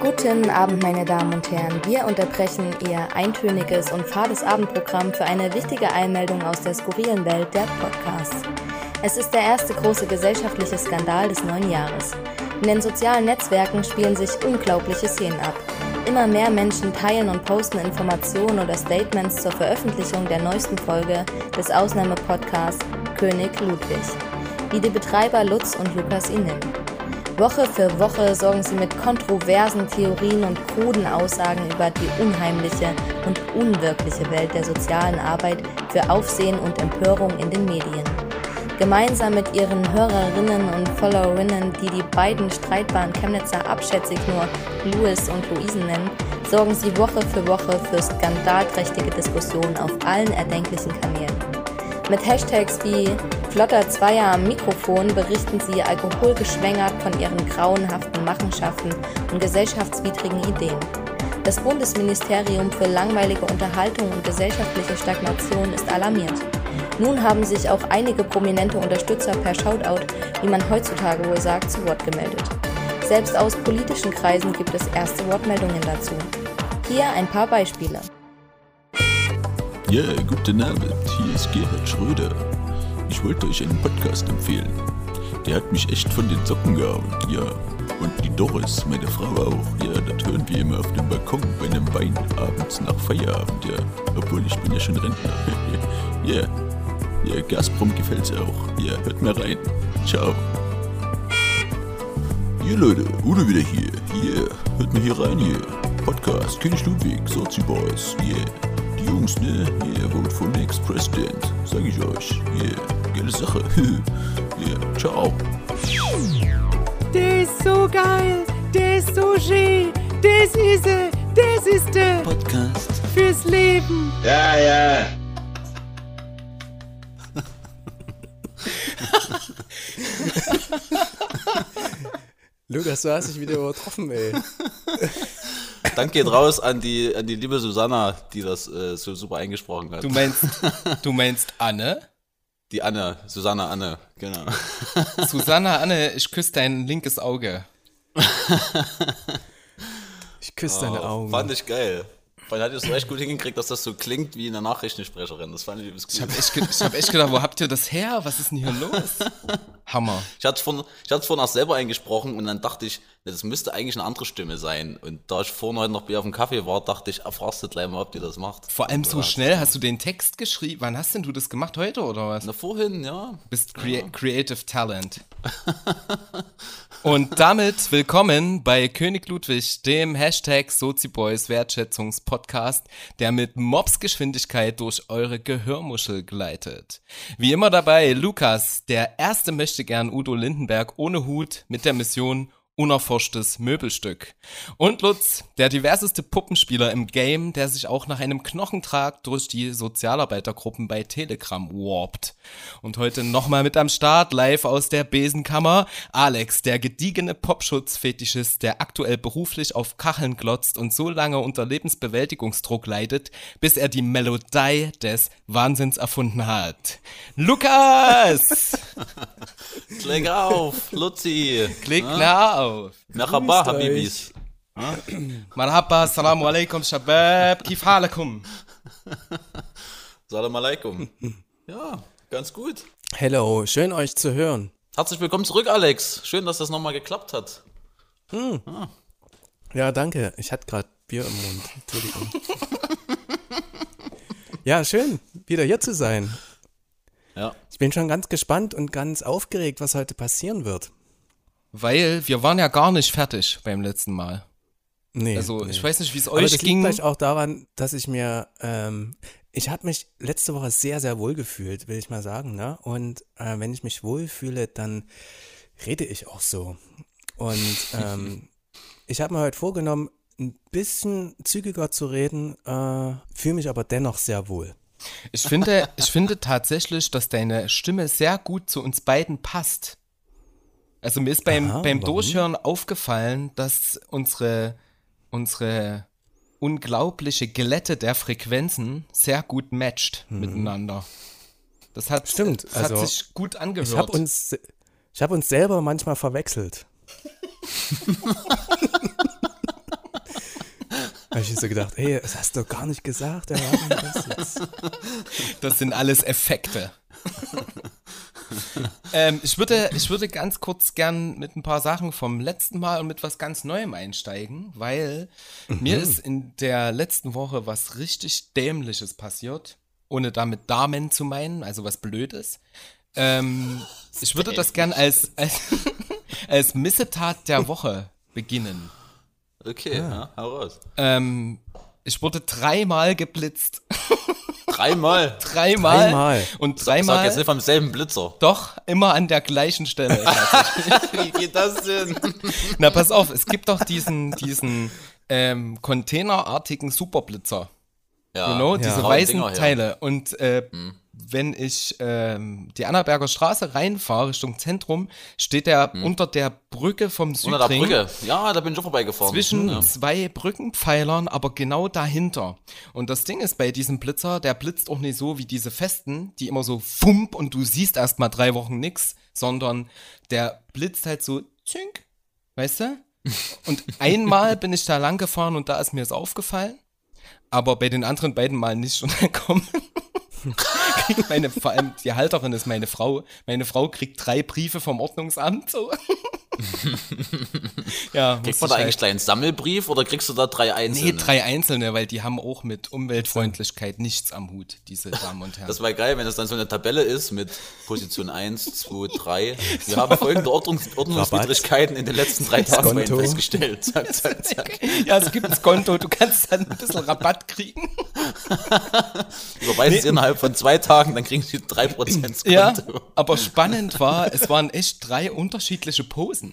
Guten Abend, meine Damen und Herren. Wir unterbrechen Ihr eintöniges und fades Abendprogramm für eine wichtige Einmeldung aus der skurrilen Welt der Podcasts. Es ist der erste große gesellschaftliche Skandal des neuen Jahres. In den sozialen Netzwerken spielen sich unglaubliche Szenen ab. Immer mehr Menschen teilen und posten Informationen oder Statements zur Veröffentlichung der neuesten Folge des Ausnahmepodcasts König Ludwig, wie die Betreiber Lutz und Lukas ihn nennen. Woche für Woche sorgen sie mit kontroversen Theorien und kruden Aussagen über die unheimliche und unwirkliche Welt der sozialen Arbeit für Aufsehen und Empörung in den Medien. Gemeinsam mit ihren Hörerinnen und Followerinnen, die die beiden streitbaren Chemnitzer abschätzig nur Louis und Luisen nennen, sorgen sie Woche für Woche für skandalträchtige Diskussionen auf allen erdenklichen Kanälen. Mit Hashtags wie Flotter Zweier am Mikrofon berichten sie alkoholgeschwängert von ihren grauenhaften Machenschaften und gesellschaftswidrigen Ideen. Das Bundesministerium für langweilige Unterhaltung und gesellschaftliche Stagnation ist alarmiert. Nun haben sich auch einige prominente Unterstützer per Shoutout, wie man heutzutage wohl sagt, zu Wort gemeldet. Selbst aus politischen Kreisen gibt es erste Wortmeldungen dazu. Hier ein paar Beispiele. Ja, guten Abend, hier ist Gerhard Schröder. Ich wollte euch einen Podcast empfehlen. Der hat mich echt von den Socken gehauen, ja. Und die Doris, meine Frau auch, ja, das hören wir immer auf dem Balkon bei einem Wein abends nach Feierabend, ja. Obwohl ich bin ja schon Rentner. ja, ja, Gazprom gefällt's auch. Ja, hört mal rein. Ciao. Hier Leute, Udo wieder hier. Hier, hört mal hier rein hier. Podcast König Ludwig, Sozi Boys, yeah. Jungs, ne? Yeah, vote for next president. Sag ich euch. Yeah, geile Sache. yeah, ciao. Der ist so geil, der ist so schön, das ist er, das ist er Podcast. fürs Leben. Ja, ja. Lukas, du hast dich wieder übertroffen, ey. Dank geht raus an die, an die liebe Susanna, die das äh, so super eingesprochen hat. Du meinst, du meinst Anne? Die Anne, Susanna Anne, genau. Susanna Anne, ich küsse dein linkes Auge. Ich küsse deine Augen. Oh, Fand ich geil. Weil hat ihr es echt gut hingekriegt, dass das so klingt wie eine Nachrichtensprecherin. Das fand ich übelst Ich gut. habe echt, ge ich hab echt gedacht, wo habt ihr das her? Was ist denn hier los? Hammer. Ich hatte es vorhin, ich hatte es vorhin auch selber eingesprochen und dann dachte ich, das müsste eigentlich eine andere Stimme sein. Und da ich vorhin heute noch bei auf dem Kaffee war, dachte ich, erfragst du gleich mal, ob die das macht. Vor allem so Ja. schnell hast du den Text geschrieben. Wann hast denn du das gemacht? Heute oder was? Na, vorhin, ja. bist crea Creative Talent. Und damit willkommen bei König Ludwig, dem Hashtag Soziboys Wertschätzungspodcast, der mit Mobsgeschwindigkeit durch eure Gehörmuschel gleitet. Wie immer dabei Lukas, der erste möchte gern Udo Lindenberg ohne Hut mit der Mission unerforschtes Möbelstück. Und Lutz, der diverseste Puppenspieler im Game, der sich auch nach einem Knochentrag durch die Sozialarbeitergruppen bei Telegram warpt. Und heute nochmal mit am Start, live aus der Besenkammer, Alex, der gediegene Popschutzfetischist, der aktuell beruflich auf Kacheln glotzt und so lange unter Lebensbewältigungsdruck leidet, bis er die Melodie des Wahnsinns erfunden hat. Lukas! Klick auf, Luzi. Klick nach auf! Merhaba, Grüßt euch. Habibis. مرحبا السلام عليكم شباب كيف حالكم Salam alaikum. Ja, ganz gut. Hello, schön euch zu hören. Herzlich willkommen zurück, Alex. Schön, dass das nochmal geklappt hat. Ja, danke. Ich hatte gerade Bier im Mund. Entschuldigung. ja, schön, wieder hier zu sein. Ja. Ich bin schon ganz gespannt und ganz aufgeregt, was heute passieren wird. weil wir waren ja gar nicht fertig beim letzten Mal Nee, also nee. ich weiß nicht wie es Aber euch das liegt ging vielleicht auch daran, dass ich mir, ähm, ich habe mich letzte Woche sehr, sehr wohl gefühlt, will ich mal sagen, ne? Und äh, wenn ich mich wohlfühle, dann rede ich auch so. Und ähm, ich habe mir heute vorgenommen, ein bisschen zügiger zu reden, äh, fühle mich aber dennoch sehr wohl. ich finde ich finde tatsächlich dass deine Stimme sehr gut zu uns beiden passt also mir ist beim Aha, beim warum? Durchhören aufgefallen dass unsere unsere unglaubliche Glätte der Frequenzen sehr gut matcht miteinander das hat. Stimmt, das also hat sich gut angehört Ich habe uns, ich habe uns selber manchmal verwechselt. ich so gedacht, ey, das hast du doch gar nicht gesagt. Das. Das sind alles Effekte. ähm, ich, würde, ich würde ganz kurz gern mit ein paar Sachen vom letzten Mal und mit was ganz Neuem einsteigen, weil mir ist in der letzten Woche was richtig Dämliches passiert, ohne damit Damen zu meinen, also was Blödes. Ähm, ich würde das gern als, als, als Missetat der Woche beginnen. Okay, ja, hau raus. Ähm, ich wurde dreimal geblitzt. Dreimal. Dreimal. Dreimal. Und Sag dreimal. jetzt nicht vom selben Blitzer. Doch, immer an der gleichen Stelle. Wie geht das denn? Na, pass auf, es gibt doch diesen, diesen ähm, containerartigen Superblitzer. Ja, Genau, diese graue weißen Dinger, ja. Teile. Und äh, wenn ich ähm, die Annaberger Straße reinfahre Richtung Zentrum, steht der unter der Brücke vom Unter der Südring. Brücke. Ja, da bin ich auch vorbeigefahren. Zwischen ja. zwei Brückenpfeilern, aber genau dahinter. Und das Ding ist bei diesem Blitzer, der blitzt auch nicht so wie diese festen, die immer so fump und du siehst erst mal drei Wochen nix, sondern der blitzt halt so zink, weißt du? Und einmal bin ich da lang gefahren und da ist mir es aufgefallen, aber bei den anderen beiden Mal nicht. Und dann kommen meine, vor allem die Halterin ist meine Frau. Meine Frau kriegt drei Briefe vom Ordnungsamt. So. ja, man ich da halt- eigentlich gleich einen Sammelbrief oder kriegst du da drei Nee, einzelne? drei einzelne, weil die haben auch mit Umweltfreundlichkeit nichts am Hut, diese Damen und Herren. Das wäre geil, wenn das dann so eine Tabelle ist mit Position 1, 2, 3. Wir haben folgende Ordnungs Ordnungswidrigkeiten in den letzten drei Tagen bei Ihnen Konto. festgestellt. Zack, zack, zack. ja, es gibt das Konto, du kannst dann ein bisschen Rabatt kriegen. Überweisen Sie innerhalb von zwei Tagen, dann kriegen Sie 3% ins Konto. Ja, aber spannend war, es waren echt drei unterschiedliche Posen.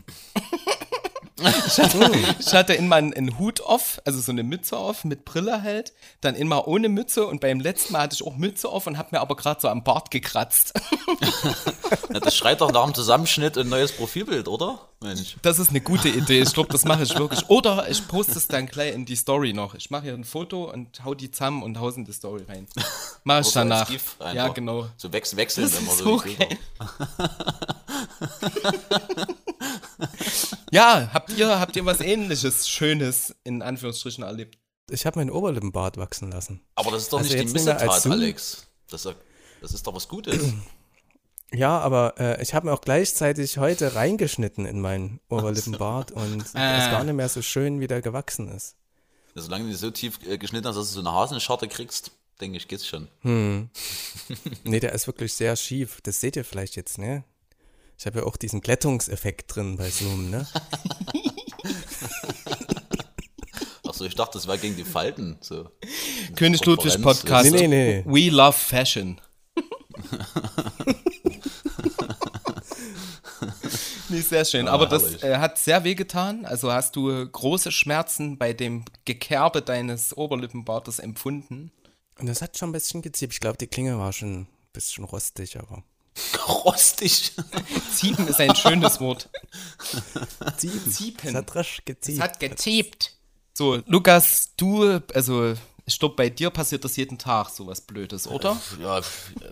Ich hatte, ich hatte immer einen, einen Hut auf, also so eine Mütze auf mit Brille halt, dann immer ohne Mütze und beim letzten Mal hatte ich auch Mütze auf und habe mir aber gerade so am Bart gekratzt. Das schreit doch nach einem Zusammenschnitt und neues Profilbild, oder? Mensch. Das ist eine gute Idee. Ich glaube, das mache ich wirklich. Oder ich poste es dann gleich in die Story noch. Ich mache hier ein Foto und hau die zusammen und hau es in die Story rein. Mache ich danach. Ja, genau. So wechs wechseln Das immer so. so geil. Ja, habt ihr, habt ihr was ähnliches, Schönes in Anführungsstrichen erlebt? Ich habe meinen Oberlippenbart wachsen lassen. Aber das ist doch Also nicht die Missetat, du? Alex. Das, ist- das ist doch was Gutes. Ja, aber äh, ich habe mir auch gleichzeitig heute reingeschnitten in meinen Oberlippenbart und Ah. ist gar nicht mehr so schön, wie der gewachsen ist. Solange du so tief äh, geschnitten hast, dass du so eine Hasenscharte kriegst, denke ich, geht's schon. Nee, der ist wirklich sehr schief. Das seht ihr vielleicht jetzt, ne? Ich habe ja auch diesen Glättungseffekt drin bei Zoom, ne? Achso, ich dachte, das war gegen die Falten. So. König Ludwig. Podcast. Nee, nee, nee. We love fashion. nee, sehr schön. Aber das herrlich. äh, hat sehr weh getan. Also hast du große Schmerzen bei dem Gekerbe deines Oberlippenbartes empfunden? Und das hat schon ein bisschen geziebt. Ich glaube, die Klinge war schon ein bisschen rostig, aber. Rostig. Ziepen ist ein schönes Wort. Ziepen. Ziepen. Es hat rasch geziebt. Es hat geziebt. So, Lukas, du, also ich glaube, bei dir passiert das jeden Tag, sowas Blödes, oder? Ja,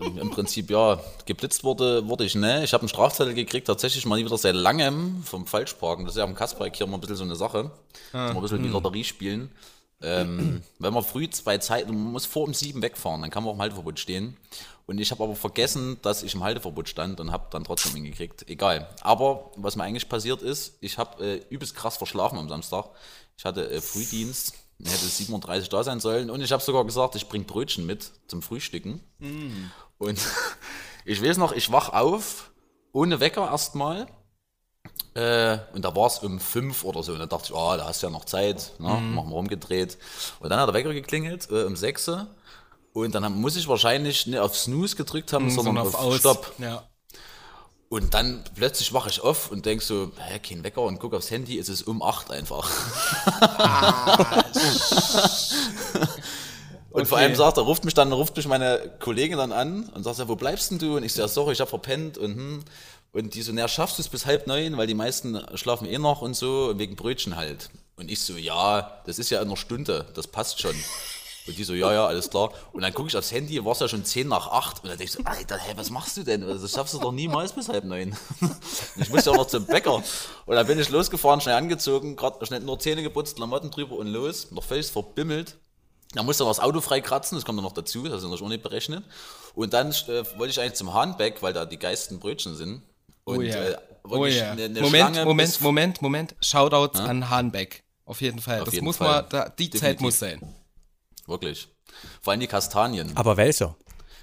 im Prinzip ja. Geblitzt wurde, wurde ich, ne? Ich habe einen Strafzettel gekriegt, tatsächlich mal wieder seit langem vom Falschparken. Das ist ja am Kaspark hier immer ein bisschen so eine Sache. Mal ein bisschen die Lotterie spielen. Ähm, wenn man früh zwei Zeiten, man muss vor um sieben wegfahren, dann kann man auch im Halteverbot stehen. Und ich habe aber vergessen, dass ich im Halteverbot stand und habe dann trotzdem hingekriegt. Egal. Aber was mir eigentlich passiert ist, ich habe äh, übelst krass verschlafen am Samstag. Ich hatte äh, Frühdienst, hätte 7.30 Uhr da sein sollen und ich habe sogar gesagt, ich bring Brötchen mit zum Frühstücken. Und ich weiß noch, ich wach auf, ohne Wecker erstmal. Äh, und da war es um fünf oder so. Und dann dachte ich, oh, da hast du ja noch Zeit. Ne? Machen wir rumgedreht. Und dann hat der Wecker geklingelt äh, um sechs. Und dann muss ich wahrscheinlich nicht auf Snooze gedrückt haben, sondern auf, Stopp. Ja. Und dann plötzlich wache ich auf und denk so, hä, kein Wecker und guck aufs Handy, es ist um acht einfach. Und vor allem sagt er, ruft mich dann, ruft mich meine Kollegin dann an und sagt, ja, wo bleibst denn du? Und ich sage, sorry, ich habe verpennt und hm. Und die so, na, schaffst du es bis halb neun, weil die meisten schlafen eh noch und so, wegen Brötchen halt. Und ich so, ja, das ist ja in einer Stunde, das passt schon. Und die so, ja, ja, alles klar. Und dann gucke ich aufs Handy, war es ja schon 10 nach 8. Und dann denke ich so, Alter, hä, was machst du denn? Das schaffst du doch niemals bis halb neun. Ich musste ja auch noch zum Bäcker. Und dann bin ich losgefahren, schnell angezogen, gerade schnell nur Zähne geputzt, Klamotten drüber und los. Noch völlig verbimmelt. Dann musste noch das Auto freikratzen, das kommt dann noch dazu, das ist natürlich auch nicht berechnet. Und dann äh, wollte ich eigentlich zum Hahnbeck, weil da die geisten Brötchen sind. Und Oh ja. äh, Oh ja. eine, eine Moment, Schlange Moment, Moment, Moment. Shoutouts an Hahnbeck. Auf jeden Fall. Auf das jeden muss Fall. man, da, die Zeit Definitiv. muss sein. Wirklich. Vor allem die Kastanien. Aber welcher?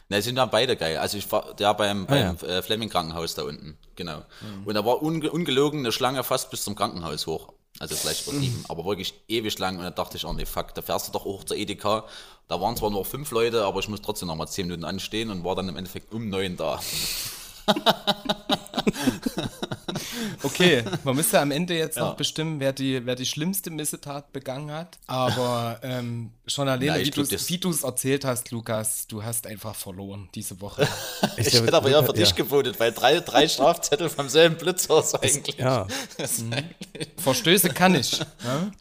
Ne, sind ja beide geil. Also ich war der beim, Ah, beim äh, Fleming Krankenhaus da unten, genau. Mhm. Und da war unge ungelogen eine Schlange fast bis zum Krankenhaus hoch. Also vielleicht Mhm. übertrieben, aber wirklich ewig lang. Und da dachte ich, oh nee, fuck, da fährst du doch auch zur Edeka. Da waren zwar nur fünf Leute, aber ich muss trotzdem noch mal zehn Minuten anstehen und war dann im Endeffekt um neun da. Okay, man müsste am Ende jetzt noch bestimmen, wer die, wer die schlimmste Missetat begangen hat. Aber ähm, schon alleine, Ja, ich wie du das- wie du es erzählt hast, Lukas, du hast einfach verloren diese Woche. Ich, hätte aber eher für dich ja. gewotet, weil drei, drei Strafzettel vom selben Blitzer ist eigentlich. Ja, Verstöße kann ich. Ja?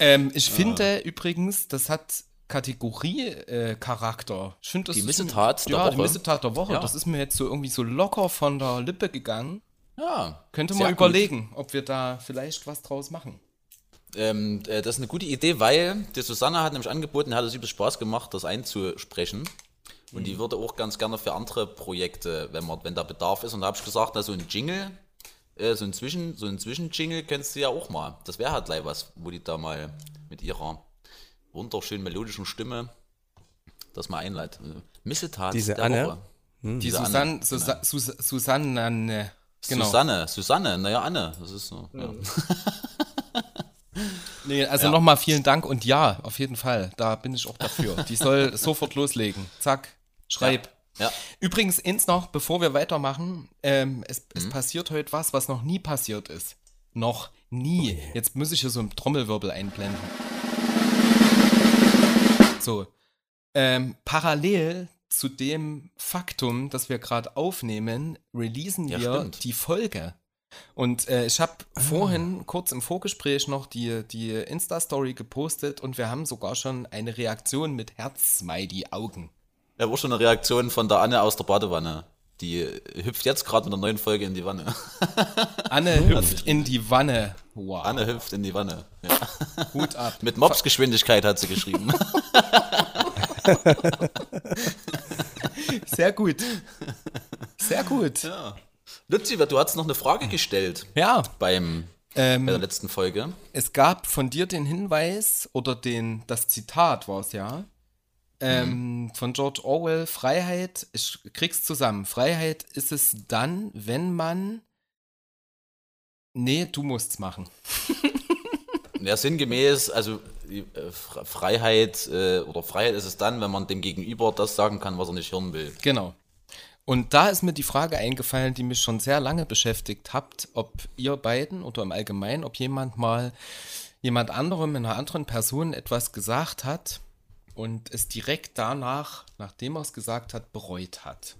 ähm, ich finde übrigens, das hat Kategorie-Charakter. das Die Missetat der Ja, die Woche. Missetat der Woche. Ja. Das ist mir jetzt so irgendwie so locker von der Lippe gegangen. Ja, Könnte man gut. überlegen, ob wir da vielleicht was draus machen. Ähm, äh, das ist eine gute Idee, weil die Susanne hat nämlich angeboten, hat es übelst Spaß gemacht, das einzusprechen. Und Mhm. die würde auch ganz gerne für andere Projekte, wenn man, wenn da Bedarf ist. Und da habe ich gesagt, na, so ein Jingle, äh, so ein Zwischen, so ein Zwischenjingle kennst du ja auch mal. Das wäre halt gleich was, wo die da mal mit ihrer wunderschönen melodischen Stimme das mal einleitet. Äh, Missetat Diese der Anne? Woche. Die Diese Anne, Susanne, Susa Sus Susanne, genau. Susanne, Susanne, naja, Anne, das ist so. Ja. Nee, also nochmal vielen Dank und ja, auf jeden Fall, da bin ich auch dafür. Die soll sofort loslegen. Zack, schreib. Ja. Übrigens, eins noch, bevor wir weitermachen, ähm, es, Mhm. es passiert heute was, was noch nie passiert ist. Noch nie. Jetzt muss ich hier so einen Trommelwirbel einblenden. So. Ähm, parallel zu dem Faktum, dass wir gerade aufnehmen, releasen Ja, wir stimmt. die Folge. Und äh, ich habe vorhin kurz im Vorgespräch noch die, die Insta-Story gepostet und wir haben sogar schon eine Reaktion mit Herz-Smiley-Augen. Ja, war schon eine Reaktion von der Anne aus der Badewanne. Die hüpft jetzt gerade mit der neuen Folge in die Wanne. Anne hüpft in die Wanne. Wow. Anne hüpft in die Wanne. Ja. Hut ab. Mit Mopsgeschwindigkeit hat sie geschrieben. Sehr gut. Sehr gut. Luzi, du hast noch eine Frage gestellt Ja, beim, ähm, bei der letzten Folge. es gab von dir den Hinweis oder den, das Zitat war es ja, ähm, von George Orwell, Freiheit, ich krieg's zusammen, Freiheit ist es dann, wenn man, nee, du musst's machen. Ja, sinngemäß, also äh, Fre- Freiheit äh, oder Freiheit ist es dann, wenn man dem Gegenüber das sagen kann, was er nicht hören will. Genau. Und da ist mir die Frage eingefallen, die mich schon sehr lange beschäftigt habt, ob ihr beiden oder im Allgemeinen, ob jemand mal jemand anderem, einer anderen Person etwas gesagt hat und es direkt danach, nachdem er es gesagt hat, bereut hat.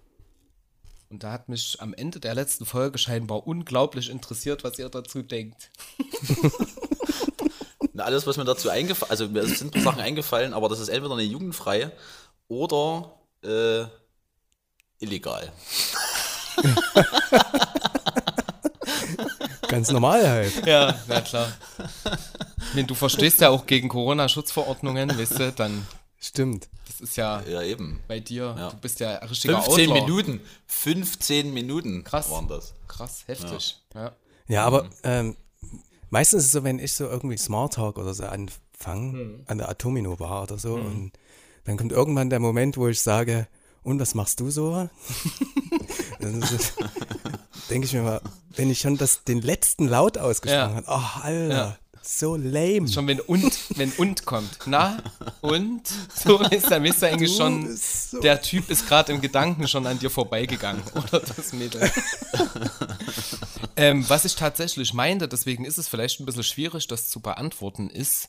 Und da hat mich am Ende der letzten Folge scheinbar unglaublich interessiert, was ihr dazu denkt. Na, alles, was mir dazu eingefallen, also mir sind ein paar Sachen eingefallen, aber das ist entweder eine jugendfreie oder äh, illegal. ganz normal halt. Ja, na klar. Wenn du verstehst ja auch gegen Corona-Schutzverordnungen, weißt du, dann, Stimmt. Das ist ja Ja, eben. bei dir, Ja. du bist ja ein richtiger 15 Outlaw. Minuten. 15 Minuten Krass. waren das. Krass, heftig. Ja. Ja, aber ähm, meistens ist es so, wenn ich so irgendwie Smalltalk oder so anfange, an der Atomino Bar oder so, und dann kommt irgendwann der Moment, wo ich sage, und was machst du so? Denke ich mir mal, wenn ich schon das, den letzten Laut ausgesprochen Ja. habe, oh, Alter, Ja. So lame. Schon wenn und, wenn und kommt. Na, und? So ist dann eigentlich Du schon, so- der Typ ist gerade im Gedanken schon an dir vorbeigegangen. Oder das Mädel. ähm, was ich tatsächlich meinte, deswegen ist es vielleicht ein bisschen schwierig, das zu beantworten, ist,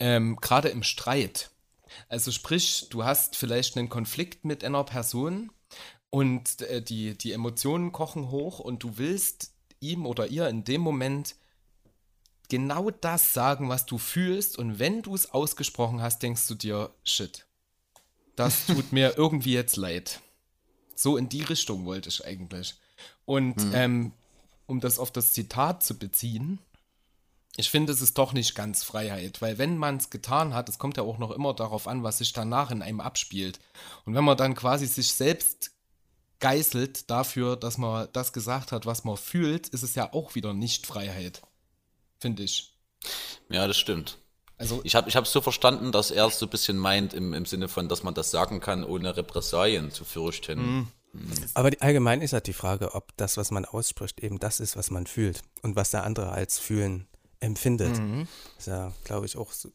ähm, gerade im Streit. Also sprich, du hast vielleicht einen Konflikt mit einer Person und äh, die, die Emotionen kochen hoch und du willst ihm oder ihr in dem Moment genau das sagen, was du fühlst und wenn du es ausgesprochen hast, denkst du dir, shit, das tut mir irgendwie jetzt leid. So in die Richtung wollte ich eigentlich. Und ähm, um das auf das Zitat zu beziehen, ich finde, es ist doch nicht ganz Freiheit, weil wenn man es getan hat, es kommt ja auch noch immer darauf an, was sich danach in einem abspielt. Und wenn man dann quasi sich selbst geißelt dafür, dass man das gesagt hat, was man fühlt, ist es ja auch wieder nicht Freiheit, finde ich. Ja, das stimmt. Also Ich habe ich es so verstanden, dass er es so ein bisschen meint im, im Sinne von, dass man das sagen kann, ohne Repressalien zu fürchten. Aber die, allgemein ist halt die Frage, ob das, was man ausspricht, eben das ist, was man fühlt und was der andere als fühlen empfindet. ist ja, glaube ich, auch so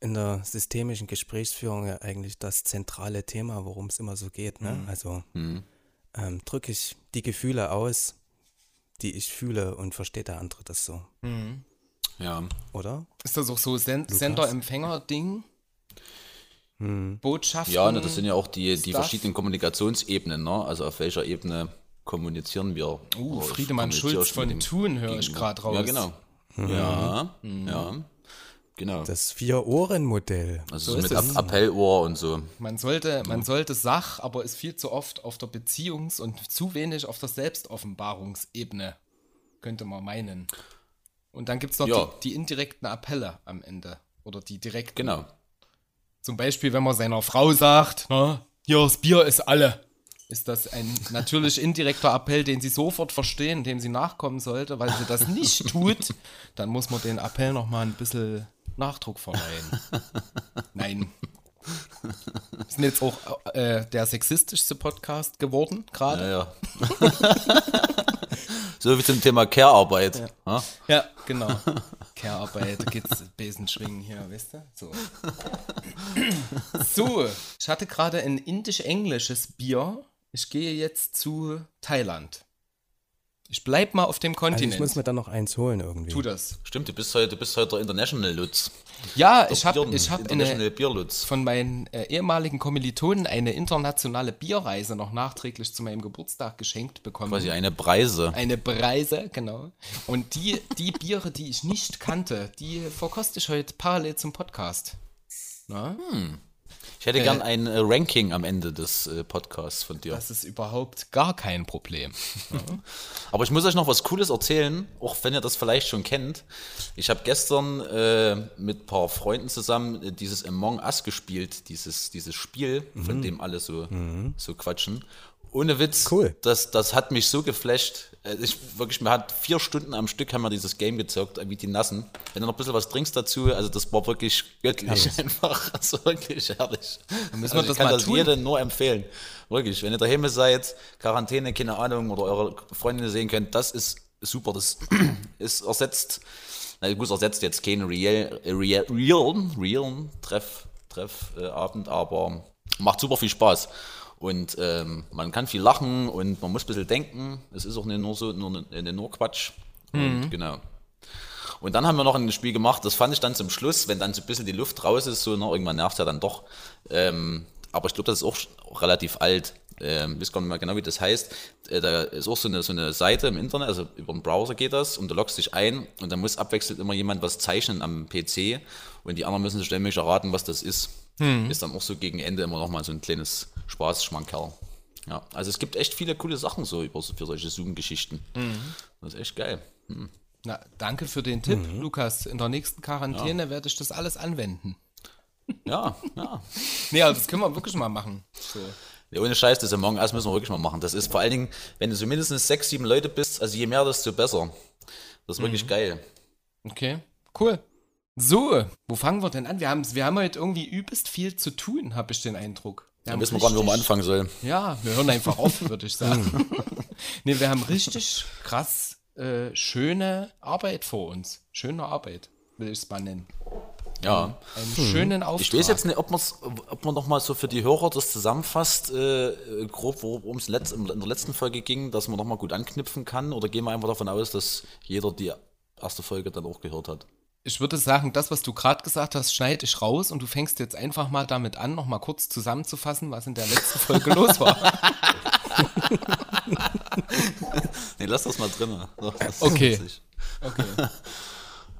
in der systemischen Gesprächsführung ja eigentlich das zentrale Thema, worum es immer so geht. Ne? Also ähm, drücke ich die Gefühle aus, die ich fühle und versteht der andere das so, Ja. oder? ist das auch so Sen Sender-Empfänger-Ding? Botschaften? Ja, ne, das sind ja auch die, die Stuff. verschiedenen Kommunikationsebenen, ne? Also auf welcher Ebene kommunizieren wir? Uh, Friedemann Schulz von dem Thun höre ich gerade raus. Ja, genau. Ja, ja, genau. Das Vier-Ohren-Modell. Also so mit App. Appellohr und so. Man sollte, man sollte Sach, aber ist viel zu oft auf der Beziehungs- und zu wenig auf der Selbstoffenbarungsebene, könnte man meinen. Und dann gibt es noch Ja. die, die indirekten Appelle am Ende. Oder die direkten. Genau. Zum Beispiel, wenn man seiner Frau sagt, na, hier, das Bier ist alle. Ist das ein natürlich indirekter Appell, den sie sofort verstehen, dem sie nachkommen sollte, weil sie das nicht tut, dann muss man den Appell nochmal ein bisschen Nachdruck verleihen. Nein. Wir sind jetzt auch äh, der sexistischste Podcast geworden, gerade. Ja, ja. so wie zum Thema Care-Arbeit. Ja. Ja, genau. Care-Arbeit, da geht's Besen schwingen hier, weißt du? So. so, ich hatte gerade ein indisch-englisches Bier. Ich gehe jetzt zu Thailand. Ich bleib mal auf dem Also Kontinent. ich muss mir dann noch eins holen irgendwie. tu das. Stimmt, du bist heute, du bist heute der International Lutz. Ja, ich habe ich hab International eine, Bierlutz. von meinen äh, ehemaligen Kommilitonen eine internationale Bierreise noch nachträglich zu meinem Geburtstag geschenkt bekommen. Quasi eine Preise. Eine Preise, genau. Und die, die Biere, die ich nicht kannte, die verkoste ich heute parallel zum Podcast. Na? Ich hätte gern ein äh, Ranking am Ende des äh, Podcasts von dir. Das ist überhaupt gar kein Problem. Aber ich muss euch noch was Cooles erzählen, auch wenn ihr das vielleicht schon kennt. Ich habe gestern äh, mit ein paar Freunden zusammen äh, dieses Among Us gespielt, dieses, dieses Spiel, von dem alle so, so quatschen. Ohne Witz, Cool. das, das hat mich so geflasht. Äh, Ich wirklich, mir hat vier Stunden am Stück haben wir dieses Game gezockt, äh, wie die Nassen. Wenn du noch ein bisschen was trinkst dazu, also das war wirklich göttlich einfach. Also wirklich herrlich. müssen wir also das ich kann das tun. jedem nur empfehlen. Wirklich, wenn ihr daheim seid, Quarantäne, keine Ahnung, oder eure Freunde sehen könnt, das ist super. Das ist ersetzt, na gut, ersetzt jetzt keinen real, äh, real, real, real Treff, Treff äh, Abend, aber macht super viel Spaß. Und ähm, man kann viel lachen und man muss ein bisschen denken. Es ist auch nicht nur so, nur, äh, nur Quatsch. Und genau. Und dann haben wir noch ein Spiel gemacht, das fand ich dann zum Schluss, wenn dann so ein bisschen die Luft raus ist, so, ne, irgendwann nervt es ja dann doch. Ähm, aber ich glaube, das ist auch, auch relativ alt. Ähm, weiß gar nicht mehr genau, wie das heißt. Äh, da ist auch so eine, so eine Seite im Internet, also über den Browser geht das und du loggst dich ein und dann muss abwechselnd immer jemand was zeichnen am PC und die anderen müssen sich ständig erraten, was das ist. Ist dann auch so gegen Ende immer nochmal so ein kleines Spaß-Schmankerl. Ja, also es gibt echt viele coole Sachen so über, für solche Zoom-Geschichten. Das ist echt geil. Na, danke für den Tipp, Lukas. In der nächsten Quarantäne werde ich das alles anwenden. Ja, ja. Nee, also das können wir wirklich mal machen. So. Ja, ohne Scheiß, das Among Us müssen wir wirklich mal machen. Das ist vor allen Dingen, wenn du so mindestens sechs, sieben Leute bist, also je mehr, desto besser. Das ist wirklich geil. Okay, cool. So, wo fangen wir denn an? Wir haben, wir haben heute irgendwie übelst viel zu tun, habe ich den Eindruck. Wir Da haben wissen wir gar nicht, wo richtig- anfangen sollen. Ja, wir hören einfach auf, würde ich sagen. nee, wir haben richtig krass äh, schöne Arbeit vor uns. Schöne Arbeit, will ich es mal nennen. Ja. Einen schönen Auftrag. Ich weiß jetzt nicht, ob, man's, ob man noch mal so für die Hörer das zusammenfasst, äh, grob, worum es in der letzten Folge ging, dass man noch mal gut anknüpfen kann. Oder gehen wir einfach davon aus, dass jeder die erste Folge dann auch gehört hat? Ich würde sagen, das, was du gerade gesagt hast, schneide ich raus und du fängst jetzt einfach mal damit an, noch mal kurz zusammenzufassen, was in der letzten Folge los war. Nee, lass das mal drin. Okay. Okay.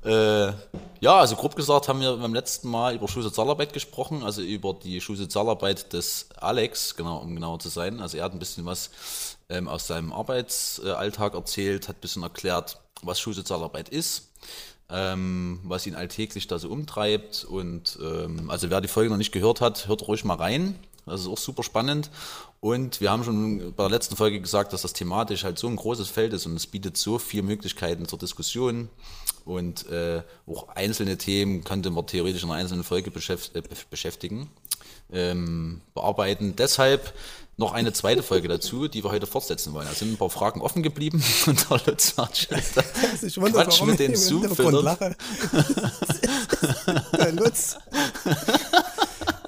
Äh, ja, also grob gesagt haben wir beim letzten Mal über Schulsozialarbeit gesprochen, also über die Schulsozialarbeit des Alex, genau, um genauer zu sein. Also er hat ein bisschen was ähm, aus seinem Arbeitsalltag erzählt, hat ein bisschen erklärt, was Schulsozialarbeit ist, ähm, was ihn alltäglich da so umtreibt. Und ähm, also wer die Folge noch nicht gehört hat, hört ruhig mal rein. Das ist auch super spannend. Und wir haben schon bei der letzten Folge gesagt, dass das thematisch halt so ein großes Feld ist und es bietet so viele Möglichkeiten zur Diskussion. Und äh, auch einzelne Themen könnte man theoretisch in einer einzelnen Folge beschäft äh, beschäftigen, ähm, bearbeiten. Deshalb noch eine zweite Folge dazu, die wir heute fortsetzen wollen. Da sind ein paar Fragen offen geblieben und der Lutz hat ich wundere, Quatsch mit den Zoom-Filtern. Der Lutz.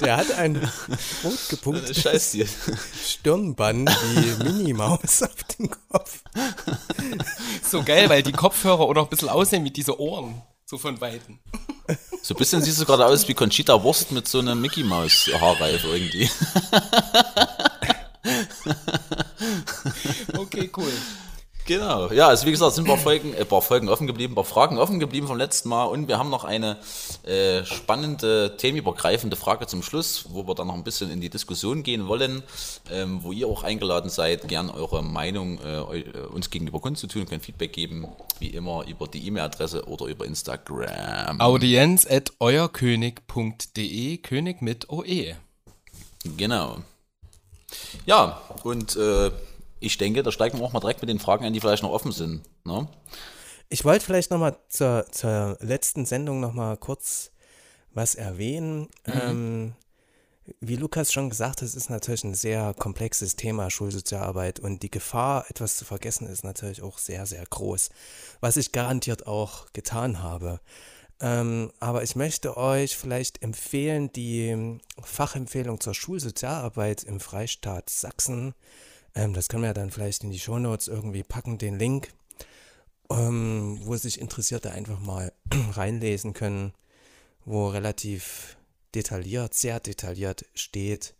Der hat ein rot gepunktetes. Stirnband wie Minimaus auf dem Kopf. So geil, weil die Kopfhörer auch noch ein bisschen aussehen wie diese Ohren. So von Weitem. So ein bisschen siehst du gerade aus wie Conchita Wurst mit so einer Mickey Maus Haarreife irgendwie. Okay, cool. Genau. Ja, also wie gesagt, sind ein paar Folgen, äh, ein paar Folgen offen geblieben, ein paar Fragen offen geblieben vom letzten Mal und wir haben noch eine äh, spannende, themenübergreifende Frage zum Schluss, wo wir dann noch ein bisschen in die Diskussion gehen wollen, ähm, wo ihr auch eingeladen seid, gern eure Meinung äh, äh, uns gegenüber kundzutun, könnt Feedback geben, wie immer über die E-Mail-Adresse oder über Instagram. Audienz at euerkönig.de, König mit OE. Genau. Ja, und äh, ich denke, da steigen wir auch mal direkt mit den Fragen ein, die vielleicht noch offen sind. Ne? Ich wollte vielleicht nochmal zur, zur letzten Sendung nochmal kurz was erwähnen. Ähm, wie Lukas schon gesagt hat, es ist natürlich ein sehr komplexes Thema, Schulsozialarbeit. Und die Gefahr, etwas zu vergessen, ist natürlich auch sehr, sehr groß. Was ich garantiert auch getan habe. Ähm, aber ich möchte euch vielleicht empfehlen, die Fachempfehlung zur Schulsozialarbeit im Freistaat Sachsen. Ähm, das können wir ja dann vielleicht in die Shownotes irgendwie packen, den Link ähm, wo sich Interessierte einfach mal reinlesen können, wo relativ detailliert, sehr detailliert steht,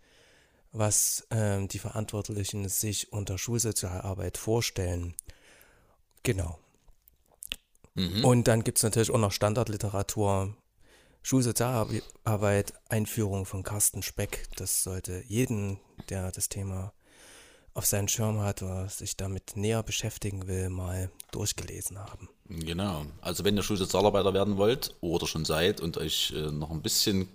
was ähm, die Verantwortlichen sich unter Schulsozialarbeit vorstellen. Genau. Und dann gibt es natürlich auch noch Standardliteratur, Schulsozialarbeit, Einführung von Carsten Speck. Das sollte jeden, der das Thema auf seinen Schirm hat oder sich damit näher beschäftigen will, mal durchgelesen haben. Genau. Also wenn ihr Schulsozialarbeiter werden wollt oder schon seid und euch äh, noch ein bisschen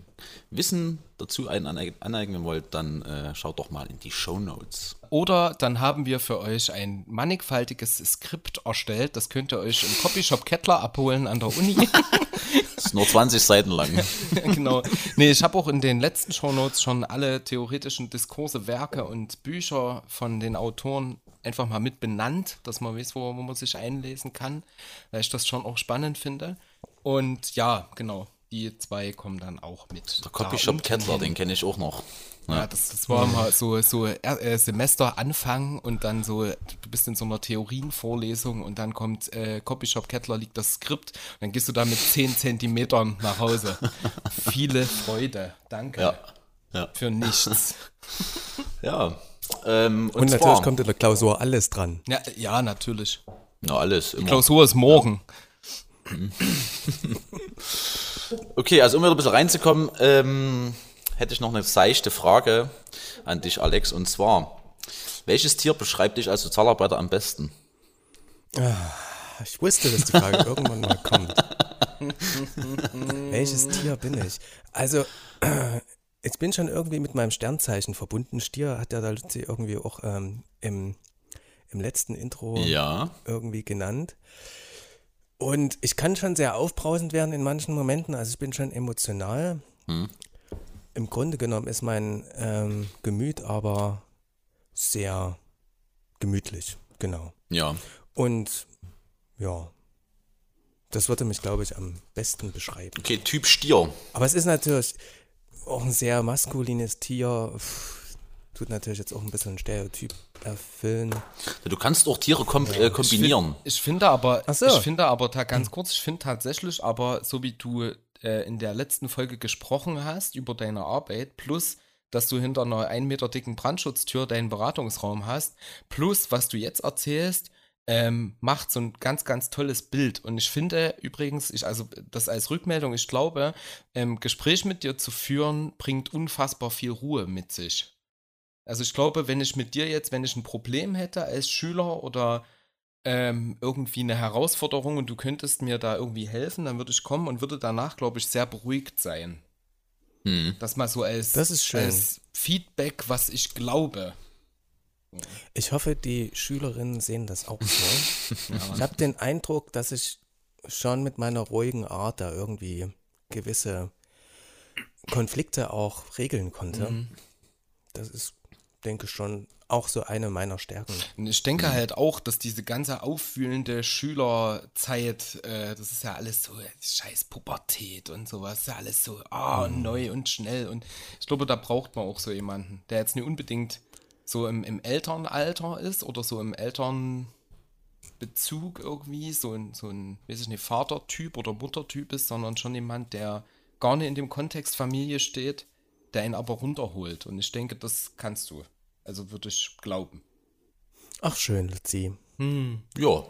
Wissen dazu ein aneig- aneignen wollt, dann äh, schaut doch mal in die Show Notes. Oder dann haben wir für euch ein mannigfaltiges Skript erstellt. Das könnt ihr euch im Copyshop Kettler abholen an der Uni. Ist nur 20 Seiten lang. genau. Nee, ich habe auch in den letzten Shownotes schon alle theoretischen Diskurse, Werke und Bücher von den Autoren einfach mal mit benannt, dass man weiß, wo, wo man sich einlesen kann, weil ich das schon auch spannend finde. Und ja, genau, die zwei kommen dann auch mit. Der Copyshop Da Kettler, den kenne ich auch noch. Ja, das, das war mal so, so äh, Semesteranfang und dann so, du bist in so einer Theorienvorlesung und dann kommt äh, Copyshop Kettler, liegt das Skript und dann gehst du da mit 10 Zentimetern nach Hause. Viele Freude. Danke. Ja. Ja. Für nichts. Ja. Ähm, und Und natürlich kommt in der Klausur alles dran. Ja, ja, natürlich. Ja, alles. Immer. Klausur ist morgen. Okay, also um wieder ein bisschen reinzukommen, ähm, hätte ich noch eine seichte Frage an dich, Alex. Und zwar, welches Tier beschreibt dich als Sozialarbeiter am besten? Ich wusste, dass die Frage irgendwann mal kommt. Welches Tier bin ich? Also, ich bin schon irgendwie mit meinem Sternzeichen verbunden. Stier hat ja da irgendwie auch ähm, im, im letzten Intro Ja. irgendwie genannt. Und ich kann schon sehr aufbrausend werden in manchen Momenten. Also ich bin schon emotional. Im Grunde genommen ist mein ähm, Gemüt aber sehr gemütlich, genau. Ja. Und ja, das würde mich, glaube ich, am besten beschreiben. Okay, Typ Stier. Aber es ist natürlich auch ein sehr maskulines Tier. Pff, tut natürlich jetzt auch ein bisschen ein Stereotyp erfüllen. Du kannst auch Tiere kom äh, kombinieren. Ich finde aber, so. ich finde aber ta- ganz kurz, ich finde tatsächlich, aber so wie du äh, in der letzten Folge gesprochen hast über deine Arbeit, plus dass du hinter einer ein Meter dicken Brandschutztür deinen Beratungsraum hast, plus was du jetzt erzählst, ähm, macht so ein ganz, ganz tolles Bild. Und ich finde übrigens, ich, also das als Rückmeldung, ich glaube, ähm, Gespräch mit dir zu führen, bringt unfassbar viel Ruhe mit sich. Also ich glaube, wenn ich mit dir jetzt, wenn ich ein Problem hätte als Schüler oder ähm, irgendwie eine Herausforderung und du könntest mir da irgendwie helfen, dann würde ich kommen und würde danach, glaube ich, sehr beruhigt sein. Hm. Das mal so als, Das ist schön. als Feedback, was ich glaube. Ich hoffe, die Schülerinnen sehen das auch so. Ich habe den Eindruck, dass ich schon mit meiner ruhigen Art da irgendwie gewisse Konflikte auch regeln konnte. Das ist, denke ich, schon auch so eine meiner Stärken. Ich denke halt auch, dass diese ganze auffühlende Schülerzeit, äh, das ist ja alles so scheiß Pubertät und sowas, ja alles so ah, neu und schnell. Und ich glaube, da braucht man auch so jemanden, der jetzt nicht unbedingt so im, im Elternalter ist oder so im Elternbezug irgendwie, so ein, so ein, weiß ich nicht, Vatertyp oder Muttertyp ist, sondern schon jemand, der gar nicht in dem Kontext Familie steht, der ihn aber runterholt. Und ich denke, das kannst du. Also würde ich glauben. Ach, schön, Luzi. Ja.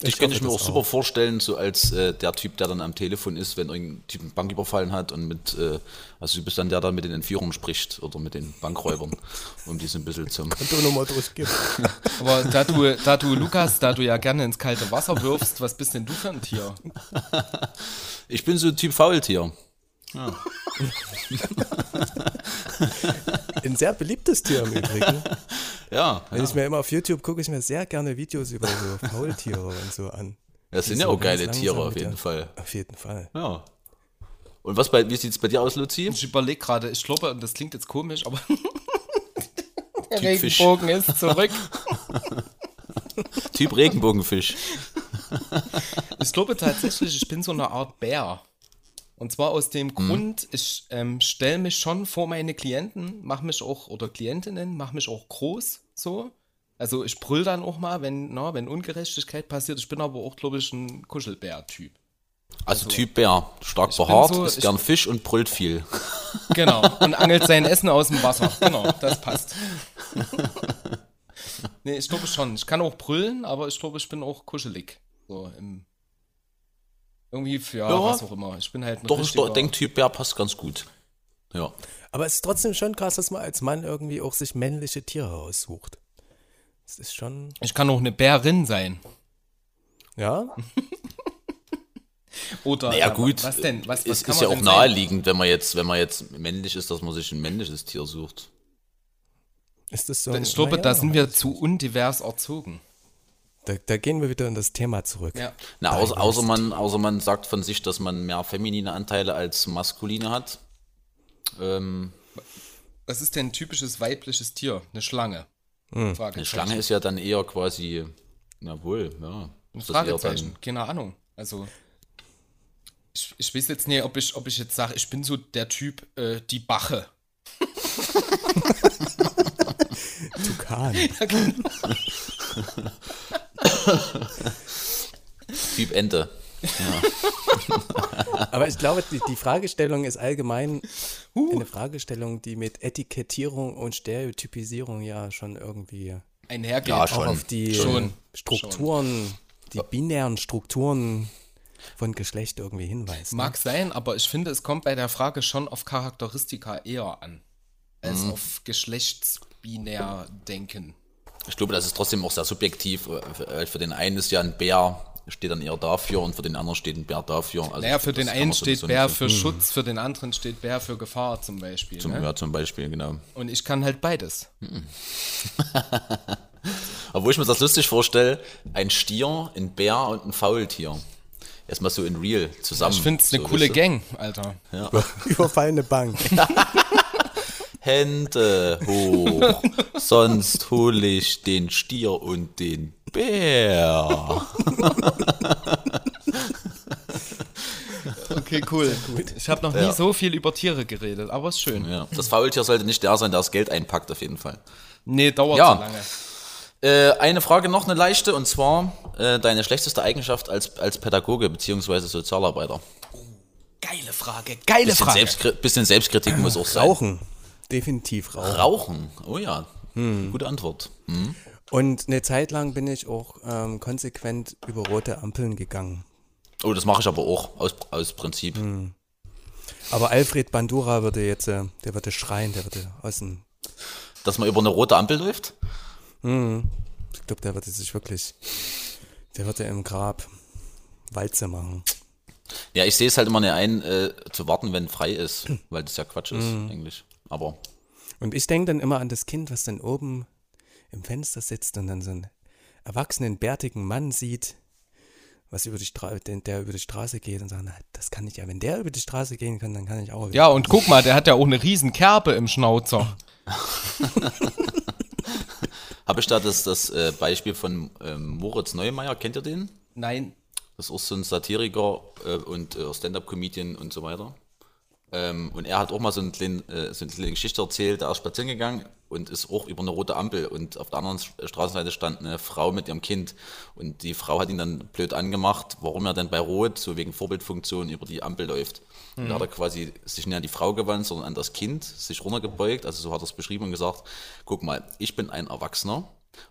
Ich, Ich kann ich mir das auch super auch. vorstellen, so als äh, der Typ, der dann am Telefon ist, wenn irgendein Typ eine Bank überfallen hat und mit, äh, also du bist dann der, der mit den Entführern spricht oder mit den Bankräubern, um die so ein bisschen zum. Nochmal durchgeben. Aber da du, da du, Lukas, da du ja gerne ins kalte Wasser wirfst, was bist denn du für ein Tier? Ich bin so ein Typ Faultier. Ein sehr beliebtes Tier im Übrigen. Ja, Wenn ich mir immer auf YouTube gucke, ich mir sehr gerne Videos über so Faultiere und so an. das sind ja auch geile Tiere auf jeden Fall. Auf jeden Fall. Ja. Und was bei, wie sieht es bei dir aus, Luzi? Ich überlege gerade, ich glaube, und das klingt jetzt komisch, aber der Typ Fisch. Regenbogen ist zurück. Typ Regenbogenfisch. Ich glaube tatsächlich, ich bin so eine Art Bär. Und zwar aus dem Grund, ich ähm, stelle mich schon vor meine Klienten, mache mich auch, oder Klientinnen, mache mich auch groß, so. Also ich brüll dann auch mal, wenn, na, wenn Ungerechtigkeit passiert. Ich bin aber auch, glaube ich, ein Kuschelbär-Typ. Also Typ Bär. Stark behaart, so- isst gern Fisch und brüllt viel. Genau. Und angelt sein Essen aus dem Wasser. Genau, das passt. nee, ich glaube schon. Ich kann auch brüllen, aber ich glaube, ich bin auch kuschelig. So im. Irgendwie für Ja. was auch immer. Ich bin halt ein Doch, ich richtiger- denke, Typ Bär passt ganz gut. Ja. Aber es ist trotzdem schon krass, dass man als Mann irgendwie auch sich männliche Tiere aussucht. Das ist schon, Ich kann auch eine Bärin sein. ja, Oder. Naja, äh, gut. Was denn? Was, was ist, kann ist ja auch sein? naheliegend, wenn man jetzt, wenn man jetzt männlich ist, dass man sich ein männliches Tier sucht. ist das so. Ich glaube, naja, da sind wir zu undivers erzogen. Da, da gehen wir wieder in das Thema zurück. Ja. Na, außer, außer, man, außer man sagt von sich, dass man mehr feminine Anteile als maskuline hat. Ähm, Was ist denn ein typisches weibliches Tier? Eine Schlange. eine Fragezeichen. Schlange ist ja dann eher quasi, na wohl, ja. Ein Fragezeichen. Keine Ahnung. Also. Ich, ich weiß jetzt nicht, ob ich, ob ich jetzt sage, ich bin so der Typ, äh, die Bache. Tukan. Typ Ente. Aber ich glaube, die, die Fragestellung ist allgemein eine Fragestellung, die mit Etikettierung und Stereotypisierung ja schon irgendwie Einhergeht. Ja, auch schon. auf die Schon. Strukturen, die binären Strukturen von Geschlecht irgendwie hinweist. Ne? Mag sein, aber ich finde, es kommt bei der Frage schon auf Charakteristika eher an, als Mhm. auf geschlechtsbinär denken. Ich glaube, das ist trotzdem auch sehr subjektiv. weil Für den einen ist ja ein Bär, steht dann eher dafür und für den anderen steht ein Bär dafür. Also naja, für den einen steht Bär für Schutz, für den anderen steht Bär für Gefahr zum Beispiel. Zum, ne? ja, zum Beispiel, genau. Und ich kann halt beides. Obwohl ich mir das lustig vorstelle, ein Stier, ein Bär und ein Faultier. Erstmal so in real zusammen. Ich finde es eine so, coole weißt du? Gang, Alter. Überfallene Bank. Hände hoch, sonst hole ich den Stier und den Bär. Okay, cool. Ich habe noch nie Ja. so viel über Tiere geredet, aber ist schön. Ja, das Faultier sollte nicht der sein, der das Geld einpackt, auf jeden Fall. Nee, dauert Ja. so lange. Äh, eine Frage noch, eine leichte, und zwar äh, deine schlechteste Eigenschaft als, als Pädagoge bzw. Sozialarbeiter. Geile Frage, geile Bisschen, Frage. Selbstkri bisschen Selbstkritik muss auch sein. Rauchen. Definitiv rauchen. Rauchen, oh ja, gute Antwort. Hm. Und eine Zeit lang bin ich auch ähm, konsequent über rote Ampeln gegangen. Oh, das mache ich aber auch aus, aus Prinzip. Hm. Aber Alfred Bandura würde jetzt, äh, der würde schreien, der würde aus dem, Dass man über eine rote Ampel läuft? ich glaube, der würde sich wirklich, der würde im Grab Walze machen. Ja, ich sehe es halt immer nicht ein, äh, zu warten, wenn frei ist, weil das ja Quatsch ist, eigentlich. Aber Und ich denke dann immer an das Kind, was dann oben im Fenster sitzt und dann so einen erwachsenen, bärtigen Mann sieht, was über die Stra der, über die Straße geht und sagt, na, das kann ich ja, wenn der über die Straße gehen kann, dann kann ich auch. Ja, und guck mal, der hat ja auch eine riesen Kerbe im Schnauzer. habe ich da das, das äh, Beispiel von ähm, Moritz Neumeier, kennt ihr den? Nein. Das ist auch so ein Satiriker äh, und äh, Stand-Up-Comedian und so weiter. Ähm, und er hat auch mal so, ein klein, äh, so eine kleine Geschichte erzählt, da ist spazieren gegangen und ist auch über eine rote Ampel und auf der anderen St- Straßenseite stand eine Frau mit ihrem Kind und die Frau hat ihn dann blöd angemacht, warum er denn bei Rot, so wegen Vorbildfunktion, über die Ampel läuft. Und da hat er quasi sich nicht an die Frau gewandt, sondern an das Kind, sich runtergebeugt, also so hat er es beschrieben und gesagt, guck mal, ich bin ein Erwachsener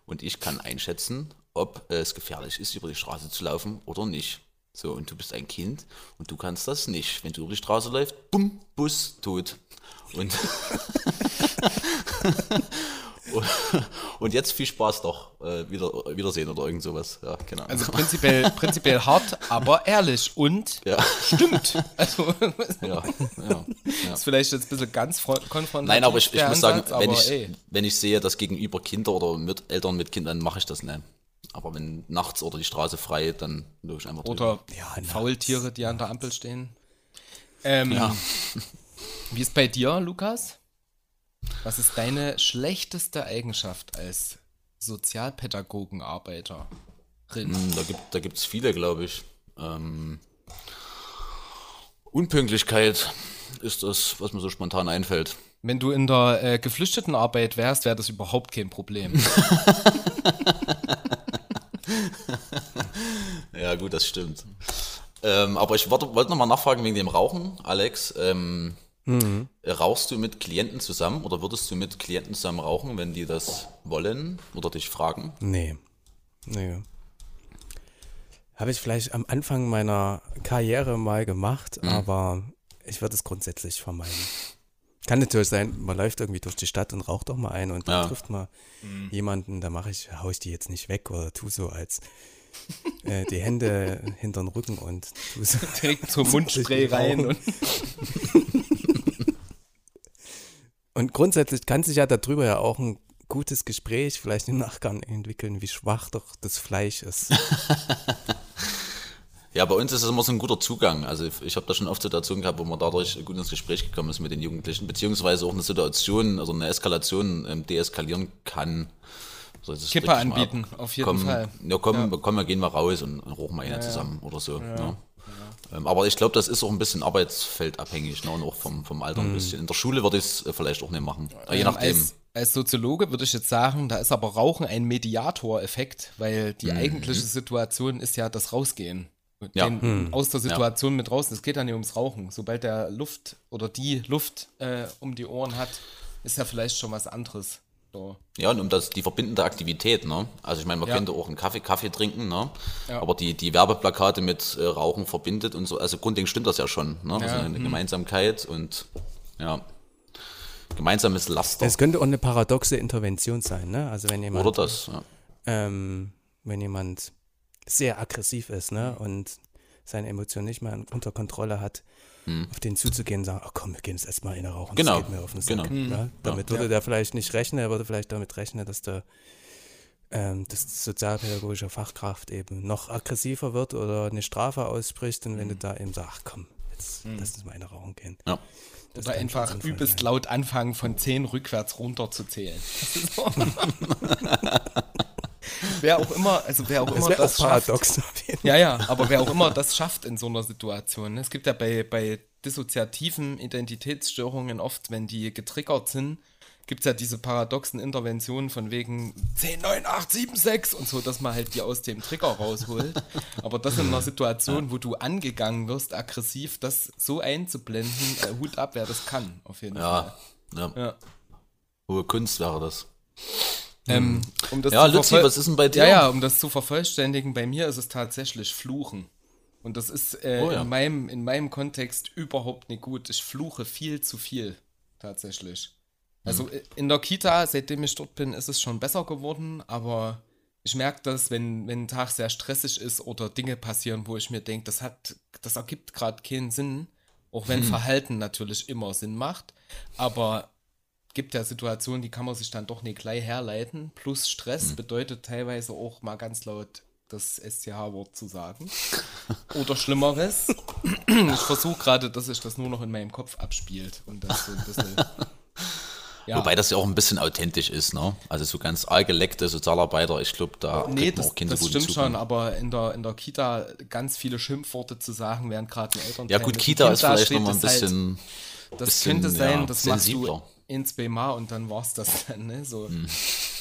und ich kann einschätzen, ob es gefährlich ist, über die Straße zu laufen oder nicht. So, und du bist ein Kind und du kannst das nicht. Wenn du über die Straße läufst, bumm, Bus, tot. Und, und jetzt viel Spaß doch. Äh, wieder, Wiedersehen oder irgend sowas. Ja, genau. Also prinzipiell, prinzipiell hart, aber ehrlich und ja, stimmt. Also ja, ist vielleicht jetzt ein bisschen ganz fro- konfrontativ. Nein, aber ich, ich muss sagen, Ansatz, wenn, ich, ey. wenn ich sehe, dass gegenüber Kinder oder mit Eltern mit Kindern, mache ich das nicht. Aber wenn nachts oder die Straße frei, dann löse ich einfach. Oder Ja. Faultiere, die an der Ampel stehen. Ähm, Ja. Wie ist bei dir, Lukas? Was ist deine schlechteste Eigenschaft als Sozialpädagogenarbeiterin? Hm, Da gibt da gibt's viele, glaube ich. Ähm, Unpünktlichkeit ist das, was mir so spontan einfällt. Wenn du in der äh, Geflüchtetenarbeit wärst, wäre das überhaupt kein Problem. Ja, gut, das stimmt. Ähm, aber ich wollte wollte noch mal nachfragen wegen dem Rauchen, Alex. Ähm, Rauchst du mit Klienten zusammen oder würdest du mit Klienten zusammen rauchen, wenn die das wollen oder dich fragen? Nee. Nee. Habe ich vielleicht am Anfang meiner Karriere mal gemacht, aber ich würde es grundsätzlich vermeiden. Kann natürlich sein, man läuft irgendwie durch die Stadt und raucht doch mal ein und dann Ja. trifft man jemanden, da mache ich, hau ich die jetzt nicht weg oder tu so als äh, die Hände hinter den Rücken und tu so. Direkt zum Mundspray rein und Und grundsätzlich kann sich ja darüber ja auch ein gutes Gespräch vielleicht im Nachgang entwickeln, wie schwach doch das Fleisch ist. Ja, bei uns ist es immer so ein guter Zugang. Also ich- habe da schon oft Situationen gehabt, wo man dadurch gut ins Gespräch gekommen ist mit den Jugendlichen, beziehungsweise auch eine Situation, also eine Eskalation ähm, deeskalieren kann. So, Kippe mal ab. anbieten, auf jeden komm, Fall. Ja, komm, komm, wir gehen mal raus und, rauchen mal eine zusammen oder so. Ja. Ähm, aber ich glaube, das ist auch ein bisschen arbeitsfeldabhängig ne? und auch vom, vom Alter ein bisschen. In der Schule würde ich es äh, vielleicht auch nicht machen. Aber je Ähm, nachdem. Als, als Soziologe würde ich jetzt sagen, da ist aber Rauchen ein Mediatoreffekt, weil die Mhm. eigentliche Situation ist ja das Rausgehen. Und Ja. Den, Aus der Situation mit draußen. Es geht ja nicht ums Rauchen. Sobald der Luft oder die Luft äh, um die Ohren hat, ist ja vielleicht schon was anderes. So. Ja, und um das, die verbindende Aktivität, ne? Also ich meine, man Ja. könnte auch einen Kaffee, Kaffee trinken, ne? Ja. Aber die, die Werbeplakate mit äh, Rauchen verbindet und so, also grundlegend stimmt das ja schon, ne? Also Ja, eine Gemeinsamkeit und ja, gemeinsames Laster. Es könnte auch eine paradoxe Intervention sein, ne? Also wenn jemand, Oder das, ja. ähm, wenn jemand sehr aggressiv ist, ne? Und seine Emotionen nicht mehr unter Kontrolle hat, auf den zuzugehen und sagen, oh komm, wir gehen jetzt erstmal eine rauchen, Hm. Genau, das geht mir auf den genau. Sack. Ja? Damit würde der vielleicht nicht rechnen, er würde vielleicht damit rechnen, dass der ähm, das sozialpädagogische Fachkraft eben noch aggressiver wird oder eine Strafe ausspricht und Hm. wenn du da eben sagst, ach komm, jetzt lass uns mal eine rauchen gehen. ja. Das Oder einfach übelst laut anfangen, von 10 rückwärts runter zu zählen. So. wer auch immer, also wer auch Das immer auch das schafft, paradox. Fall. Ja, ja, aber wer auch immer das schafft in so einer Situation. ne? Es gibt ja bei, bei dissoziativen Identitätsstörungen oft, wenn die getriggert sind, gibt es ja diese paradoxen Interventionen von wegen 10, 9, 8, 7, 6 und so, dass man halt die aus dem Trigger rausholt. aber das in einer Situation, wo du angegangen wirst, aggressiv, das so einzublenden, äh, Hut ab, wer das kann, auf jeden Fall. Ja, ja. Ja. Hohe Kunst wäre das. Ähm, um das Ja, Luzi, was ist denn bei dir? Ja, ja, um das zu vervollständigen, bei mir ist es tatsächlich Fluchen. Und das ist äh, Oh ja. in, meinem, in meinem Kontext überhaupt nicht gut. Ich fluche viel zu viel, tatsächlich. Also Mhm. äh, in der Kita, seitdem ich dort bin, ist es schon besser geworden, aber ich merke das, wenn, wenn ein Tag sehr stressig ist oder Dinge passieren, wo ich mir denke, das hat, das ergibt gerade keinen Sinn, auch Hm. wenn Verhalten natürlich immer Sinn macht, aber gibt ja Situationen, die kann man sich dann doch nicht gleich herleiten. Plus Stress bedeutet teilweise auch mal ganz laut das SCH-Wort zu sagen. Oder Schlimmeres. Ich versuche gerade, dass sich das nur noch in meinem Kopf abspielt und das so ein bisschen. Ja. Wobei das ja auch ein bisschen authentisch ist, ne? Also so ganz allgeleckte Sozialarbeiter, ich glaube, da Nee, kriegt man das, auch keinen das stimmt Zugang. schon, aber in der, in der Kita ganz viele Schimpfworte zu sagen, während gerade ein Elternteil Ja gut, Kita ist vielleicht nochmal ein halt- bisschen, Das bisschen, könnte sein, ja, das machst sensibler. du in zwei Mal und dann war's das dann, ne? So. Hm.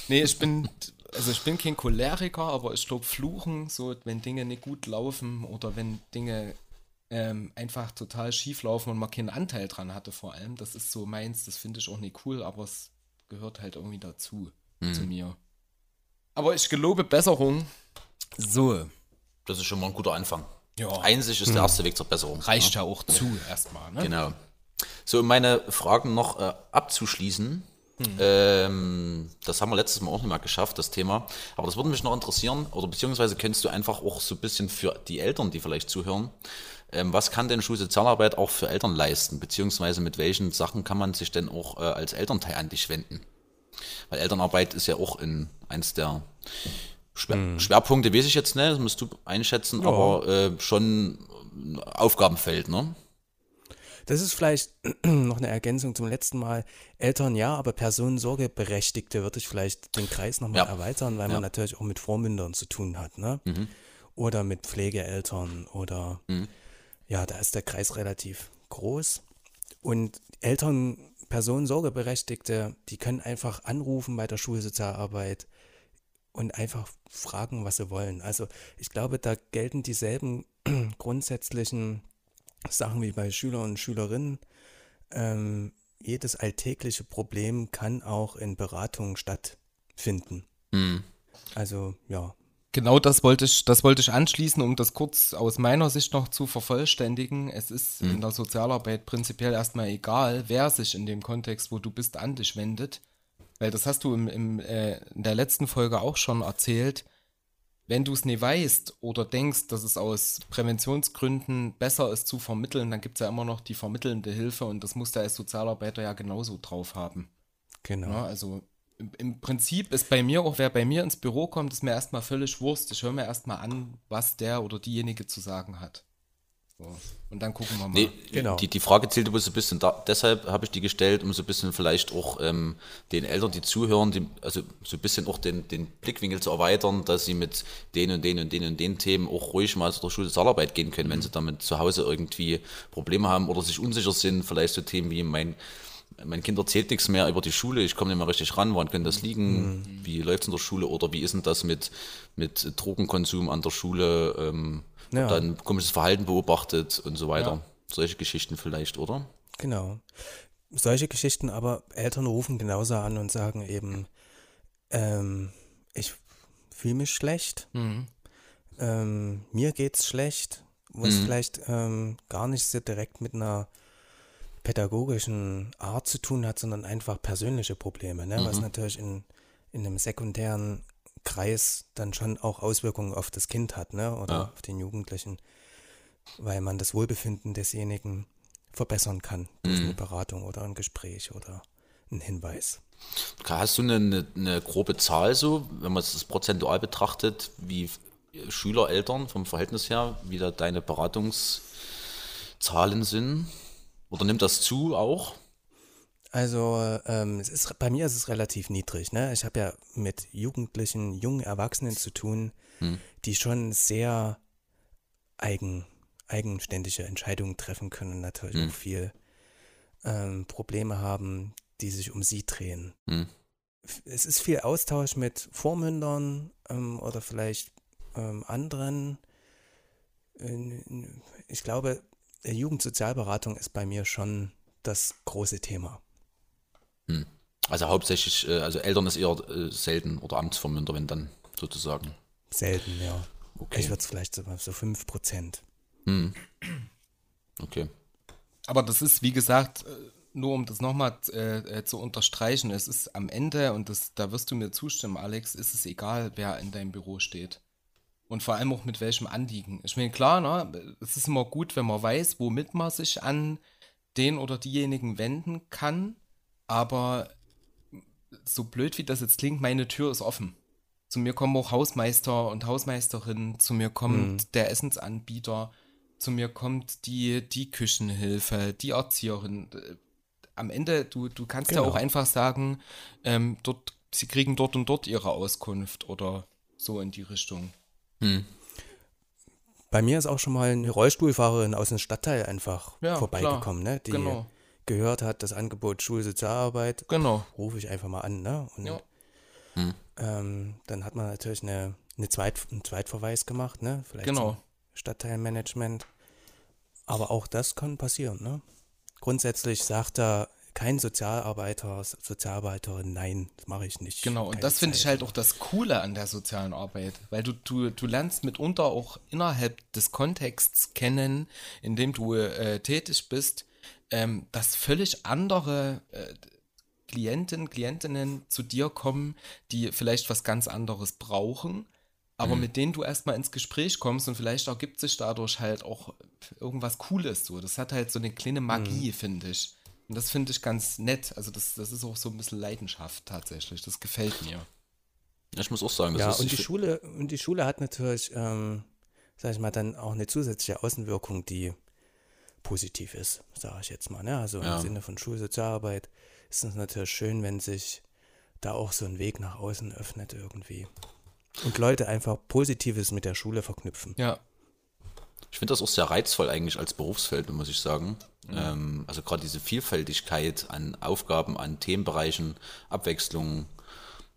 Nee, ich bin, also ich bin kein Choleriker, aber ich glaube Fluchen, so wenn Dinge nicht gut laufen oder wenn Dinge ähm, einfach total schief laufen und man keinen Anteil dran hatte vor allem, das ist so meins, das finde ich auch nicht cool, aber es gehört halt irgendwie dazu, Hm. zu mir. Aber ich gelobe Besserung. So. Das ist schon mal ein guter Anfang. Ja. Einsicht ist der erste Weg zur Besserung. Reicht ja auch zu erstmal, ne? Genau. So, um meine Fragen noch äh, abzuschließen. Ähm, das haben wir letztes Mal auch nicht mal geschafft, das Thema. Aber das würde mich noch interessieren, oder beziehungsweise kennst du einfach auch so ein bisschen für die Eltern, die vielleicht zuhören, ähm, was kann denn Schulsozialarbeit auch für Eltern leisten? Beziehungsweise mit welchen Sachen kann man sich denn auch äh, als Elternteil an dich wenden? Weil Elternarbeit ist ja auch in eins der Schwer Schwerpunkte, weiß ich jetzt nicht, das musst du einschätzen, aber äh, schon ein Aufgabenfeld, ne? Das ist vielleicht noch eine Ergänzung zum letzten Mal. Eltern ja, aber Personensorgeberechtigte würde ich vielleicht den Kreis nochmal Ja. erweitern, weil Ja. man natürlich auch mit Vormündern zu tun hat, ne? Oder mit Pflegeeltern oder ja, da ist der Kreis relativ groß. Und Eltern, Personensorgeberechtigte, die können einfach anrufen bei der Schulsozialarbeit und einfach fragen, was sie wollen. Also ich glaube, da gelten dieselben grundsätzlichen Sachen wie bei Schüler und Schülerinnen. Ähm, jedes alltägliche Problem kann auch in Beratungen stattfinden. Also ja, Genau das wollte ich, das wollte ich anschließen, um das kurz aus meiner Sicht noch zu vervollständigen. Es ist in der Sozialarbeit prinzipiell erstmal egal, wer sich in dem Kontext, wo du bist, an dich wendet. Weil das hast du im, im, äh, in der letzten Folge auch schon erzählt. Wenn du es nicht weißt oder denkst, dass es aus Präventionsgründen besser ist zu vermitteln, dann gibt es ja immer noch die vermittelnde Hilfe und das muss der als Sozialarbeiter ja genauso drauf haben. genau. Ja, also im, im Prinzip ist bei mir auch, wer bei mir ins Büro kommt, ist mir erstmal völlig Wurst. Ich höre mir erstmal an, was der oder diejenige zu sagen hat. So. Und dann gucken wir mal. Nee, Genau. die, die Frage zählt aber so ein bisschen, da, deshalb habe ich die gestellt, um so ein bisschen vielleicht auch ähm, den Eltern, die zuhören, die, also so ein bisschen auch den, den Blickwinkel zu erweitern, dass sie mit den und den und den und den Themen auch ruhig mal zu der Schulsozialarbeit gehen können, wenn sie damit zu Hause irgendwie Probleme haben oder sich unsicher sind, vielleicht so Themen wie mein mein Kind erzählt nichts mehr über die Schule, ich komme nicht mehr richtig ran, woran könnte das liegen, wie läuft es in der Schule oder wie ist denn das mit, mit Drogenkonsum an der Schule, ähm, Ja. dann komisches Verhalten beobachtet und so weiter. Solche Geschichten vielleicht, oder? Genau. Solche Geschichten, aber Eltern rufen genauso an und sagen eben, ähm, ich fühle mich schlecht, ähm, mir geht's schlecht, was vielleicht ähm, gar nicht so direkt mit einer pädagogischen Art zu tun hat, sondern einfach persönliche Probleme, ne? was natürlich in, in einem sekundären Kreis dann schon auch Auswirkungen auf das Kind hat ne? oder Ja. auf den Jugendlichen, weil man das Wohlbefinden desjenigen verbessern kann durch eine Beratung oder ein Gespräch oder ein Hinweis. Hast du eine, eine, eine grobe Zahl so, wenn man es prozentual betrachtet, wie Schüler, Eltern vom Verhältnis her, wie da deine Beratungszahlen sind? Oder nimmt das zu auch? Also ähm, es ist, bei mir ist es relativ niedrig. Ne? Ich habe ja mit Jugendlichen, jungen Erwachsenen zu tun, die schon sehr eigen, eigenständige Entscheidungen treffen können und natürlich auch viel ähm, Probleme haben, die sich um sie drehen. Hm. Es ist viel Austausch mit Vormündern ähm, oder vielleicht ähm, anderen. Ich glaube, Jugendsozialberatung ist bei mir schon das große Thema. Also hauptsächlich, äh, also Eltern ist eher äh, selten oder Amtsvermünder, wenn dann sozusagen. Selten, ja. Okay. Ich würde es vielleicht so, so 5%. Okay. Aber das ist, wie gesagt, äh, nur um das nochmal äh, zu unterstreichen, es ist am Ende, und das, da wirst du mir zustimmen, Alex, ist es egal, wer in deinem Büro steht. Und vor allem auch mit welchem Anliegen. Ich meine, klar, ne, es ist immer gut, wenn man weiß, womit man sich an den oder diejenigen wenden kann, aber so blöd wie das jetzt klingt, meine Tür ist offen. Zu mir kommen auch Hausmeister und Hausmeisterinnen, zu mir kommt der Essensanbieter, zu mir kommt die, die Küchenhilfe, die Erzieherin. Am Ende, du, du kannst ja Genau. auch einfach sagen, ähm, dort, sie kriegen dort und dort ihre Auskunft oder so in die Richtung. Bei mir ist auch schon mal eine Rollstuhlfahrerin aus dem Stadtteil einfach Ja, vorbeigekommen, klar. ne? Die Genau. Gehört hat, das Angebot Schulsozialarbeit. Genau. Rufe ich einfach mal an, ne? Und Ja. ähm, dann hat man natürlich eine, eine Zweit, einen Zweitverweis gemacht, ne? Vielleicht Genau. zum Stadtteilmanagement. Aber auch das kann passieren, ne? Grundsätzlich sagt da kein Sozialarbeiter, Sozialarbeiterin, nein, das mache ich nicht. Genau, und Keine das finde ich halt auch das Coole an der sozialen Arbeit, weil du, du, du lernst mitunter auch innerhalb des Kontexts kennen, in dem du äh, tätig bist, ähm, dass völlig andere äh, Klienten, Klientinnen zu dir kommen, die vielleicht was ganz anderes brauchen, aber mit denen du erstmal ins Gespräch kommst und vielleicht ergibt sich dadurch halt auch irgendwas Cooles so. Das hat halt so eine kleine Magie, finde ich. Und das finde ich ganz nett. Also das, das ist auch so ein bisschen Leidenschaft tatsächlich. Das gefällt mir. Ja, ich muss auch sagen, das Ja, ist, und die Schule, und die Schule hat natürlich, ähm, sag ich mal, dann auch eine zusätzliche Außenwirkung, die positiv ist, sage ich jetzt mal. Ne? Also Ja. im Sinne von Schulsozialarbeit ist es natürlich schön, wenn sich da auch so ein Weg nach außen öffnet irgendwie. Und Leute einfach Positives mit der Schule verknüpfen. Ja, Ich finde das auch sehr reizvoll eigentlich als Berufsfeld, muss ich sagen. Ähm, also gerade diese Vielfältigkeit an Aufgaben, an Themenbereichen, Abwechslung.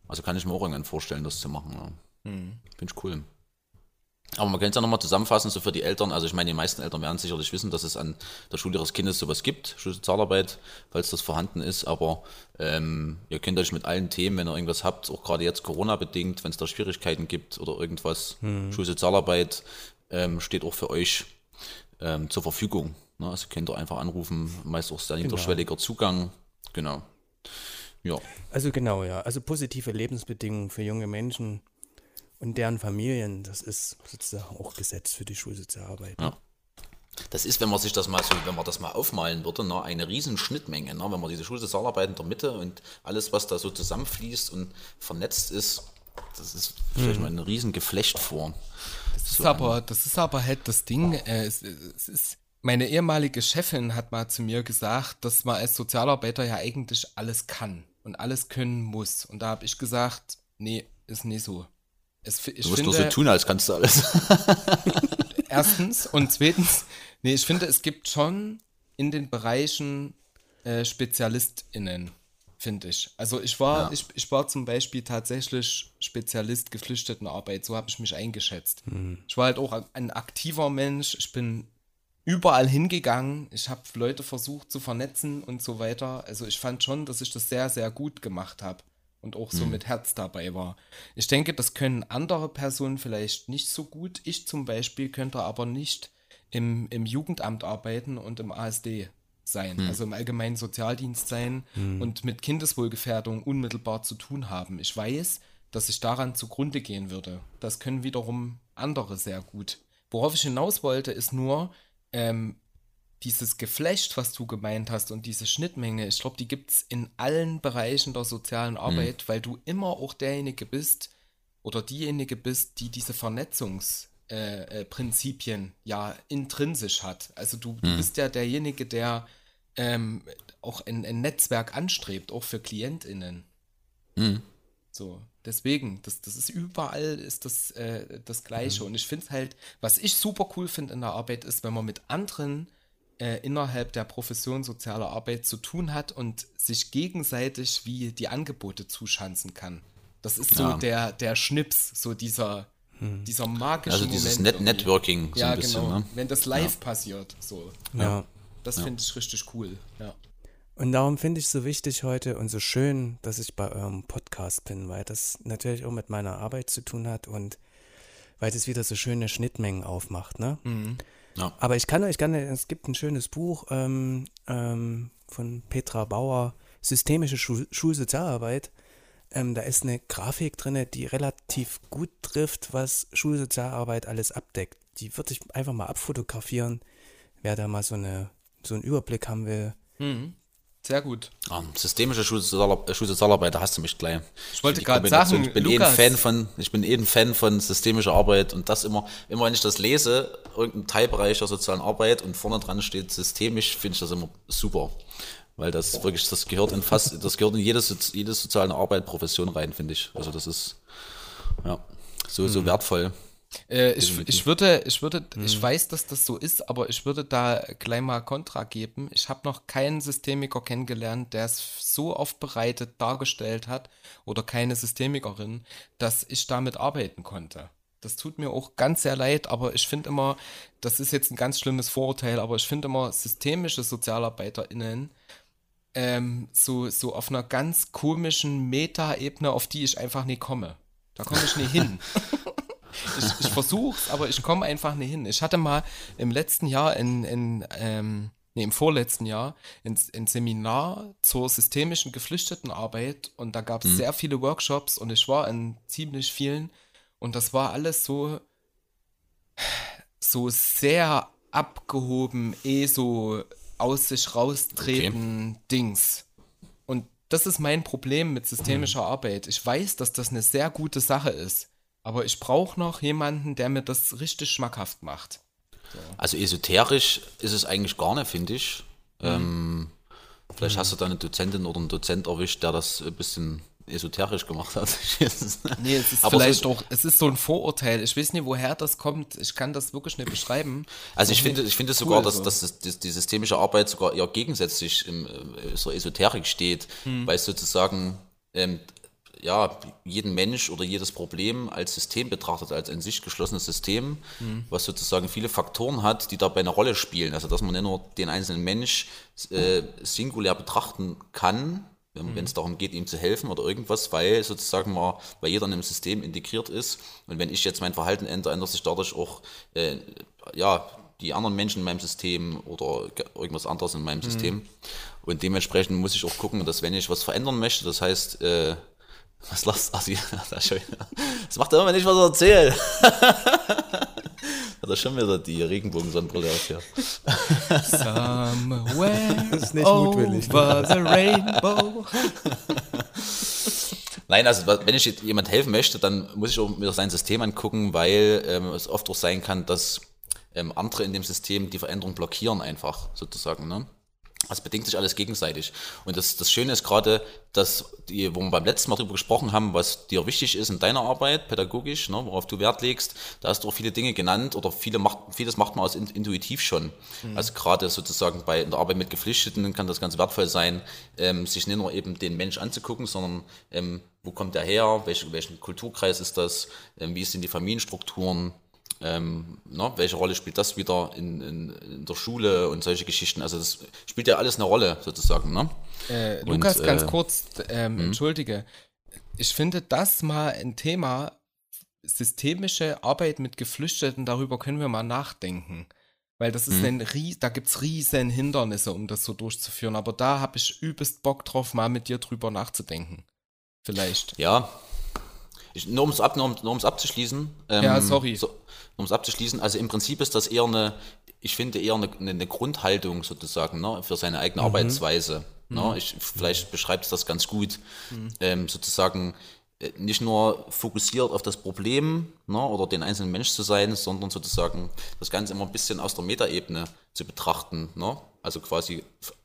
Also kann ich mir auch irgendwann vorstellen, das zu machen. Ja. Finde ich cool. Aber man könnte es ja nochmal zusammenfassen, so für die Eltern. Also ich meine, die meisten Eltern werden sicherlich wissen, dass es an der Schule ihres Kindes sowas gibt, Schulsozialarbeit, falls das vorhanden ist. Aber ähm, ihr könnt euch mit allen Themen, wenn ihr irgendwas habt, auch gerade jetzt Corona-bedingt, wenn es da Schwierigkeiten gibt oder irgendwas, Schulsozialarbeit ähm, steht auch für euch ähm, zur Verfügung. Ne? Also könnt ihr einfach anrufen, meist auch sehr niederschwelliger Zugang. Genau. Ja. Also genau, ja. Also positive Lebensbedingungen für junge Menschen und deren Familien, das ist sozusagen auch Gesetz für die Schulsozialarbeit. Ja. Das ist, wenn man sich das mal so, wenn man das mal aufmalen würde, ne, eine riesen Schnittmenge. Ne? Wenn man diese Schulsozialarbeit in der Mitte und alles, was da so zusammenfließt und vernetzt ist, das ist vielleicht mal ein riesen Geflecht vor. das ist, aber, das ist aber halt das Ding. Äh, es, es ist, meine ehemalige Chefin hat mal zu mir gesagt, dass man als Sozialarbeiter ja eigentlich alles kann und alles können muss. Und da habe ich gesagt, nee, ist nicht so. Es, Du musst finde, nur so tun, als kannst du alles. erstens und zweitens, nee, ich finde, es gibt schon in den Bereichen äh, SpezialistInnen, finde ich. Also ich war, Ja. ich, ich war zum Beispiel tatsächlich Spezialist Geflüchtetenarbeit, so habe ich mich eingeschätzt. Ich war halt auch ein aktiver Mensch, ich bin überall hingegangen, ich habe Leute versucht zu vernetzen und so weiter. Also ich fand schon, dass ich das sehr, sehr gut gemacht habe und auch so mit Herz dabei war. Ich denke, das können andere Personen vielleicht nicht so gut. Ich zum Beispiel könnte aber nicht im, im Jugendamt arbeiten und im ASD sein, also im allgemeinen Sozialdienst sein und mit Kindeswohlgefährdung unmittelbar zu tun haben. Ich weiß, dass ich daran zugrunde gehen würde. Das können wiederum andere sehr gut. Worauf ich hinaus wollte, ist nur, ähm, dieses Geflecht, was du gemeint hast und diese Schnittmenge, ich glaube, die gibt es in allen Bereichen der sozialen Arbeit, weil du immer auch derjenige bist oder diejenige bist, die diese Vernetzungsprinzipien äh, äh, ja intrinsisch hat. Also du, du bist ja derjenige, der ähm, auch ein, ein Netzwerk anstrebt, auch für KlientInnen. So, deswegen, das, das ist überall ist das, äh, das Gleiche. Und ich finde es halt, was ich super cool finde in der Arbeit, ist, wenn man mit anderen äh, innerhalb der Profession sozialer Arbeit zu tun hat und sich gegenseitig wie die Angebote zuschanzen kann. Das ist so Ja. der, der Schnips, so dieser, dieser magische Also dieses Moment Net. Networking so ja, ein bisschen. genau. Ne? Wenn das live passiert, so. Ja. Das finde ich richtig cool. Ja. Und darum finde ich es so wichtig heute und so schön, dass ich bei eurem Podcast bin, weil das natürlich auch mit meiner Arbeit zu tun hat und weil das wieder so schöne Schnittmengen aufmacht, ne? Ja. Aber ich kann euch gerne, es gibt ein schönes Buch ähm, ähm, von Petra Bauer, Systemische Schul Schulsozialarbeit. Ähm, da ist eine Grafik drin, die relativ gut trifft, was Schulsozialarbeit alles abdeckt. Die würde ich einfach mal abfotografieren, wer da mal so, eine, so einen Überblick haben will. Sehr gut. Ah, systemische Schulsozialar- äh, Schulsozialarbeit, da hast du mich gleich. Ich wollte gerade sagen, ich bin eh ein Lukas- Fan von, ich bin eh ein Fan von systemischer Arbeit und das immer, immer wenn ich das lese, irgendein Teilbereich der sozialen Arbeit und vorne dran steht systemisch, finde ich das immer super. Weil das wirklich, das gehört in fast, das gehört in jede, jede soziale Arbeit, Profession rein, finde ich. Also das ist, ja, so, Mhm. so wertvoll. Äh, ich, ich würde, ich würde, Mhm. ich weiß, dass das so ist, aber ich würde da gleich mal Kontra geben. Ich habe noch keinen Systemiker kennengelernt, der es so aufbereitet dargestellt hat oder keine Systemikerin, dass ich damit arbeiten konnte. Das tut mir auch ganz sehr leid, aber ich finde immer, das ist jetzt ein ganz schlimmes Vorurteil, aber ich finde immer systemische SozialarbeiterInnen ähm, so, so auf einer ganz komischen Meta-Ebene, auf die ich einfach nie komme. Da komme ich nie hin. Ich, ich versuch's, aber ich komme einfach nicht hin. Ich hatte mal im letzten Jahr in, in ähm, nee, im vorletzten Jahr ein, ein Seminar zur systemischen Geflüchtetenarbeit und da gab es sehr viele Workshops und ich war in ziemlich vielen und das war alles so so sehr abgehoben, eh so aus sich raustreten Dings. Und das ist mein Problem mit systemischer Arbeit. Ich weiß, dass das eine sehr gute Sache ist, aber ich brauche noch jemanden, der mir das richtig schmackhaft macht. Also esoterisch ist es eigentlich gar nicht, finde ich. Mhm. Ähm, vielleicht hast du da eine Dozentin oder einen Dozent erwischt, der das ein bisschen esoterisch gemacht hat. Nee, es ist Aber vielleicht so, doch, es ist so ein Vorurteil. Ich weiß nicht, woher das kommt. Ich kann das wirklich nicht beschreiben. Also ich finde, ich finde cool sogar, dass, so. dass das, die, die systemische Arbeit sogar eher gegensätzlich im, äh, so Esoterik steht, Hm. weil es sozusagen ähm, ja, jeden Mensch oder jedes Problem als System betrachtet, als ein sich geschlossenes System, Hm. was sozusagen viele Faktoren hat, die dabei eine Rolle spielen. Also dass man nicht nur den einzelnen Mensch äh, singulär betrachten kann, wenn wenn es darum geht, ihm zu helfen oder irgendwas, weil sozusagen mal, weil jeder in einem System integriert ist. Und wenn ich jetzt mein Verhalten ändere, ändert sich dadurch auch äh, ja, die anderen Menschen in meinem System oder ge- irgendwas anderes in meinem System. Und dementsprechend muss ich auch gucken, dass wenn ich was verändern möchte, das heißt, äh, was lasst ach, sie- das schon wieder- das macht er immer, wenn ich was erzähle. Hat er schon wieder die Regenbogensonnenbrille auf hier. Somewhere Das ist nicht mutwillig. over the rainbow. Nein, also wenn ich jemand helfen möchte, dann muss ich auch mir sein System angucken, weil ähm, es oft auch sein kann, dass ähm, andere in dem System die Veränderung blockieren einfach sozusagen. Ne? Das bedingt sich alles gegenseitig. Und das, das Schöne ist gerade, dass die, wo wir beim letzten Mal drüber gesprochen haben, was dir wichtig ist in deiner Arbeit, pädagogisch, ne, worauf du Wert legst, da hast du auch viele Dinge genannt oder viele macht, vieles macht man aus in- intuitiv schon. Also gerade sozusagen bei in der Arbeit mit Geflüchteten kann das ganz wertvoll sein, ähm, sich nicht nur eben den Mensch anzugucken, sondern ähm, wo kommt der her, welch, welchen Kulturkreis ist das, ähm, wie sind die Familienstrukturen, ähm, ne, welche Rolle spielt das wieder in, in, in der Schule und solche Geschichten. Also das spielt ja alles eine Rolle sozusagen. Ne? Äh, Und, Lukas, ganz äh, kurz, ähm, entschuldige. Ich finde das mal ein Thema, systemische Arbeit mit Geflüchteten, darüber können wir mal nachdenken. Weil das ist ein ries, da gibt's riesen Hindernisse, um das so durchzuführen. Aber da habe ich übelst Bock drauf, mal mit dir drüber nachzudenken. Vielleicht. Ja. Nur um es ab, nur nur um's abzuschließen. Ähm, Ja, sorry. So, um es abzuschließen, also im Prinzip ist das eher eine, ich finde eher eine, eine Grundhaltung sozusagen, ne, für seine eigene Arbeitsweise. Ne? Ich, vielleicht beschreibt es das ganz gut. Ähm, sozusagen äh, nicht nur fokussiert auf das Problem ne, oder den einzelnen Mensch zu sein, sondern sozusagen das Ganze immer ein bisschen aus der Metaebene zu betrachten. Ne? Also quasi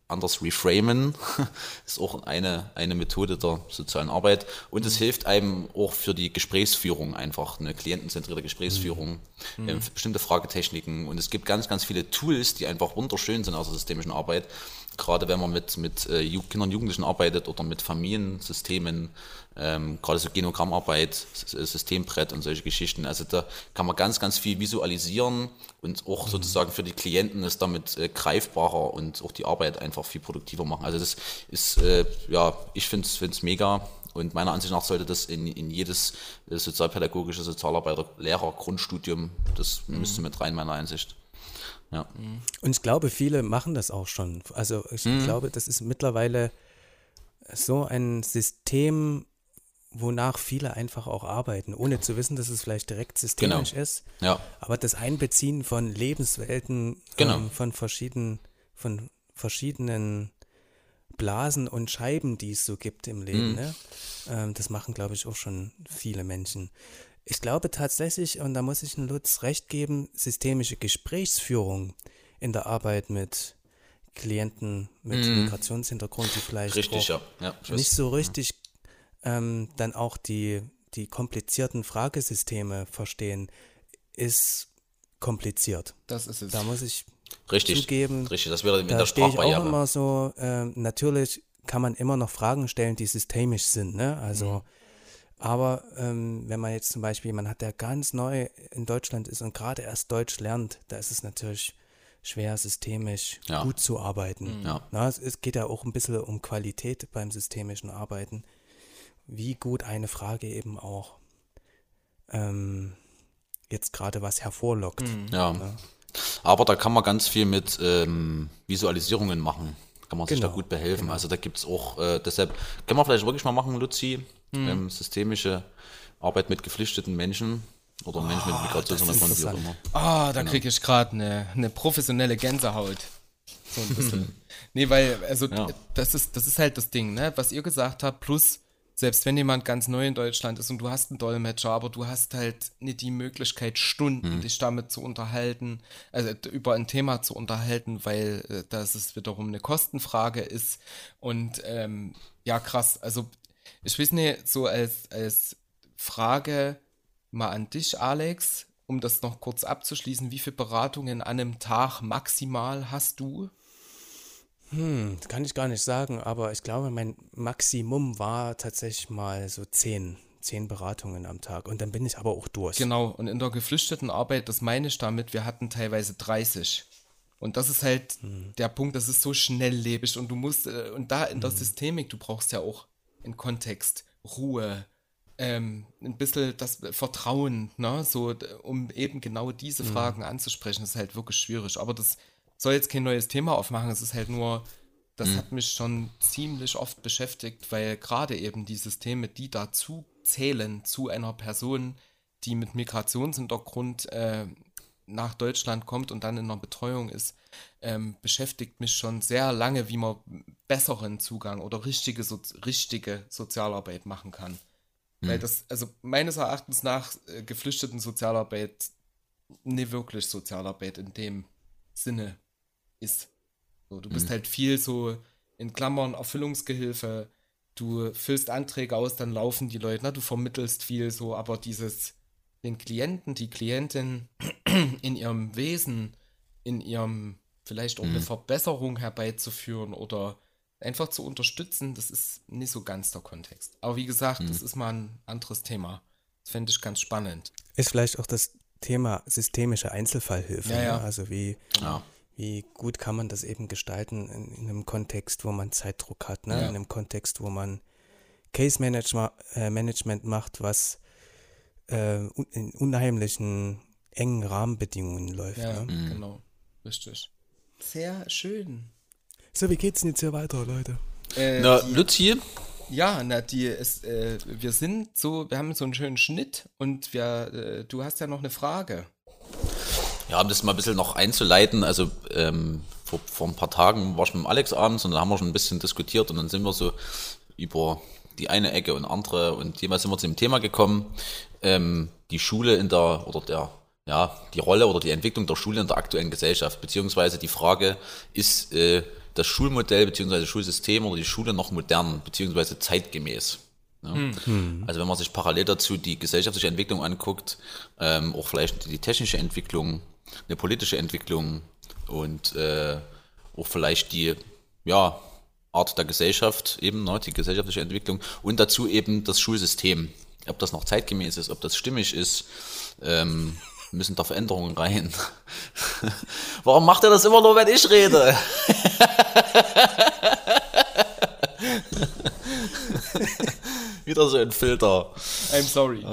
anders reframen. Ist auch eine, eine Methode der sozialen Arbeit. Und es hilft einem auch für die Gesprächsführung einfach, eine klientenzentrierte Gesprächsführung, ähm, für bestimmte Fragetechniken. Und es gibt ganz, ganz viele Tools, die einfach wunderschön sind aus der systemischen Arbeit, gerade wenn man mit, mit äh, Kindern und Jugendlichen arbeitet oder mit Familiensystemen, ähm, gerade so Genogrammarbeit, Systembrett und solche Geschichten. Also da kann man ganz, ganz viel visualisieren und auch sozusagen für die Klienten ist damit äh, greifbarer und auch die Arbeit einfach viel produktiver machen. Also das ist, äh, ja, ich finde es mega und meiner Ansicht nach sollte das in, in jedes äh, sozialpädagogische Sozialarbeiter, Lehrer, Grundstudium, das müsste mit rein, meiner Ansicht. Ja. Und ich glaube, viele machen das auch schon. Also ich Mhm. glaube, das ist mittlerweile so ein System, wonach viele einfach auch arbeiten, ohne zu wissen, dass es vielleicht direkt systemisch Genau. ist. Ja. Aber das Einbeziehen von Lebenswelten Genau. ähm, von verschiedenen, von verschiedenen Blasen und Scheiben, die es so gibt im Leben, Mhm. ne? ähm, das machen, glaube ich, auch schon viele Menschen. Ich glaube tatsächlich, und da muss ich Lutz recht geben, systemische Gesprächsführung in der Arbeit mit Klienten mit Migrationshintergrund, die vielleicht Mhm. Richtig, ja. ja. Ich nicht so richtig ähm, dann auch die, die komplizierten Fragesysteme verstehen, ist kompliziert. Das ist es. Da muss ich Richtig, zugeben, richtig, das wäre in da der stehe ich auch immer so, ähm, natürlich kann man immer noch Fragen stellen, die systemisch sind, ne? Also, Mhm. aber ähm, wenn man jetzt zum Beispiel jemand hat, der ganz neu in Deutschland ist und gerade erst Deutsch lernt, da ist es natürlich schwer, systemisch Ja. gut zu arbeiten. Ja. Na, es, es geht ja auch ein bisschen um Qualität beim systemischen Arbeiten. Wie gut eine Frage eben auch ähm, jetzt gerade was hervorlockt. Ja. Aber da kann man ganz viel mit ähm, Visualisierungen machen. Kann man sich da Genau, gut behelfen. Also da gibt es auch, äh, deshalb können wir vielleicht wirklich mal machen, Luzi, Mhm. ähm, systemische Arbeit mit geflüchteten Menschen oder Menschen mit Migrationshintergrund, wie auch immer. Ah, Genau. da kriege ich gerade eine ne professionelle Gänsehaut. So ein bisschen. nee, weil, also, Ja. das, ist, das ist halt das Ding, ne? Was ihr gesagt habt, plus, selbst wenn jemand ganz neu in Deutschland ist und du hast einen Dolmetscher, aber du hast halt nicht die Möglichkeit, Stunden dich damit zu unterhalten, also über ein Thema zu unterhalten, weil äh, das es wiederum eine Kostenfrage ist. Und ähm, ja, krass. Also, ich weiß nicht, so als, als Frage mal an dich, Alex, um das noch kurz abzuschließen, wie viele Beratungen an einem Tag maximal hast du? Hm, das kann ich gar nicht sagen, aber ich glaube, mein Maximum war tatsächlich mal so zehn, zehn Beratungen am Tag. Und dann bin ich aber auch durch. Genau, und in der geflüchteten Arbeit, das meine ich damit, wir hatten teilweise 30. Und das ist halt der Punkt, das ist so schnelllebig und du musst, äh, und da in der Systemik, du brauchst ja auch einen Kontext, Ruhe, ähm, ein bisschen das Vertrauen, ne, so, um eben genau diese Fragen anzusprechen, ist halt wirklich schwierig. Aber das soll jetzt kein neues Thema aufmachen, es ist halt nur, das hat mich schon ziemlich oft beschäftigt, weil gerade eben die Systeme, die dazu zählen zu einer Person, die mit Migrationshintergrund äh, nach Deutschland kommt und dann in einer Betreuung ist, ähm, beschäftigt mich schon sehr lange, wie man besseren Zugang oder richtige, so, richtige Sozialarbeit machen kann. Weil das, also meines Erachtens nach äh, geflüchteten Sozialarbeit nie wirklich Sozialarbeit in dem Sinne ist. So, du bist halt viel so in Klammern Erfüllungsgehilfe, du füllst Anträge aus, dann laufen die Leute, ne? du vermittelst viel so, aber dieses den Klienten, die Klientin in ihrem Wesen, in ihrem vielleicht auch eine Verbesserung herbeizuführen oder einfach zu unterstützen, das ist nicht so ganz der Kontext. Aber wie gesagt, das ist mal ein anderes Thema. Das fände ich ganz spannend. Ist vielleicht auch das Thema systemische Einzelfallhilfe. Ja, ja. Ne? Also wie, Ja. Wie gut kann man das eben gestalten in, in einem Kontext, wo man Zeitdruck hat, ne? Ja. in einem Kontext, wo man Case Management, äh, Management macht, was äh, in unheimlichen engen Rahmenbedingungen läuft. Ja, Ne? genau. Richtig. Sehr schön. So, wie geht's denn jetzt hier weiter, Leute? Äh, Na, die, Luzi, ja, na, die ist, äh, wir sind so, wir haben so einen schönen Schnitt und wir, äh, du hast ja noch eine Frage. Ja, um das mal ein bisschen noch einzuleiten, also ähm, vor, vor ein paar Tagen war ich mit dem Alex abends und da haben wir schon ein bisschen diskutiert und dann sind wir so über die eine Ecke und andere und jemals sind wir zu dem Thema gekommen, ähm, die Schule in der, oder der, ja, die Rolle oder die Entwicklung der Schule in der aktuellen Gesellschaft, beziehungsweise die Frage, ist äh, das Schulmodell beziehungsweise Schulsystem oder die Schule noch modern beziehungsweise zeitgemäß? Ne? Also wenn man sich parallel dazu die gesellschaftliche Entwicklung anguckt, ähm, auch vielleicht die technische Entwicklung, eine politische Entwicklung und äh, auch vielleicht die, ja, Art der Gesellschaft eben, ne, die gesellschaftliche Entwicklung und dazu eben das Schulsystem. Ob das noch zeitgemäß ist, ob das stimmig ist, ähm, müssen da Veränderungen rein. Warum macht er das immer nur, wenn ich rede? Wieder so ein Filter. I'm sorry.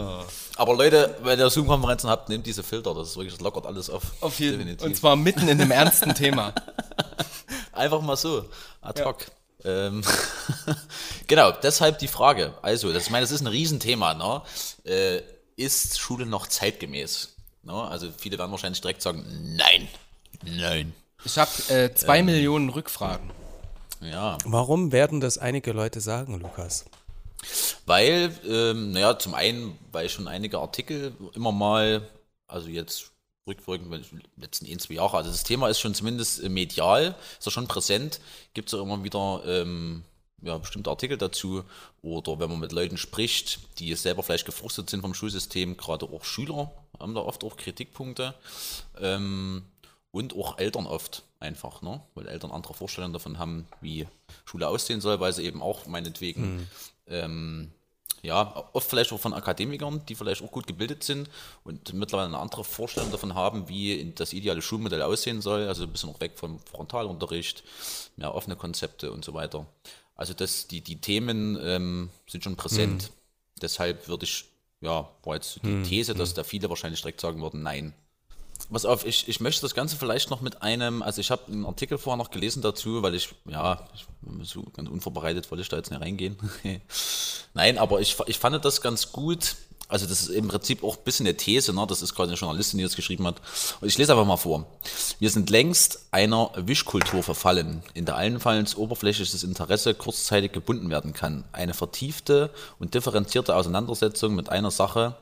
Aber Leute, wenn ihr Zoom-Konferenzen habt, nehmt diese Filter. Das ist wirklich, das lockert alles auf. Auf jeden Definitiv. Und zwar mitten in einem ernsten Thema. Einfach mal so, ad hoc. Ähm, genau, deshalb die Frage. Also, das, ich meine, das ist ein Riesenthema. Ne? Äh, ist Schule noch zeitgemäß? Ne? Also, viele werden wahrscheinlich direkt sagen, nein, nein. Ich habe äh, zwei Millionen Rückfragen. Ja, Warum werden das einige Leute sagen, Lukas? Weil, ähm, naja, zum einen, weil schon einige Artikel immer mal, also jetzt rückwirkend, letzten ein, zwei Jahre, also das Thema ist schon zumindest äh, medial, ist ja schon präsent, gibt es ja immer wieder ähm, ja, bestimmte Artikel dazu oder wenn man mit Leuten spricht, die selber vielleicht gefrustet sind vom Schulsystem, gerade auch Schüler haben da oft auch Kritikpunkte ähm, und auch Eltern oft einfach, ne? weil Eltern andere Vorstellungen davon haben, wie Schule aussehen soll, weil sie eben auch meinetwegen ähm, ja, oft vielleicht auch von Akademikern, die vielleicht auch gut gebildet sind und mittlerweile eine andere Vorstellung davon haben, wie das ideale Schulmodell aussehen soll. Also ein bisschen auch weg vom Frontalunterricht, mehr offene Konzepte und so weiter. Also das, die, die Themen ähm, sind schon präsent. Deshalb würde ich, ja, war jetzt die These, dass da viele wahrscheinlich direkt sagen würden, nein. Pass auf, ich, ich möchte das Ganze vielleicht noch mit einem, also ich habe einen Artikel vorher noch gelesen dazu, weil ich, ja, ich, so ganz unvorbereitet wollte ich da jetzt nicht reingehen. Nein, aber ich, ich fand das ganz gut. Also das ist im Prinzip auch ein bisschen eine These, ne? das ist quasi eine Journalistin, die das geschrieben hat. Und ich lese einfach mal vor. Wir sind längst einer Wischkultur verfallen, in der allenfalls oberflächliches Interesse kurzzeitig gebunden werden kann. Eine vertiefte und differenzierte Auseinandersetzung mit einer Sache,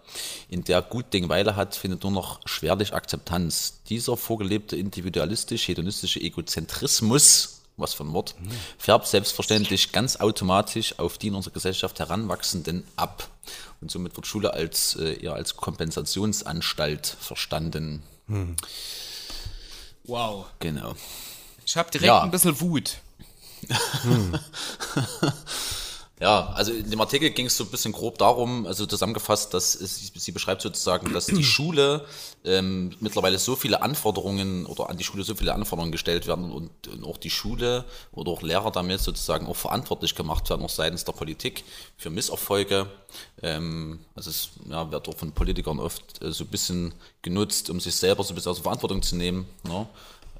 in der gut Ding Weile hat, findet nur noch schwerlich Akzeptanz. Dieser vorgelebte individualistisch-hedonistische Egozentrismus was für ein Wort, färbt selbstverständlich ganz automatisch auf die in unserer Gesellschaft heranwachsenden ab. Und somit wird Schule als äh, eher als Kompensationsanstalt verstanden. Wow. Genau. Ich habe direkt Ja. ein bisschen Wut. Ja, also in dem Artikel ging es so ein bisschen grob darum, also zusammengefasst, dass es, sie beschreibt sozusagen, dass die Schule ähm, mittlerweile so viele Anforderungen oder an die Schule so viele Anforderungen gestellt werden und, und auch die Schule oder auch Lehrer damit sozusagen auch verantwortlich gemacht werden, auch seitens der Politik für Misserfolge. Ähm, also es ja, wird auch von Politikern oft äh, so ein bisschen genutzt, um sich selber so ein bisschen aus der Verantwortung zu nehmen. Ne?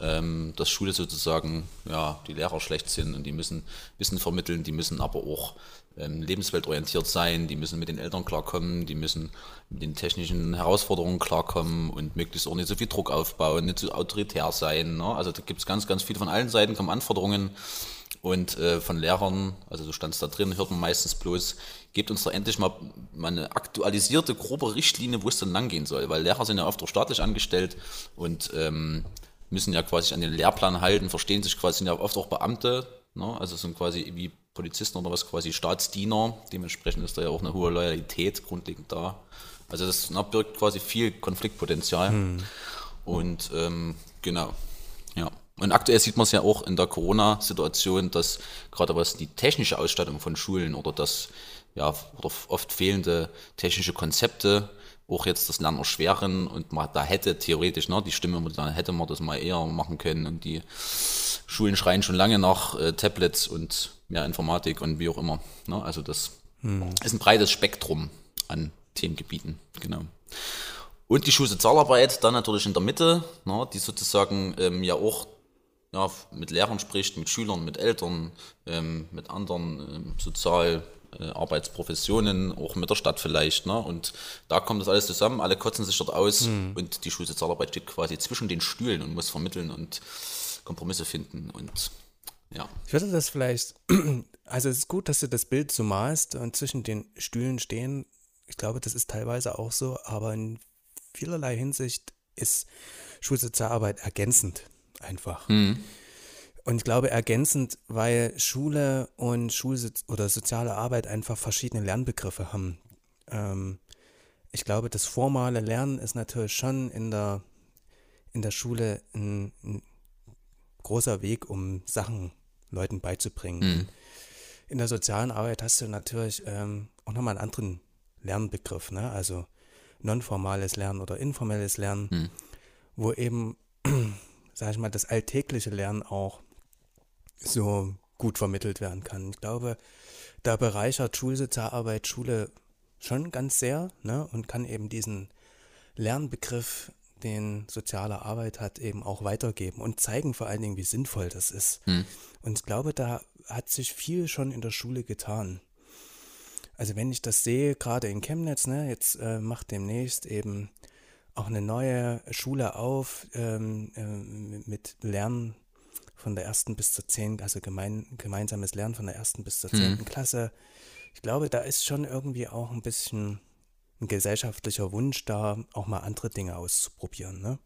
Ähm, dass Schule sozusagen, ja, die Lehrer schlecht sind und die müssen Wissen vermitteln, die müssen aber auch ähm, lebensweltorientiert sein, die müssen mit den Eltern klarkommen, die müssen mit den technischen Herausforderungen klarkommen und möglichst auch nicht so viel Druck aufbauen, nicht so autoritär sein. Ne? Also da gibt es ganz, ganz viele von allen Seiten kommen Anforderungen und äh, von Lehrern, also so stand es da drin, hört man meistens bloß, gebt uns doch endlich mal, mal eine aktualisierte, grobe Richtlinie, wo es dann lang gehen soll, weil Lehrer sind ja oft auch staatlich angestellt und ähm, müssen ja quasi an den Lehrplan halten, verstehen sich quasi, sind ja oft auch Beamte, ne? also sind quasi wie Polizisten oder was, quasi Staatsdiener, dementsprechend ist da ja auch eine hohe Loyalität grundlegend da. Also das ne, birgt quasi viel Konfliktpotenzial und ähm, genau, ja. Und aktuell sieht man es ja auch in der Corona-Situation, dass gerade was die technische Ausstattung von Schulen oder das ja oder oft fehlende technische Konzepte auch jetzt das Lernen erschweren und man da hätte theoretisch, ne, die Stimme, da hätte man das mal eher machen können und die Schulen schreien schon lange nach äh, Tablets und mehr Informatik und wie auch immer. Ne? Also das ist ein breites Spektrum an Themengebieten, genau. Und die Schulsozialarbeit dann natürlich in der Mitte, ne, die sozusagen ähm, ja auch ja, mit Lehrern spricht, mit Schülern, mit Eltern, ähm, mit anderen ähm, Sozialarbeitsprofessionen, auch mit der Stadt vielleicht. Ne? Und da kommt das alles zusammen, alle kotzen sich dort aus und die Schulsozialarbeit steht quasi zwischen den Stühlen und muss vermitteln und Kompromisse finden und ja. Ich würde das vielleicht, also es ist gut, dass du das Bild so malst und zwischen den Stühlen stehen. Ich glaube, das ist teilweise auch so, aber in vielerlei Hinsicht ist Schulsozialarbeit ergänzend einfach. Und ich glaube ergänzend, weil Schule und Schul oder soziale Arbeit einfach verschiedene Lernbegriffe haben. Ähm, ich glaube, das formale Lernen ist natürlich schon in der, in der Schule ein, ein großer Weg, um Sachen Leuten beizubringen. In der sozialen Arbeit hast du natürlich ähm, auch nochmal einen anderen Lernbegriff, ne? also nonformales Lernen oder informelles Lernen, wo eben, sag ich mal, das alltägliche Lernen auch so gut vermittelt werden kann. Ich glaube, da bereichert Schulsozialarbeit Schule schon ganz sehr ne? und kann eben diesen Lernbegriff, den soziale Arbeit hat, eben auch weitergeben und zeigen vor allen Dingen, wie sinnvoll das ist. Und ich glaube, da hat sich viel schon in der Schule getan. Also wenn ich das sehe, gerade in Chemnitz, ne, jetzt äh, macht demnächst eben auch eine neue Schule auf ähm, ähm, mit Lernen von der ersten bis zur zehnten, also gemein, gemeinsames Lernen von der ersten bis zur zehnten Klasse. Ich glaube, da ist schon irgendwie auch ein bisschen ein gesellschaftlicher Wunsch da, auch mal andere Dinge auszuprobieren. Ne?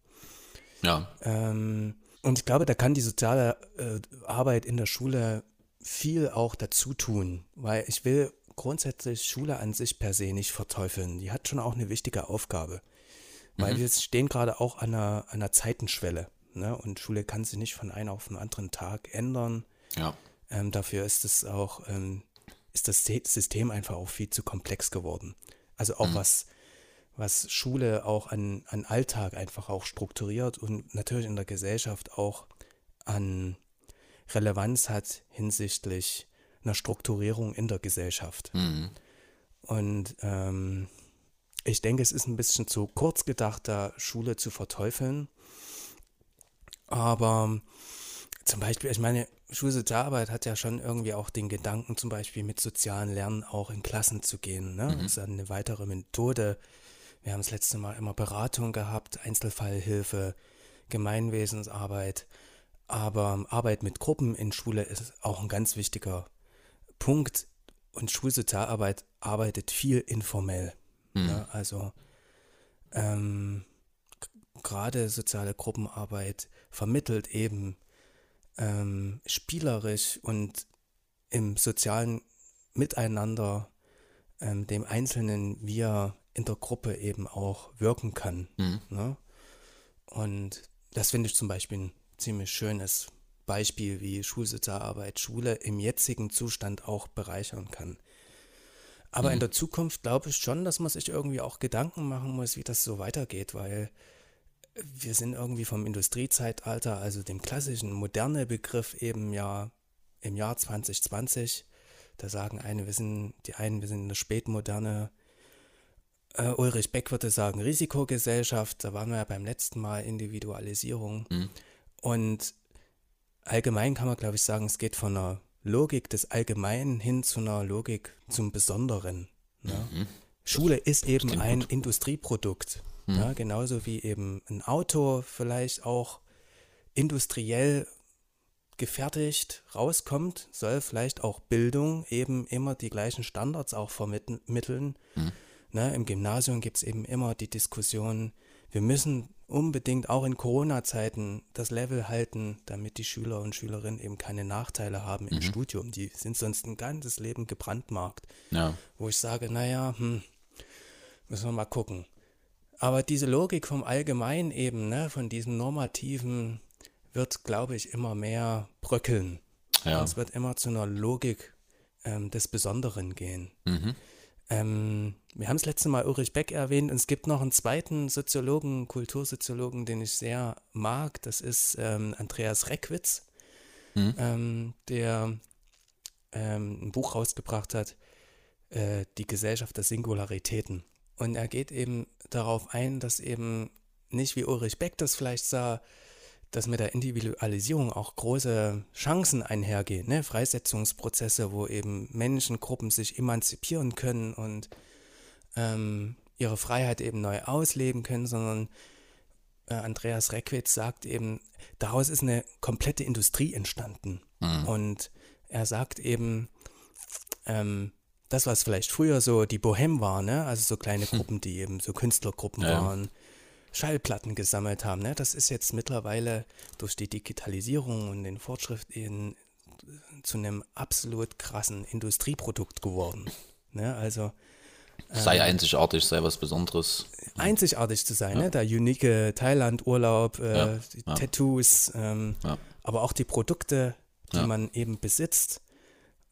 Ja. Ähm, und ich glaube, da kann die soziale äh, Arbeit in der Schule viel auch dazu tun, weil ich will grundsätzlich Schule an sich per se nicht verteufeln. Die hat schon auch eine wichtige Aufgabe, weil wir stehen gerade auch an einer, an einer Zeitenschwelle. Ne? Und Schule kann sich nicht von einem auf den anderen Tag ändern. Ja. Ähm, dafür ist es auch, ähm, ist das System einfach auch viel zu komplex geworden. Also auch was, was Schule auch an, an Alltag einfach auch strukturiert und natürlich in der Gesellschaft auch an Relevanz hat hinsichtlich einer Strukturierung in der Gesellschaft. Und ähm, ich denke, es ist ein bisschen zu kurz gedacht, da Schule zu verteufeln. Aber zum Beispiel, ich meine, Schulsozialarbeit hat ja schon irgendwie auch den Gedanken, zum Beispiel mit sozialen Lernen auch in Klassen zu gehen. Ne? Das ist eine weitere Methode. Wir haben das letzte Mal immer Beratung gehabt, Einzelfallhilfe, Gemeinwesensarbeit. Aber Arbeit mit Gruppen in Schule ist auch ein ganz wichtiger Punkt. Und Schulsozialarbeit arbeitet viel informell. Ne? Also ähm, gerade soziale Gruppenarbeit vermittelt eben ähm, spielerisch und im sozialen Miteinander ähm, dem Einzelnen, wie er in der Gruppe eben auch wirken kann. Ne? Und das finde ich zum Beispiel ein ziemlich schönes Beispiel, wie Schulsozialarbeit Schule im jetzigen Zustand auch bereichern kann. Aber in der Zukunft glaube ich schon, dass man sich irgendwie auch Gedanken machen muss, wie das so weitergeht, weil wir sind irgendwie vom Industriezeitalter, also dem klassischen moderne Begriff eben ja im Jahr 2020. Da sagen eine, wir sind, die einen, wir sind in der Spätmoderne. Äh, Ulrich Beck würde sagen Risikogesellschaft. Da waren wir ja beim letzten Mal Individualisierung. Und allgemein kann man, glaube ich, sagen, es geht von einer Logik des Allgemeinen hin zu einer Logik zum Besonderen. Ne? Schule ist eben ein gut. Industrieprodukt. Ja, genauso wie eben ein Auto vielleicht auch industriell gefertigt rauskommt, soll vielleicht auch Bildung eben immer die gleichen Standards auch vermitteln. Ne, Im Gymnasium gibt es eben immer die Diskussion, wir müssen unbedingt auch in Corona-Zeiten das Level halten, damit die Schüler und Schülerinnen eben keine Nachteile haben im Studium. Die sind sonst ein ganzes Leben gebrandmarkt Ja. wo ich sage, naja, hm, müssen wir mal gucken. Aber diese Logik vom Allgemeinen eben, ne, von diesem Normativen, wird, glaube ich, immer mehr bröckeln. Ja. Und es wird immer zu einer Logik ähm, des Besonderen gehen. Ähm, wir haben das letzte Mal Ulrich Beck erwähnt und es gibt noch einen zweiten Soziologen, Kultursoziologen, den ich sehr mag. Das ist ähm, Andreas Reckwitz, ähm, der ähm, ein Buch rausgebracht hat, äh, Die Gesellschaft der Singularitäten. Und er geht eben darauf ein, dass eben nicht wie Ulrich Beck das vielleicht sah, dass mit der Individualisierung auch große Chancen einhergehen, ne? Freisetzungsprozesse, wo eben Menschengruppen sich emanzipieren können und ähm, ihre Freiheit eben neu ausleben können, sondern äh, Andreas Reckwitz sagt eben, daraus ist eine komplette Industrie entstanden. Und er sagt eben, ähm, das, was vielleicht früher so die Bohem war, ne? also so kleine Gruppen, die eben so Künstlergruppen Ja. waren, Schallplatten gesammelt haben, ne? das ist jetzt mittlerweile durch die Digitalisierung und den Fortschritt in, zu einem absolut krassen Industrieprodukt geworden. Ne? Also Sei einzigartig, sei was Besonderes. einzigartig zu sein, ne? der unique Thailand-Urlaub, äh, Ja, die ja. Tattoos, ähm, Ja. aber auch die Produkte, die Ja. man eben besitzt,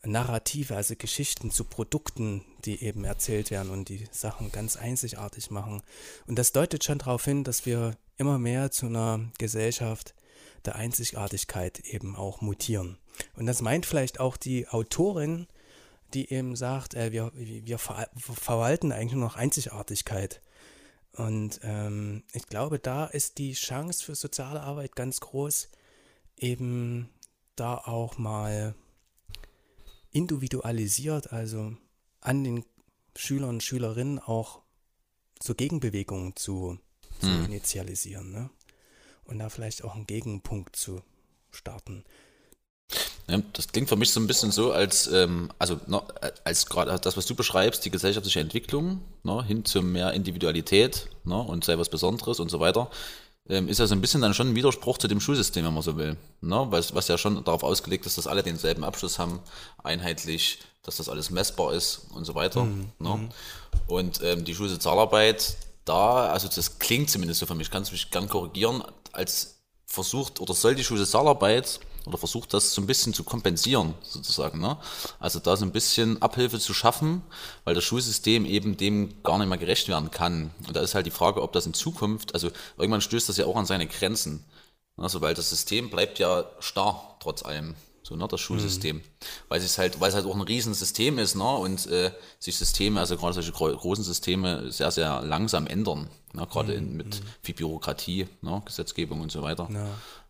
Narrative, also Geschichten zu Produkten, die eben erzählt werden und die Sachen ganz einzigartig machen. Und das deutet schon darauf hin, dass wir immer mehr zu einer Gesellschaft der Einzigartigkeit eben auch mutieren. Und das meint vielleicht auch die Autorin, die eben sagt, äh, wir, wir ver verwalten eigentlich nur noch Einzigartigkeit. Und ähm, ich glaube, da ist die Chance für soziale Arbeit ganz groß, eben da auch mal individualisiert, also an den Schülern und Schülerinnen auch so Gegenbewegungen zu, zu initialisieren. Ne? Und da vielleicht auch einen Gegenpunkt zu starten. Ja, das klingt für mich so ein bisschen so, als, ähm, also ne, als gerade das, was du beschreibst, die gesellschaftliche Entwicklung ne, hin zu mehr Individualität ne, und sei was Besonderes und so weiter, ist ja so ein bisschen dann schon ein Widerspruch zu dem Schulsystem, wenn man so will. Ne, was, was ja schon darauf ausgelegt ist, dass alle denselben Abschluss haben, einheitlich, dass das alles messbar ist und so weiter. Ne? Und ähm, die Schulsozialarbeit, da, also das klingt zumindest so für mich, kannst du mich gern korrigieren, als versucht oder soll die Schulsozialarbeit oder versucht das so ein bisschen zu kompensieren, sozusagen. Ne? Also da so ein bisschen Abhilfe zu schaffen, weil das Schulsystem eben dem gar nicht mehr gerecht werden kann. Und da ist halt die Frage, ob das in Zukunft, also irgendwann stößt das ja auch an seine Grenzen. Also weil das System bleibt ja starr, trotz allem. So, ne, das Schulsystem. Weil es halt, weil es halt auch ein Riesensystem ist, ne? Und äh, sich Systeme, also gerade solche gro großen Systeme, sehr, sehr langsam ändern. Ne? Gerade in, mit viel Bürokratie, ne? Gesetzgebung und so weiter.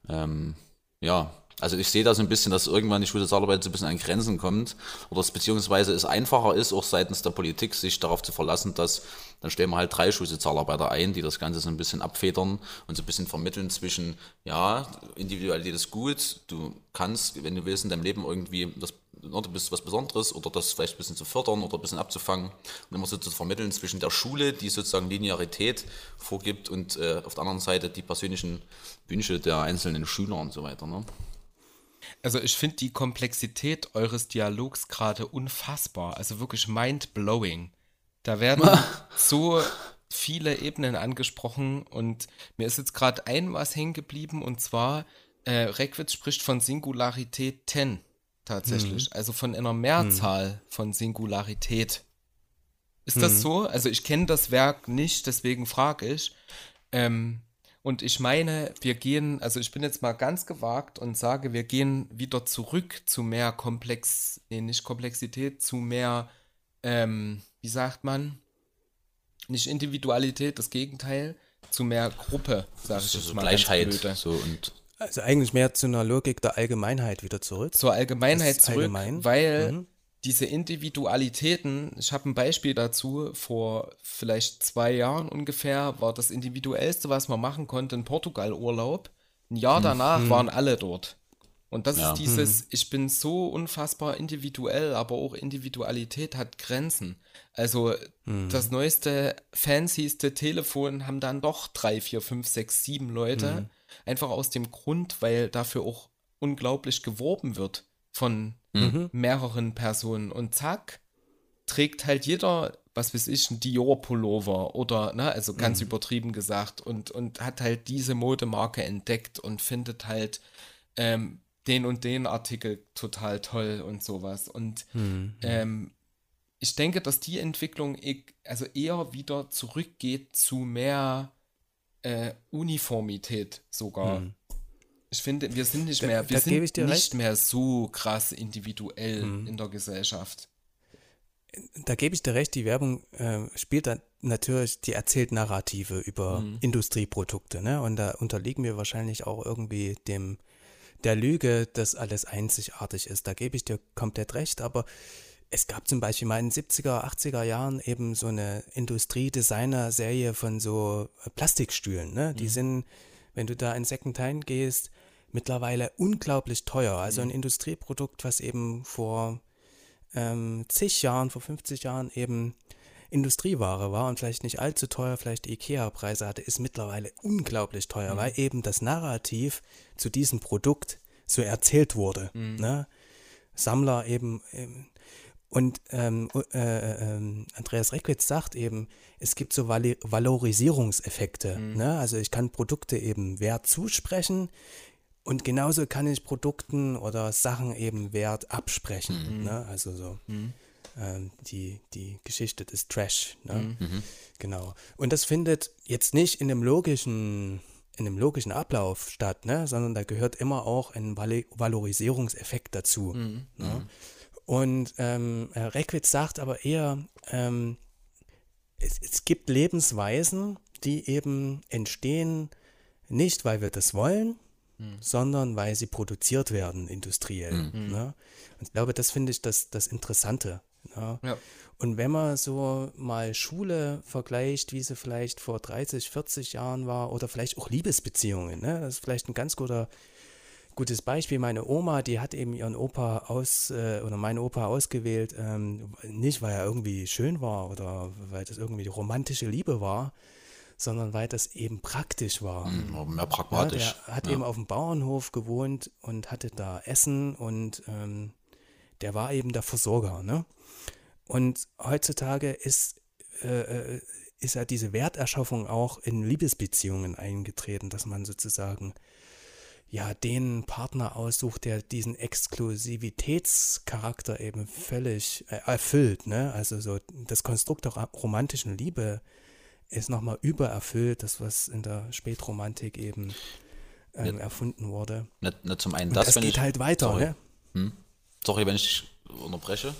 Ähm, ja, also ich sehe da so ein bisschen, dass irgendwann die Schulsozialarbeit so ein bisschen an Grenzen kommt oder es beziehungsweise es einfacher ist, auch seitens der Politik, sich darauf zu verlassen, dass dann stellen wir halt drei Schulsozialarbeiter ein, die das Ganze so ein bisschen abfedern und so ein bisschen vermitteln zwischen, ja, Individualität ist gut, du kannst, wenn du willst, in deinem Leben irgendwie das ne, du bist was Besonderes oder das vielleicht ein bisschen zu fördern oder ein bisschen abzufangen und immer so zu vermitteln zwischen der Schule, die sozusagen Linearität vorgibt und äh, auf der anderen Seite die persönlichen Wünsche der einzelnen Schüler und so weiter. Ne? Also ich finde die Komplexität eures Dialogs gerade unfassbar, also wirklich mind-blowing. Da werden so viele Ebenen angesprochen und mir ist jetzt gerade ein was hängen geblieben und zwar äh, Reckwitz spricht von Singularitäten tatsächlich, also von einer Mehrzahl von Singularität. Ist das so? Also ich kenne das Werk nicht, deswegen frage ich. Ähm, und ich meine, wir gehen, also ich bin jetzt mal ganz gewagt und sage, wir gehen wieder zurück zu mehr Komplex, nee, nicht Komplexität, zu mehr, ähm, wie sagt man, nicht Individualität, das Gegenteil, zu mehr Gruppe, sage ich So, jetzt so mal Gleichheit. ganz blöde. So und Also eigentlich mehr zu einer Logik der Allgemeinheit wieder zurück. zur Allgemeinheit zurück, allgemein. weil Mhm. Diese Individualitäten, ich habe ein Beispiel dazu, vor vielleicht zwei Jahren ungefähr war das individuellste, was man machen konnte, ein Portugal-Urlaub. Ein Jahr danach waren alle dort. Und das Ja. ist dieses, ich bin so unfassbar individuell, aber auch Individualität hat Grenzen. Also das neueste, fancyste Telefon haben dann doch drei, vier, fünf, sechs, sieben Leute. Einfach aus dem Grund, weil dafür auch unglaublich geworben wird von mehreren Personen. Und zack, trägt halt jeder, was weiß ich, ein Dior-Pullover oder, ne, also ganz übertrieben gesagt und, und hat halt diese Modemarke entdeckt und findet halt ähm, den und den Artikel total toll und sowas. Und ähm, ich denke, dass die Entwicklung e- also eher wieder zurückgeht zu mehr äh, Uniformität sogar. Ich finde, wir sind nicht Da- mehr, wir da gebe ich sind nicht recht. mehr so krass individuell in der Gesellschaft. Da gebe ich dir recht, die Werbung äh, spielt dann natürlich, die erzählt Narrative über Industrieprodukte, ne? Und da unterliegen wir wahrscheinlich auch irgendwie dem der Lüge, dass alles einzigartig ist. Da gebe ich dir komplett recht, aber es gab zum Beispiel mal in den 70er, 80er Jahren eben so eine Industriedesigner-Serie von so äh, Plastikstühlen, ne? Die sind, wenn du da in Secondhand gehst, mittlerweile unglaublich teuer. Also ein Industrieprodukt, was eben vor ähm, zig Jahren, vor 50 Jahren eben Industrieware war und vielleicht nicht allzu teuer, vielleicht Ikea-Preise hatte, ist mittlerweile unglaublich teuer, weil eben das Narrativ zu diesem Produkt so erzählt wurde. Ne? Sammler eben, eben und ähm, äh, ähm, Andreas Reckwitz sagt eben, es gibt so Vali Valorisierungseffekte. Ne? Also ich kann Produkte eben Wert zusprechen und genauso kann ich Produkten oder Sachen eben Wert absprechen. Ne? Also so ähm, die, die Geschichte des Trash. Ne? Genau. Und das findet jetzt nicht in dem logischen, in dem logischen Ablauf statt, ne? sondern da gehört immer auch ein Vali- Valorisierungseffekt dazu. Ne? Und ähm, Reckwitz sagt aber eher, ähm, es, es gibt Lebensweisen, die eben entstehen, nicht weil wir das wollen, sondern weil sie produziert werden industriell. Ne? Und ich glaube, das finde ich das, das Interessante. Ne? Ja. Und wenn man so mal Schule vergleicht, wie sie vielleicht vor 30, 40 Jahren war, oder vielleicht auch Liebesbeziehungen, ne? das ist vielleicht ein ganz guter, gutes Beispiel. Meine Oma, die hat eben ihren Opa aus, äh, oder meinen Opa ausgewählt, ähm, nicht weil er irgendwie schön war oder weil das irgendwie romantische Liebe war, sondern weil das eben praktisch war. Aber mehr Ja, pragmatisch. der hat ja. eben auf dem Bauernhof gewohnt und hatte da Essen und ähm, der war eben der Versorger. Ne? Und heutzutage ist, äh, äh, ist ja diese Werterschaffung auch in Liebesbeziehungen eingetreten, dass man sozusagen ja den Partner aussucht, der diesen Exklusivitätscharakter eben völlig äh, erfüllt. Ne? Also so das Konstrukt der romantischen Liebe ist nochmal übererfüllt, das was in der Spätromantik eben ähm, erfunden wurde. Nicht, nicht zum einen Und das, das wenn geht ich, halt weiter, sorry. ne? Sorry, wenn ich dich unterbreche.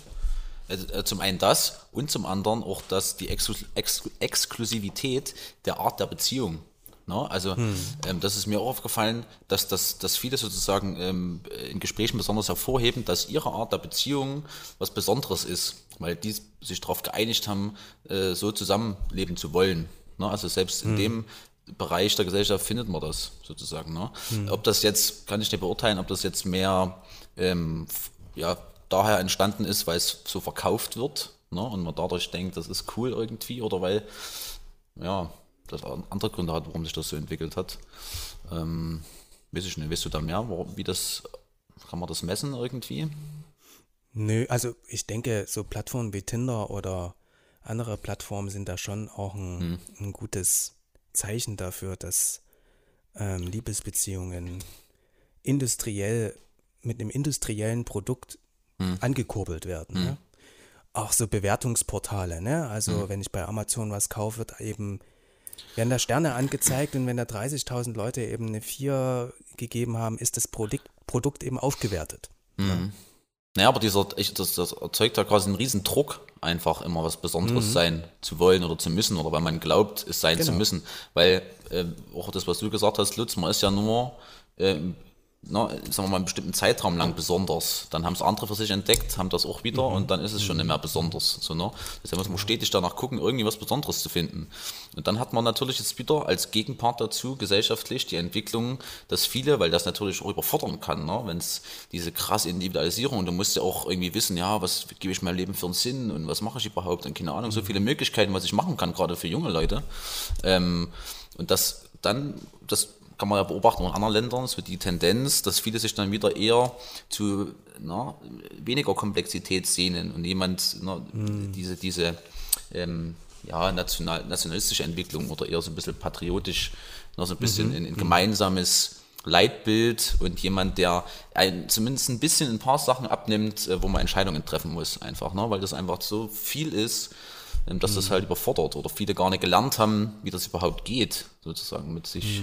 Äh, äh, Zum einen das und zum anderen auch das, die Exklus Ex Exklusivität der Art der Beziehung. Ne? Also ähm, das ist mir auch aufgefallen, dass, dass, dass viele sozusagen ähm, in Gesprächen besonders hervorheben, dass ihre Art der Beziehung was Besonderes ist, weil die sich darauf geeinigt haben, äh, so zusammenleben zu wollen. Ne? Also selbst in dem Bereich der Gesellschaft findet man das sozusagen. Ne? Ob das jetzt, kann ich nicht beurteilen, ob das jetzt mehr ähm, ja, daher entstanden ist, weil es so verkauft wird ne? und man dadurch denkt, das ist cool irgendwie oder weil ja, das an- andere Gründe hat, warum sich das so entwickelt hat. Ähm, weiß ich nicht, weißt du da mehr, warum, wie das, kann man das messen irgendwie? Nö, also ich denke, so Plattformen wie Tinder oder andere Plattformen sind da schon auch ein, ein gutes Zeichen dafür, dass ähm, Liebesbeziehungen industriell mit einem industriellen Produkt angekurbelt werden. Ne? Auch so Bewertungsportale, ne? Also wenn ich bei Amazon was kaufe, wird eben werden da Sterne angezeigt und wenn da 30.000 Leute eben eine 4 gegeben haben, ist das Produkt, Produkt eben aufgewertet. Naja, aber dieser, ich, das, das erzeugt ja quasi einen riesen Druck, einfach immer was Besonderes sein zu wollen oder zu müssen oder weil man glaubt, es sein zu Genau. müssen. Weil äh, auch das, was du gesagt hast, Lutz, man ist ja nur, äh, na, sagen wir mal, einen bestimmten Zeitraum lang besonders. Dann haben es andere für sich entdeckt, haben das auch wieder und dann ist es schon nicht mehr besonders. So, ne? Deshalb muss man stetig danach gucken, irgendwie was Besonderes zu finden. Und dann hat man natürlich jetzt wieder als Gegenpart dazu gesellschaftlich die Entwicklung, dass viele, weil das natürlich auch überfordern kann, ne? wenn es diese krasse Individualisierung, und du musst ja auch irgendwie wissen, ja, was gebe ich meinem Leben für einen Sinn und was mache ich überhaupt und keine Ahnung, so viele Möglichkeiten, was ich machen kann, gerade für junge Leute. Ähm, und das dann, das kann man ja beobachten in anderen Ländern, so die Tendenz, dass viele sich dann wieder eher zu na, weniger Komplexität sehnen und jemand na, diese, diese ähm, ja, national, nationalistische Entwicklung oder eher so ein bisschen patriotisch, na, so ein bisschen in, in gemeinsames Leitbild und jemand, der ein, zumindest ein bisschen ein paar Sachen abnimmt, äh, wo man Entscheidungen treffen muss, einfach, ne? weil das einfach so viel ist, ähm, dass das halt überfordert oder viele gar nicht gelernt haben, wie das überhaupt geht, sozusagen mit sich.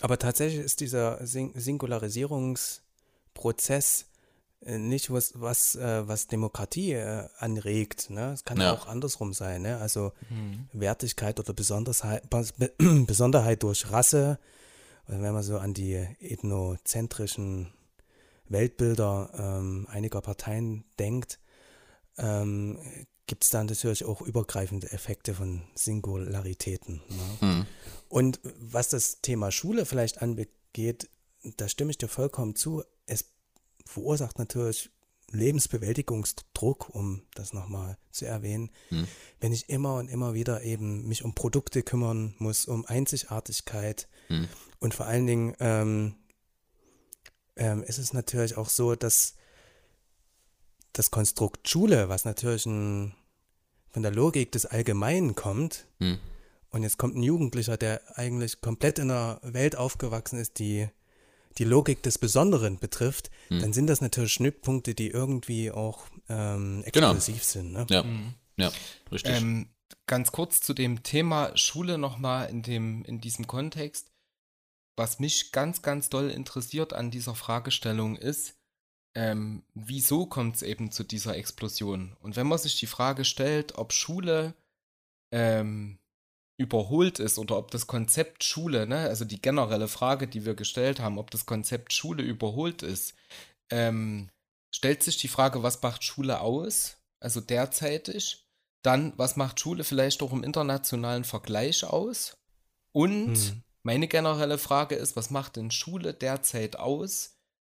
Aber tatsächlich ist dieser Sing Singularisierungsprozess äh, nicht was, was, äh, was Demokratie äh, anregt. Ne? Es kann Ja. auch andersrum sein. Ne? Also Wertigkeit oder Besonderheit, Bes- Besonderheit durch Rasse. Und wenn man so an die ethnozentrischen Weltbilder ähm, einiger Parteien denkt, ähm, gibt es dann natürlich auch übergreifende Effekte von Singularitäten. Ne? Und was das Thema Schule vielleicht angeht, da stimme ich dir vollkommen zu. Es verursacht natürlich Lebensbewältigungsdruck, um das nochmal zu erwähnen, wenn ich immer und immer wieder eben mich um Produkte kümmern muss, um Einzigartigkeit und vor allen Dingen ähm, ähm, ist es natürlich auch so, dass das Konstrukt Schule, was natürlich ein, von der Logik des Allgemeinen kommt, Hm. und jetzt kommt ein Jugendlicher, der eigentlich komplett in einer Welt aufgewachsen ist, die, die Logik des Besonderen betrifft, dann sind das natürlich Schnittpunkte, die irgendwie auch ähm, Genau. exklusiv sind. Ne? Ja, ja, richtig. Ähm, ganz kurz zu dem Thema Schule nochmal in, dem, in diesem Kontext. Was mich ganz, ganz doll interessiert an dieser Fragestellung ist, ähm, wieso kommt es eben zu dieser Explosion? Und wenn man sich die Frage stellt, ob Schule ähm, überholt ist oder ob das Konzept Schule, ne, also die generelle Frage, die wir gestellt haben, ob das Konzept Schule überholt ist, ähm, stellt sich die Frage, was macht Schule aus? Also derzeitig. Dann, was macht Schule vielleicht auch im internationalen Vergleich aus? Und Hm. meine generelle Frage ist, was macht denn Schule derzeit aus,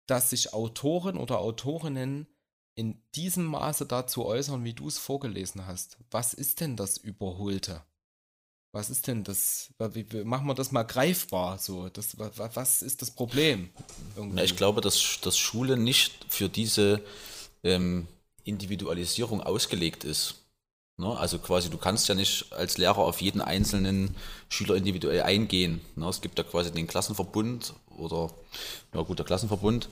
dass sich Autoren oder Autorinnen in diesem Maße dazu äußern, wie du es vorgelesen hast? Was ist denn das Überholte? Was ist denn das? Machen wir das mal greifbar so? Das, wa- wa- was ist das Problem? Ja, ich glaube, dass, dass Schule nicht für diese ähm, Individualisierung ausgelegt ist. Ne? Also quasi, du kannst ja nicht als Lehrer auf jeden einzelnen Schüler individuell eingehen. Ne? Es gibt ja quasi den Klassenverbund oder, ja gut, Klassenverbund.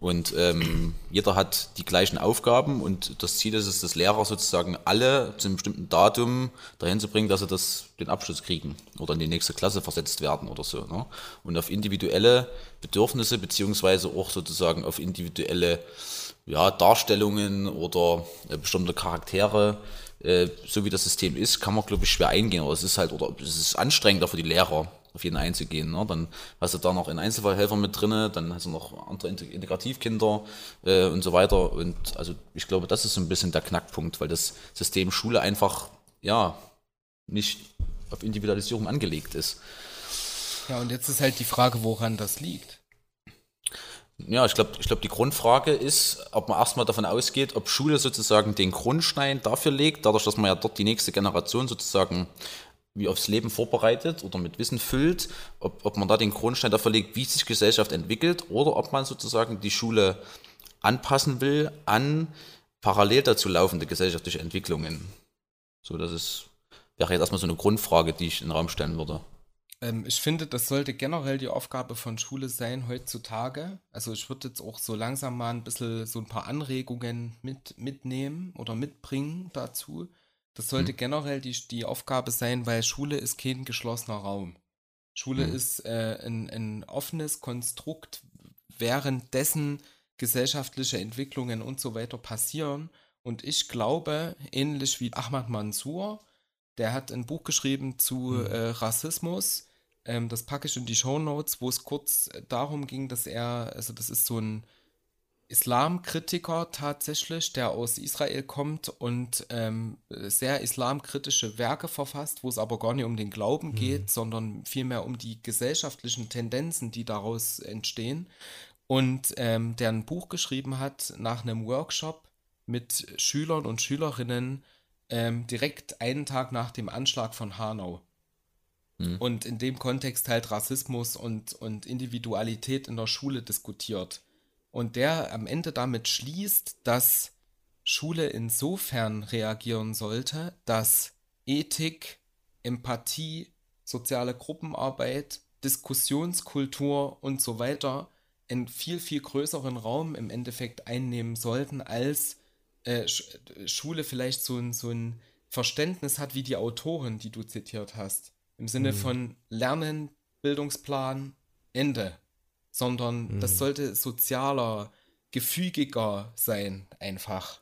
Und ähm, jeder hat die gleichen Aufgaben und das Ziel ist es, dass Lehrer sozusagen alle zu einem bestimmten Datum dahin zu bringen, dass sie das, den Abschluss kriegen oder in die nächste Klasse versetzt werden oder so. Ne? Und auf individuelle Bedürfnisse beziehungsweise auch sozusagen auf individuelle ja, Darstellungen oder äh, bestimmte Charaktere, äh, so wie das System ist, kann man glaube ich schwer eingehen. Oder es ist halt, oder es ist anstrengender für die Lehrer, auf jeden einzugehen. Ne? Dann hast du da noch einen Einzelfallhelfer mit drinne, dann hast du noch andere Integ- Integrativkinder äh, und so weiter. Und also ich glaube, das ist so ein bisschen der Knackpunkt, weil das System Schule einfach ja nicht auf Individualisierung angelegt ist. ja, und jetzt ist halt die Frage, woran das liegt. Ja, ich glaube, ich glaub, die Grundfrage ist, ob man erstmal davon ausgeht, ob Schule sozusagen den Grundstein dafür legt, dadurch, dass man ja dort die nächste Generation sozusagen wie aufs Leben vorbereitet oder mit Wissen füllt, ob, ob man da den Grundstein dafür legt, wie sich Gesellschaft entwickelt, oder ob man sozusagen die Schule anpassen will an parallel dazu laufende gesellschaftliche Entwicklungen. So, das ist, wäre jetzt erstmal so eine Grundfrage, die ich in den Raum stellen würde. Ähm, ich finde, das sollte generell die Aufgabe von Schule sein heutzutage. Also ich würde jetzt auch so langsam mal ein bisschen so ein paar Anregungen mit, mitnehmen oder mitbringen dazu. Das sollte generell die, die Aufgabe sein, weil Schule ist kein geschlossener Raum. Schule Mhm. ist äh, ein, ein offenes Konstrukt, währenddessen gesellschaftliche Entwicklungen und so weiter passieren. Und ich glaube, ähnlich wie Ahmad Mansour, der hat ein Buch geschrieben zu äh, Rassismus. Ähm, das packe ich in die Show Notes, wo es kurz äh, darum ging, dass er, also das ist so ein Islamkritiker tatsächlich, der aus Israel kommt und ähm, sehr islamkritische Werke verfasst, wo es aber gar nicht um den Glauben geht, sondern vielmehr um die gesellschaftlichen Tendenzen, die daraus entstehen. Und ähm, der ein Buch geschrieben hat nach einem Workshop mit Schülern und Schülerinnen ähm, direkt einen Tag nach dem Anschlag von Hanau. Und in dem Kontext halt Rassismus und, und Individualität in der Schule diskutiert. Und der am Ende damit schließt, dass Schule insofern reagieren sollte, dass Ethik, Empathie, soziale Gruppenarbeit, Diskussionskultur und so weiter einen viel, viel größeren Raum im Endeffekt einnehmen sollten, als äh, Sch Schule vielleicht so ein, so ein Verständnis hat wie die Autoren, die du zitiert hast. Im Sinne von Lernen, Bildungsplan, Ende. Sondern das sollte sozialer, gefügiger sein, einfach.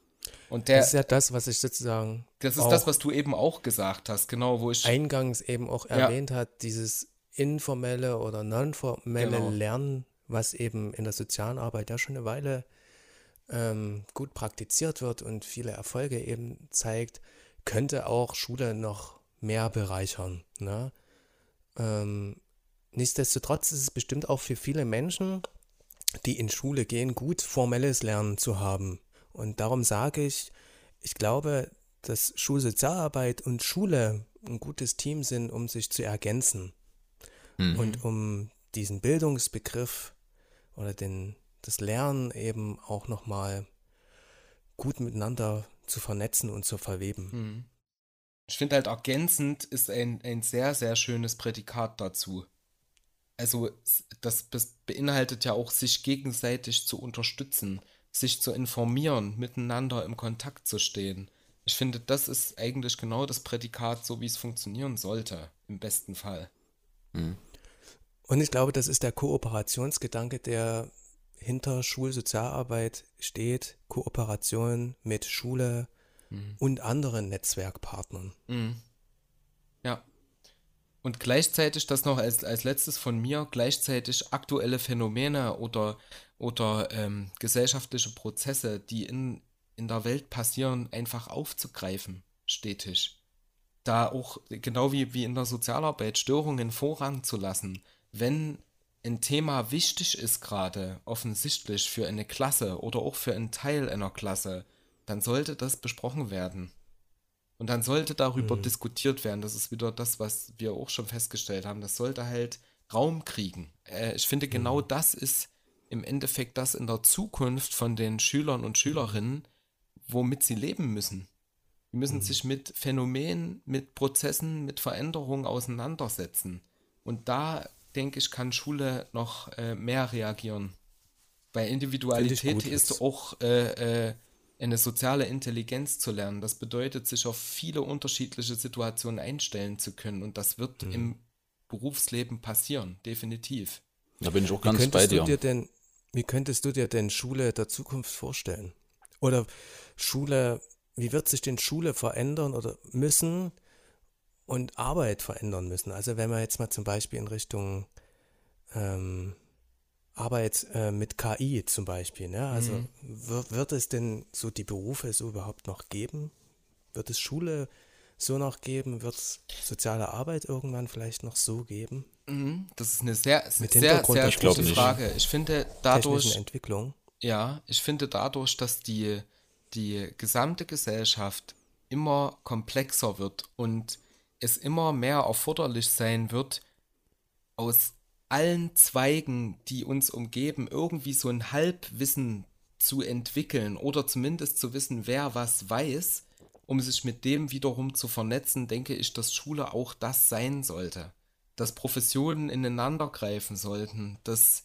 Und der, Das ist ja das, was ich sozusagen das ist das, was du eben auch gesagt hast, genau, wo ich. eingangs eben auch Ja. erwähnt hat, dieses informelle oder nonformelle Genau. Lernen, was eben in der sozialen Arbeit ja schon eine Weile ähm, gut praktiziert wird und viele Erfolge eben zeigt, könnte auch Schule noch mehr bereichern. Ne? Ähm, nichtsdestotrotz ist es bestimmt auch für viele Menschen, die in Schule gehen, gut formelles Lernen zu haben. Und darum sage ich, ich glaube, dass Schulsozialarbeit und Schule ein gutes Team sind, um sich zu ergänzen und um diesen Bildungsbegriff oder den, das Lernen eben auch nochmal gut miteinander zu vernetzen und zu verweben. Hm. Ich finde halt ergänzend ist ein, ein sehr, sehr schönes Prädikat dazu. Also das, das beinhaltet ja auch, sich gegenseitig zu unterstützen, sich zu informieren, miteinander im Kontakt zu stehen. Ich finde, das ist eigentlich genau das Prädikat, so wie es funktionieren sollte, im besten Fall. Und ich glaube, das ist der Kooperationsgedanke, der hinter Schulsozialarbeit steht. Kooperation mit Schule und anderen Netzwerkpartnern. Ja. Und gleichzeitig, das noch als, als letztes von mir, gleichzeitig aktuelle Phänomene oder, oder ähm, gesellschaftliche Prozesse, die in, in der Welt passieren, einfach aufzugreifen, stetig. Da auch, genau wie, wie in der Sozialarbeit, Störungen Vorrang zu lassen. Wenn ein Thema wichtig ist gerade, offensichtlich für eine Klasse oder auch für einen Teil einer Klasse, dann sollte das besprochen werden. Und dann sollte darüber diskutiert werden. Das ist wieder das, was wir auch schon festgestellt haben. Das sollte halt Raum kriegen. Äh, ich finde, genau das ist im Endeffekt das in der Zukunft von den Schülern und Schülerinnen, womit sie leben müssen. Die müssen sich mit Phänomenen, mit Prozessen, mit Veränderungen auseinandersetzen. Und da, denke ich, kann Schule noch äh, mehr reagieren. Weil Individualität ist auch äh, äh, eine soziale Intelligenz zu lernen. Das bedeutet, sich auf viele unterschiedliche Situationen einstellen zu können. Und das wird Mhm. im Berufsleben passieren, definitiv. Da bin ich auch ganz bei könntest dir. du dir denn, wie könntest du dir denn Schule der Zukunft vorstellen? Oder Schule, wie wird sich denn Schule verändern oder müssen und Arbeit verändern müssen? Also wenn wir jetzt mal zum Beispiel in Richtung ähm, Arbeit äh, mit KI zum Beispiel, ne? Also wird, wird es denn so die Berufe so überhaupt noch geben? Wird es Schule so noch geben? Wird es soziale Arbeit irgendwann vielleicht noch so geben? Mhm, Das ist eine sehr, Mit sehr, sehr Ich gute nicht. Frage. Ich finde dadurch, Entwicklung? ja, ich finde dadurch, dass die, die gesamte Gesellschaft immer komplexer wird und es immer mehr erforderlich sein wird, aus allen Zweigen, die uns umgeben, irgendwie so ein Halbwissen zu entwickeln oder zumindest zu wissen, wer was weiß, um sich mit dem wiederum zu vernetzen, denke ich, dass Schule auch das sein sollte. Dass Professionen ineinander greifen sollten, dass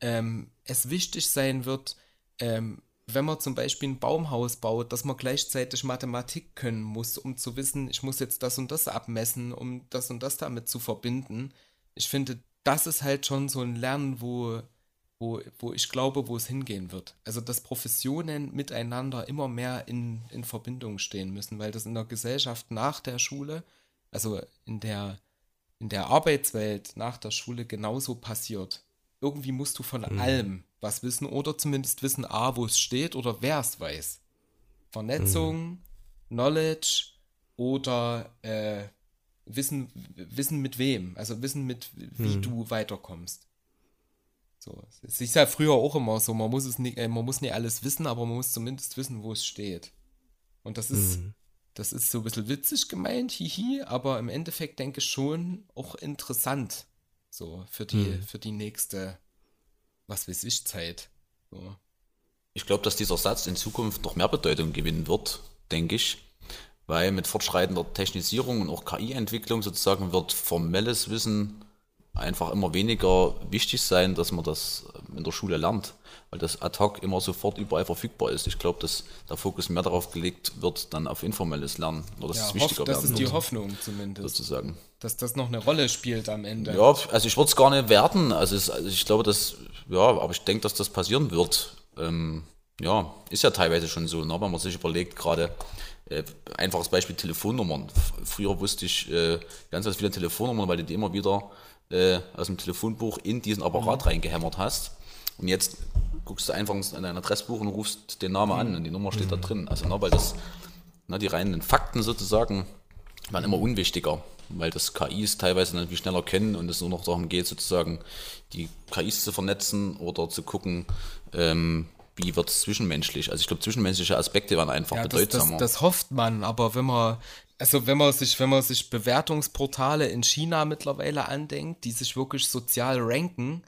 ähm, es wichtig sein wird, ähm, wenn man zum Beispiel ein Baumhaus baut, dass man gleichzeitig Mathematik können muss, um zu wissen, ich muss jetzt das und das abmessen, um das und das damit zu verbinden. Ich finde, das ist halt schon so ein Lernen, wo, wo, wo ich glaube, wo es hingehen wird. Also, dass Professionen miteinander immer mehr in, in Verbindung stehen müssen, weil das in der Gesellschaft nach der Schule, also in der, in der Arbeitswelt nach der Schule genauso passiert. Irgendwie musst du von allem was wissen oder zumindest wissen, A, wo es steht oder wer es weiß. Vernetzung, Knowledge oder äh, Wissen, Wissen mit wem, also Wissen mit, wie du weiterkommst. So, es ist ja früher auch immer so, man muss es nicht, äh, man muss nicht alles wissen, aber man muss zumindest wissen, wo es steht. Und das ist, das ist so ein bisschen witzig gemeint, hihi, aber im Endeffekt denke ich schon auch interessant. So, für die, für die nächste, was weiß ich, Zeit. So. Ich glaube, dass dieser Satz in Zukunft noch mehr Bedeutung gewinnen wird, denke ich. Weil mit fortschreitender Technisierung und auch KI-Entwicklung sozusagen wird formelles Wissen einfach immer weniger wichtig sein, dass man das in der Schule lernt. Weil das ad hoc immer sofort überall verfügbar ist. Ich glaube, dass der Fokus mehr darauf gelegt wird, dann auf informelles Lernen. Oder dass Ja, hoff, wichtiger das werden ist die Hoffnung zumindest, sozusagen. dass das noch eine Rolle spielt am Ende. Ja, also ich würde es gar nicht werten. Also, es, also ich glaube, dass, ja, aber ich denke, dass das passieren wird. Ähm, ja, ist ja teilweise schon so, ne? wenn man sich überlegt, gerade äh, einfaches Beispiel Telefonnummern. Früher wusste ich äh, ganz, ganz viele Telefonnummern, weil du die immer wieder äh, aus dem Telefonbuch in diesen Apparat reingehämmert hast. Und jetzt guckst du einfach in dein Adressbuch und rufst den Namen an und die Nummer steht da drin. Also, ne, weil das, ne, die reinen Fakten sozusagen werden immer unwichtiger, weil das KIs teilweise dann viel schneller können und es nur noch darum geht, sozusagen die KIs zu vernetzen oder zu gucken, ähm, wie wird es zwischenmenschlich. Also ich glaube, zwischenmenschliche Aspekte werden einfach Ja, das, das, bedeutsamer. das hofft man, aber wenn man, also wenn man sich, wenn man sich Bewertungsportale in China mittlerweile andenkt, die sich wirklich sozial ranken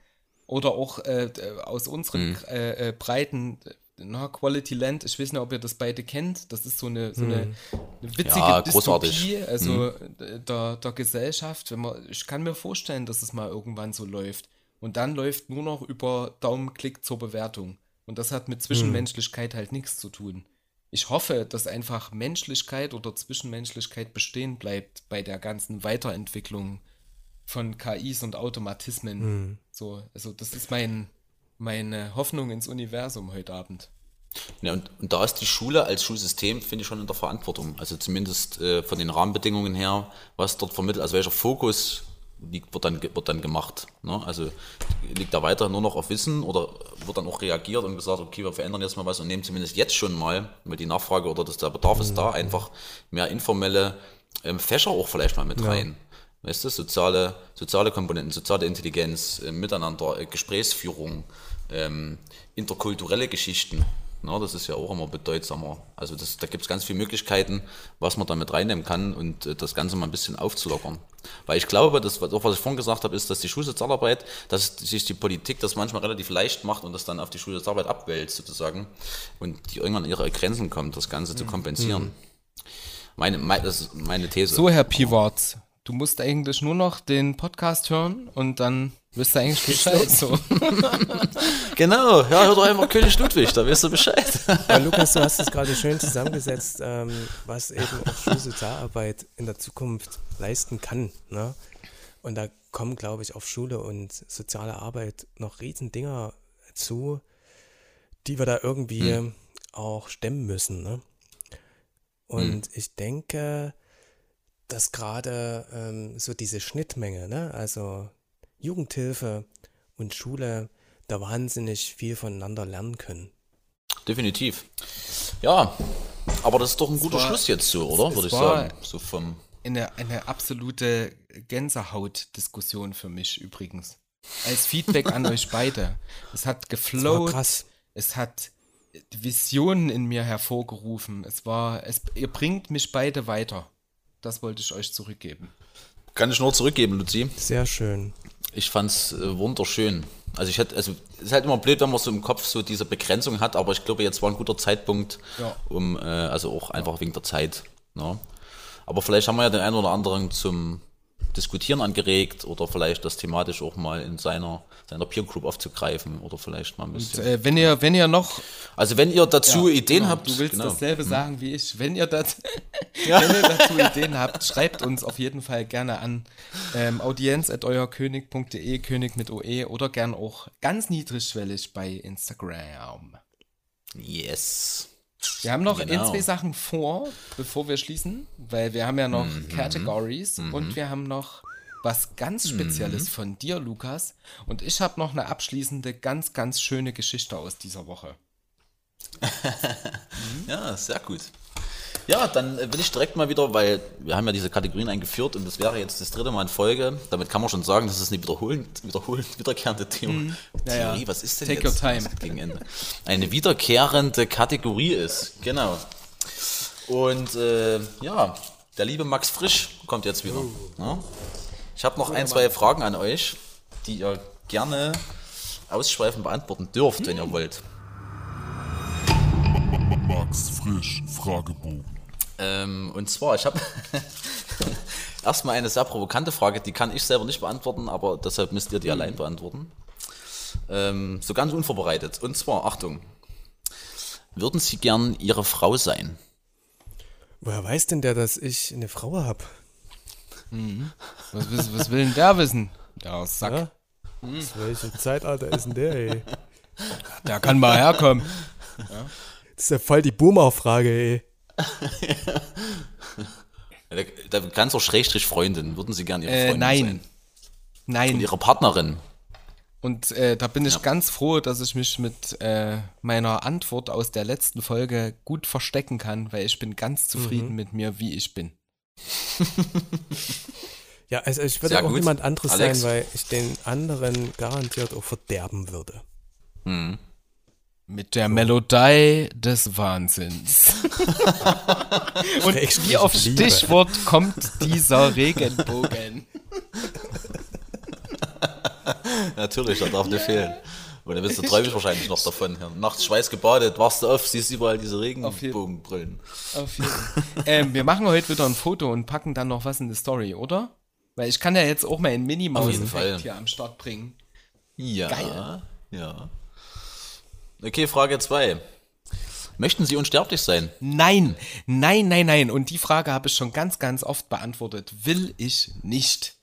oder auch äh, aus unseren Mhm. äh, äh, Breiten na, Quality Land, ich weiß nicht, ob ihr das beide kennt. Das ist so eine, so eine, eine witzige Ja. Dystopie, also äh, der, der Gesellschaft. Wenn man, ich kann mir vorstellen, dass es mal irgendwann so läuft. Und dann läuft nur noch über Daumenklick zur Bewertung. Und das hat mit Zwischenmenschlichkeit halt nichts zu tun. Ich hoffe, dass einfach Menschlichkeit oder Zwischenmenschlichkeit bestehen bleibt bei der ganzen Weiterentwicklung von KIs und Automatismen. So, also das ist mein, meine Hoffnung ins Universum heute Abend. Ja, und, und da ist die Schule als Schulsystem, finde ich, schon in der Verantwortung. Also zumindest äh, von den Rahmenbedingungen her, was dort vermittelt, also welcher Fokus liegt, wird, dann, wird dann gemacht. Ne? Also liegt da weiter nur noch auf Wissen oder wird dann auch reagiert und gesagt, okay, wir verändern jetzt mal was und nehmen zumindest jetzt schon mal, weil die Nachfrage oder das, der Bedarf ist da, einfach mehr informelle ähm, Fächer auch vielleicht mal mit rein. Weißt du, soziale, soziale Komponenten, soziale Intelligenz, äh, Miteinander, äh, Gesprächsführung, ähm, interkulturelle Geschichten. Na, das ist ja auch immer bedeutsamer. Also das, da gibt es ganz viele Möglichkeiten, was man da mit reinnehmen kann und äh, das Ganze mal ein bisschen aufzulockern. Weil ich glaube, das, was- auch was ich vorhin gesagt habe, ist, dass die Schulsozialarbeit, dass sich die Politik das manchmal relativ leicht macht und das dann auf die Schulsozialarbeit abwälzt sozusagen und die irgendwann an ihre Grenzen kommt, das Ganze zu kompensieren. Meine, meine, das ist meine These. So, Herr Piwarts, du musst eigentlich nur noch den Podcast hören und dann wirst du eigentlich Bescheid. So. Genau, ja, hör doch einfach König Ludwig, da weißt du Bescheid. Ja, Lukas, du hast es gerade schön zusammengesetzt, ähm, was eben auch Schulsozialarbeit in der Zukunft leisten kann. Ne? Und da kommen, glaube ich, auf Schule und soziale Arbeit noch riesen Dinger zu, die wir da irgendwie auch stemmen müssen. Ne? Und ich denke, dass gerade ähm, so diese Schnittmenge, ne? also Jugendhilfe und Schule, da wahnsinnig viel voneinander lernen können. Definitiv. Ja, aber das ist doch ein guter war- Schluss jetzt so, oder? es Würde ich war- sagen. So vom. Eine, eine absolute Gänsehaut-Diskussion für mich übrigens. Als Feedback an euch beide. Es hat geflowt, krass. es hat Visionen in mir hervorgerufen. Es war, es, ihr bringt mich beide weiter. Das wollte ich euch zurückgeben. Kann ich nur zurückgeben, Luzi. Sehr schön. Ich fand's äh, wunderschön. Also ich hätte, also es ist halt immer blöd, wenn man so im Kopf so diese Begrenzung hat, aber ich glaube, jetzt war ein guter Zeitpunkt, Ja. um, äh, also auch einfach wegen der Zeit. Ne? Aber vielleicht haben wir ja den einen oder anderen zum Diskutieren angeregt oder vielleicht das thematisch auch mal in seiner, seiner Peer Group aufzugreifen oder vielleicht mal ein bisschen. Äh, wenn ihr, wenn ihr noch also wenn ihr dazu Ja, Ideen genau. habt, Du willst genau. dasselbe sagen wie ich. Wenn ihr, das, wenn ihr dazu Ideen habt, schreibt uns auf jeden Fall gerne an. Ähm, audienz.euerkönig.de, König mit OE oder gern auch ganz niedrigschwellig bei Instagram. Yes. Wir haben noch Genau. ein, zwei Sachen vor, bevor wir schließen, weil wir haben ja noch Mhm. Categories und wir haben noch was ganz Spezielles von dir, Lukas. Und ich habe noch eine abschließende, ganz, ganz schöne Geschichte aus dieser Woche. Ja, sehr gut. Ja, dann äh, will ich direkt mal wieder, weil wir haben ja diese Kategorien eingeführt und das wäre jetzt das dritte Mal in Folge. Damit kann man schon sagen, dass es eine wiederholend, wiederholend wiederkehrende Thema, Ja, ja. Theorie, was ist denn Take jetzt your time. gegen Ende? Eine wiederkehrende Kategorie ist, genau. Und äh, ja, der liebe Max Frisch kommt jetzt wieder. Ja? Ich habe noch ein, zwei Fragen an euch, die ihr gerne ausschweifend beantworten dürft, wenn ihr wollt. Max Frisch Fragebogen. Ähm, und zwar, ich habe erstmal eine sehr provokante Frage, die kann ich selber nicht beantworten, aber deshalb müsst ihr die allein beantworten. Ähm, so ganz unvorbereitet. Und zwar, Achtung, würden Sie gern Ihre Frau sein? Woher weiß denn der, dass ich eine Frau habe? Was, was, was will denn der wissen? Der Sack. Ja? Aus welchem Zeitalter ist denn der, ey? Der kann mal herkommen. Das ist ja voll die Boomer-Frage, ey. Da, da ganz auch Schrägstrich Freundin. Würden Sie gern Ihre Äh, Freundin nein. sein? Und Nein. Ihre Partnerin? Und äh, da bin ich Ja. ganz froh, dass ich mich mit äh, meiner Antwort aus der letzten Folge gut verstecken kann, weil ich bin ganz zufrieden Mhm. mit mir, wie ich bin. Ja, also ich würde Sehr auch gut. niemand anderes Alex? sein, weil ich den anderen garantiert auch verderben würde. Mit der Melodie des Wahnsinns. Und wie auf Liebe. Stichwort kommt dieser Regenbogen. Natürlich, das darf nicht fehlen. Und dann bist du träumst wahrscheinlich noch davon. Ja. Nachts schweißgebadet, wachst du auf, siehst überall diese Regenbogenbrillen. Auf jeden Fall. ähm, wir machen heute wieder ein Foto und packen dann noch was in die Story, oder? Weil ich kann ja jetzt auch mal einen. Minimaus-Effekt hier am Start bringen. Ja. Geil. Ja. Okay, Frage 2. Möchten Sie unsterblich sein? Nein, nein, nein, nein. Und die Frage habe ich schon ganz, ganz oft beantwortet. Will ich nicht.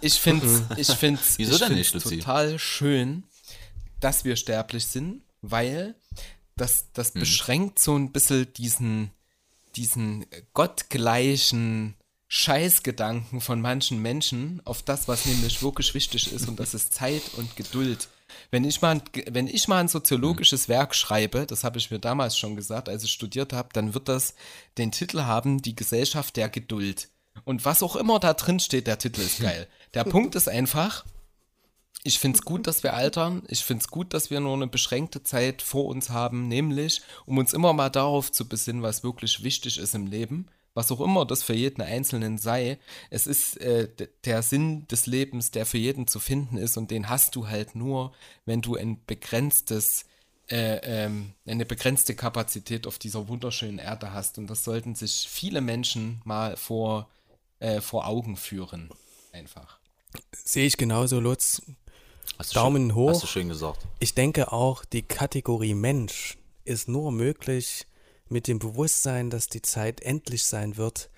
Ich finde es ich find's, Wieso ich denn find's nicht, Luzi? total schön, dass wir sterblich sind, weil das, das Mhm. beschränkt so ein bisschen diesen, diesen gottgleichen Scheißgedanken von manchen Menschen auf das, was nämlich wirklich wichtig ist und das ist Zeit und Geduld. Wenn ich mal, ein- wenn ich mal ein soziologisches Werk schreibe, das habe ich mir damals schon gesagt, als ich studiert habe, dann wird das den Titel haben, die Gesellschaft der Geduld. Und was auch immer da drin steht, der Titel ist geil. Der Punkt ist einfach, ich finde es gut, dass wir altern. Ich finde es gut, dass wir nur eine beschränkte Zeit vor uns haben, nämlich um uns immer mal darauf zu besinnen, was wirklich wichtig ist im Leben. Was auch immer das für jeden Einzelnen sei. Es ist äh, der Sinn des Lebens, der für jeden zu finden ist und den hast du halt nur, wenn du ein begrenztes, äh, ähm, eine begrenzte Kapazität auf dieser wunderschönen Erde hast. Und das sollten sich viele Menschen mal vor, äh, vor Augen führen. Einfach. Sehe ich genauso, Lutz. Hast Daumen schön, hoch. Hast du schön gesagt. Ich denke auch, die Kategorie Mensch ist nur möglich mit dem Bewusstsein, dass die Zeit endlich sein wird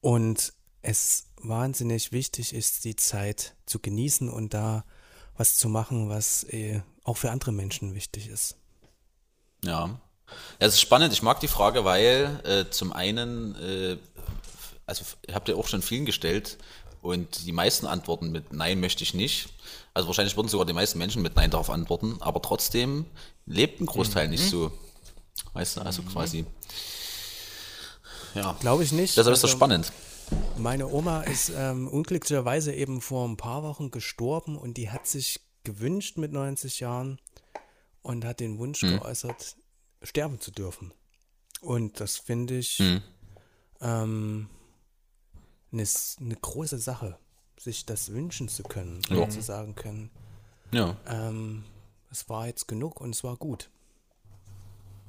und es wahnsinnig wichtig ist, die Zeit zu genießen und da was zu machen, was äh, auch für andere Menschen wichtig ist. Ja. Es ist spannend, ich mag die Frage, weil äh, zum einen, äh, also ihr habt ja auch schon vielen gestellt und die meisten antworten mit Nein möchte ich nicht. Also wahrscheinlich würden sogar die meisten Menschen mit Nein darauf antworten, aber trotzdem lebt ein Großteil nicht so. Weißt du, also quasi. Ja. Glaube ich nicht. Deshalb ist das Also, spannend. Meine Oma ist ähm, unglücklicherweise eben vor ein paar Wochen gestorben und die hat sich gewünscht mit 90 Jahren und hat den Wunsch geäußert, sterben zu dürfen. Und das finde ich ähm, eine, große Sache, sich das wünschen zu können Ja. und zu sagen können, Ja. ähm, es war jetzt genug und es war gut.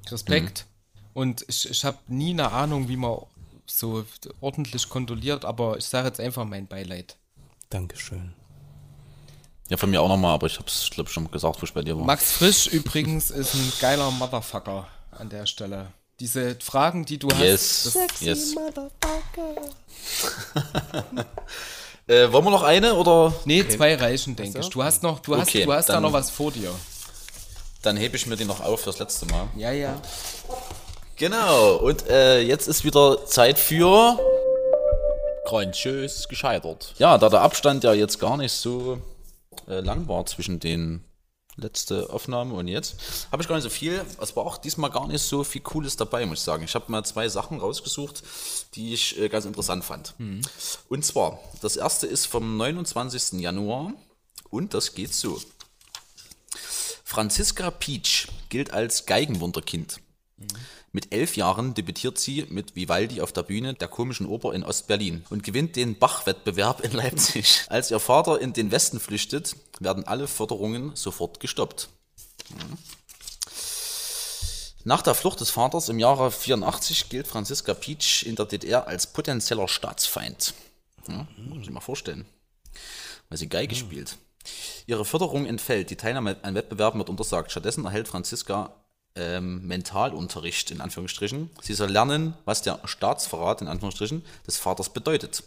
Respekt. Und ich, ich habe nie eine Ahnung, wie man so ordentlich kondoliert, aber ich sage jetzt einfach mein Beileid. Dankeschön. Ja, von mir auch nochmal, aber ich habe es, glaube schon gesagt, wo ich bei dir war. Max Frisch übrigens ist ein geiler Motherfucker an der Stelle. Diese Fragen, die du hast, Yes, das, yes. äh, wollen wir noch eine oder nee, zwei reichen, denke ich. Du hast noch, du hast, Okay, du hast da noch was vor dir. Dann hebe ich mir die noch auf fürs letzte Mal? Ja, ja. Genau, und äh, jetzt ist wieder Zeit für grandios gescheitert. Ja, da der Abstand ja jetzt gar nicht so äh, lang war zwischen den letzte Aufnahme und jetzt, habe ich gar nicht so viel. Es war auch diesmal gar nicht so viel Cooles dabei, muss ich sagen. Ich habe mal zwei Sachen rausgesucht, die ich äh, ganz interessant fand. Und zwar, das erste ist vom 29. Januar und das geht so. Franziska Peach gilt als Geigenwunderkind. Mit elf Jahren debütiert sie mit Vivaldi auf der Bühne der komischen Oper in Ostberlin und gewinnt den Bach-Wettbewerb in Leipzig. Als ihr Vater in den Westen flüchtet, werden alle Förderungen sofort gestoppt. Mhm. Nach der Flucht des Vaters im Jahre 84 gilt Franziska Peach in der DDR als potenzieller Staatsfeind. Ja, muss ich mal vorstellen. Weil sie Geige spielt. Ihre Förderung entfällt, die Teilnahme an Wettbewerben wird untersagt. Stattdessen erhält Franziska ähm, Mentalunterricht in Anführungsstrichen. Sie soll lernen, was der Staatsverrat in Anführungsstrichen des Vaters bedeutet.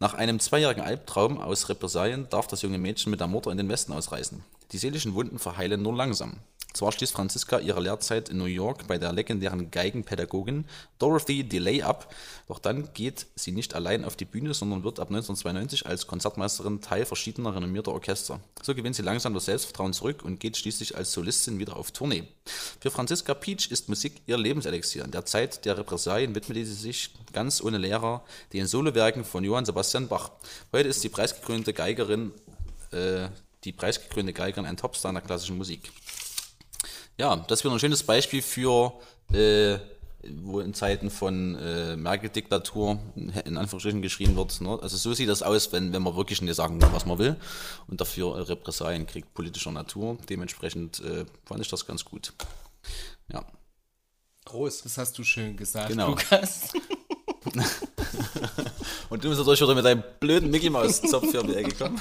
Nach einem zweijährigen Albtraum aus Repressalien darf das junge Mädchen mit der Mutter in den Westen ausreisen. Die seelischen Wunden verheilen nur langsam. Zwar schließt Franziska ihre Lehrzeit in New York bei der legendären Geigenpädagogin Dorothy DeLay ab, doch dann geht sie nicht allein auf die Bühne, sondern wird ab 1992 als Konzertmeisterin Teil verschiedener renommierter Orchester. So gewinnt sie langsam das Selbstvertrauen zurück und geht schließlich als Solistin wieder auf Tournee. Für Franziska Peach ist Musik ihr Lebenselixier. In der Zeit der Repressalien widmete sie sich ganz ohne Lehrer den Solowerken von Johann Sebastian Bach. Heute ist die preisgekrönte Geigerin, äh, die preisgekrönte Geigerin ein Topstar in der klassischen Musik. Ja, das wäre ein schönes Beispiel für äh, wo in Zeiten von äh, Merkel-Diktatur in Anführungsstrichen geschrien wird. Ne? Also so sieht das aus, wenn, wenn man wirklich nicht sagen kann, was man will und dafür äh, Repressalien kriegt politischer Natur. Dementsprechend äh, fand ich das ganz gut. Ja. Groß. Das hast du schön gesagt, Genau. Lukas. Und du bist natürlich wieder mit deinem blöden Mickey Maus Zopf hier um die Ecke gekommen.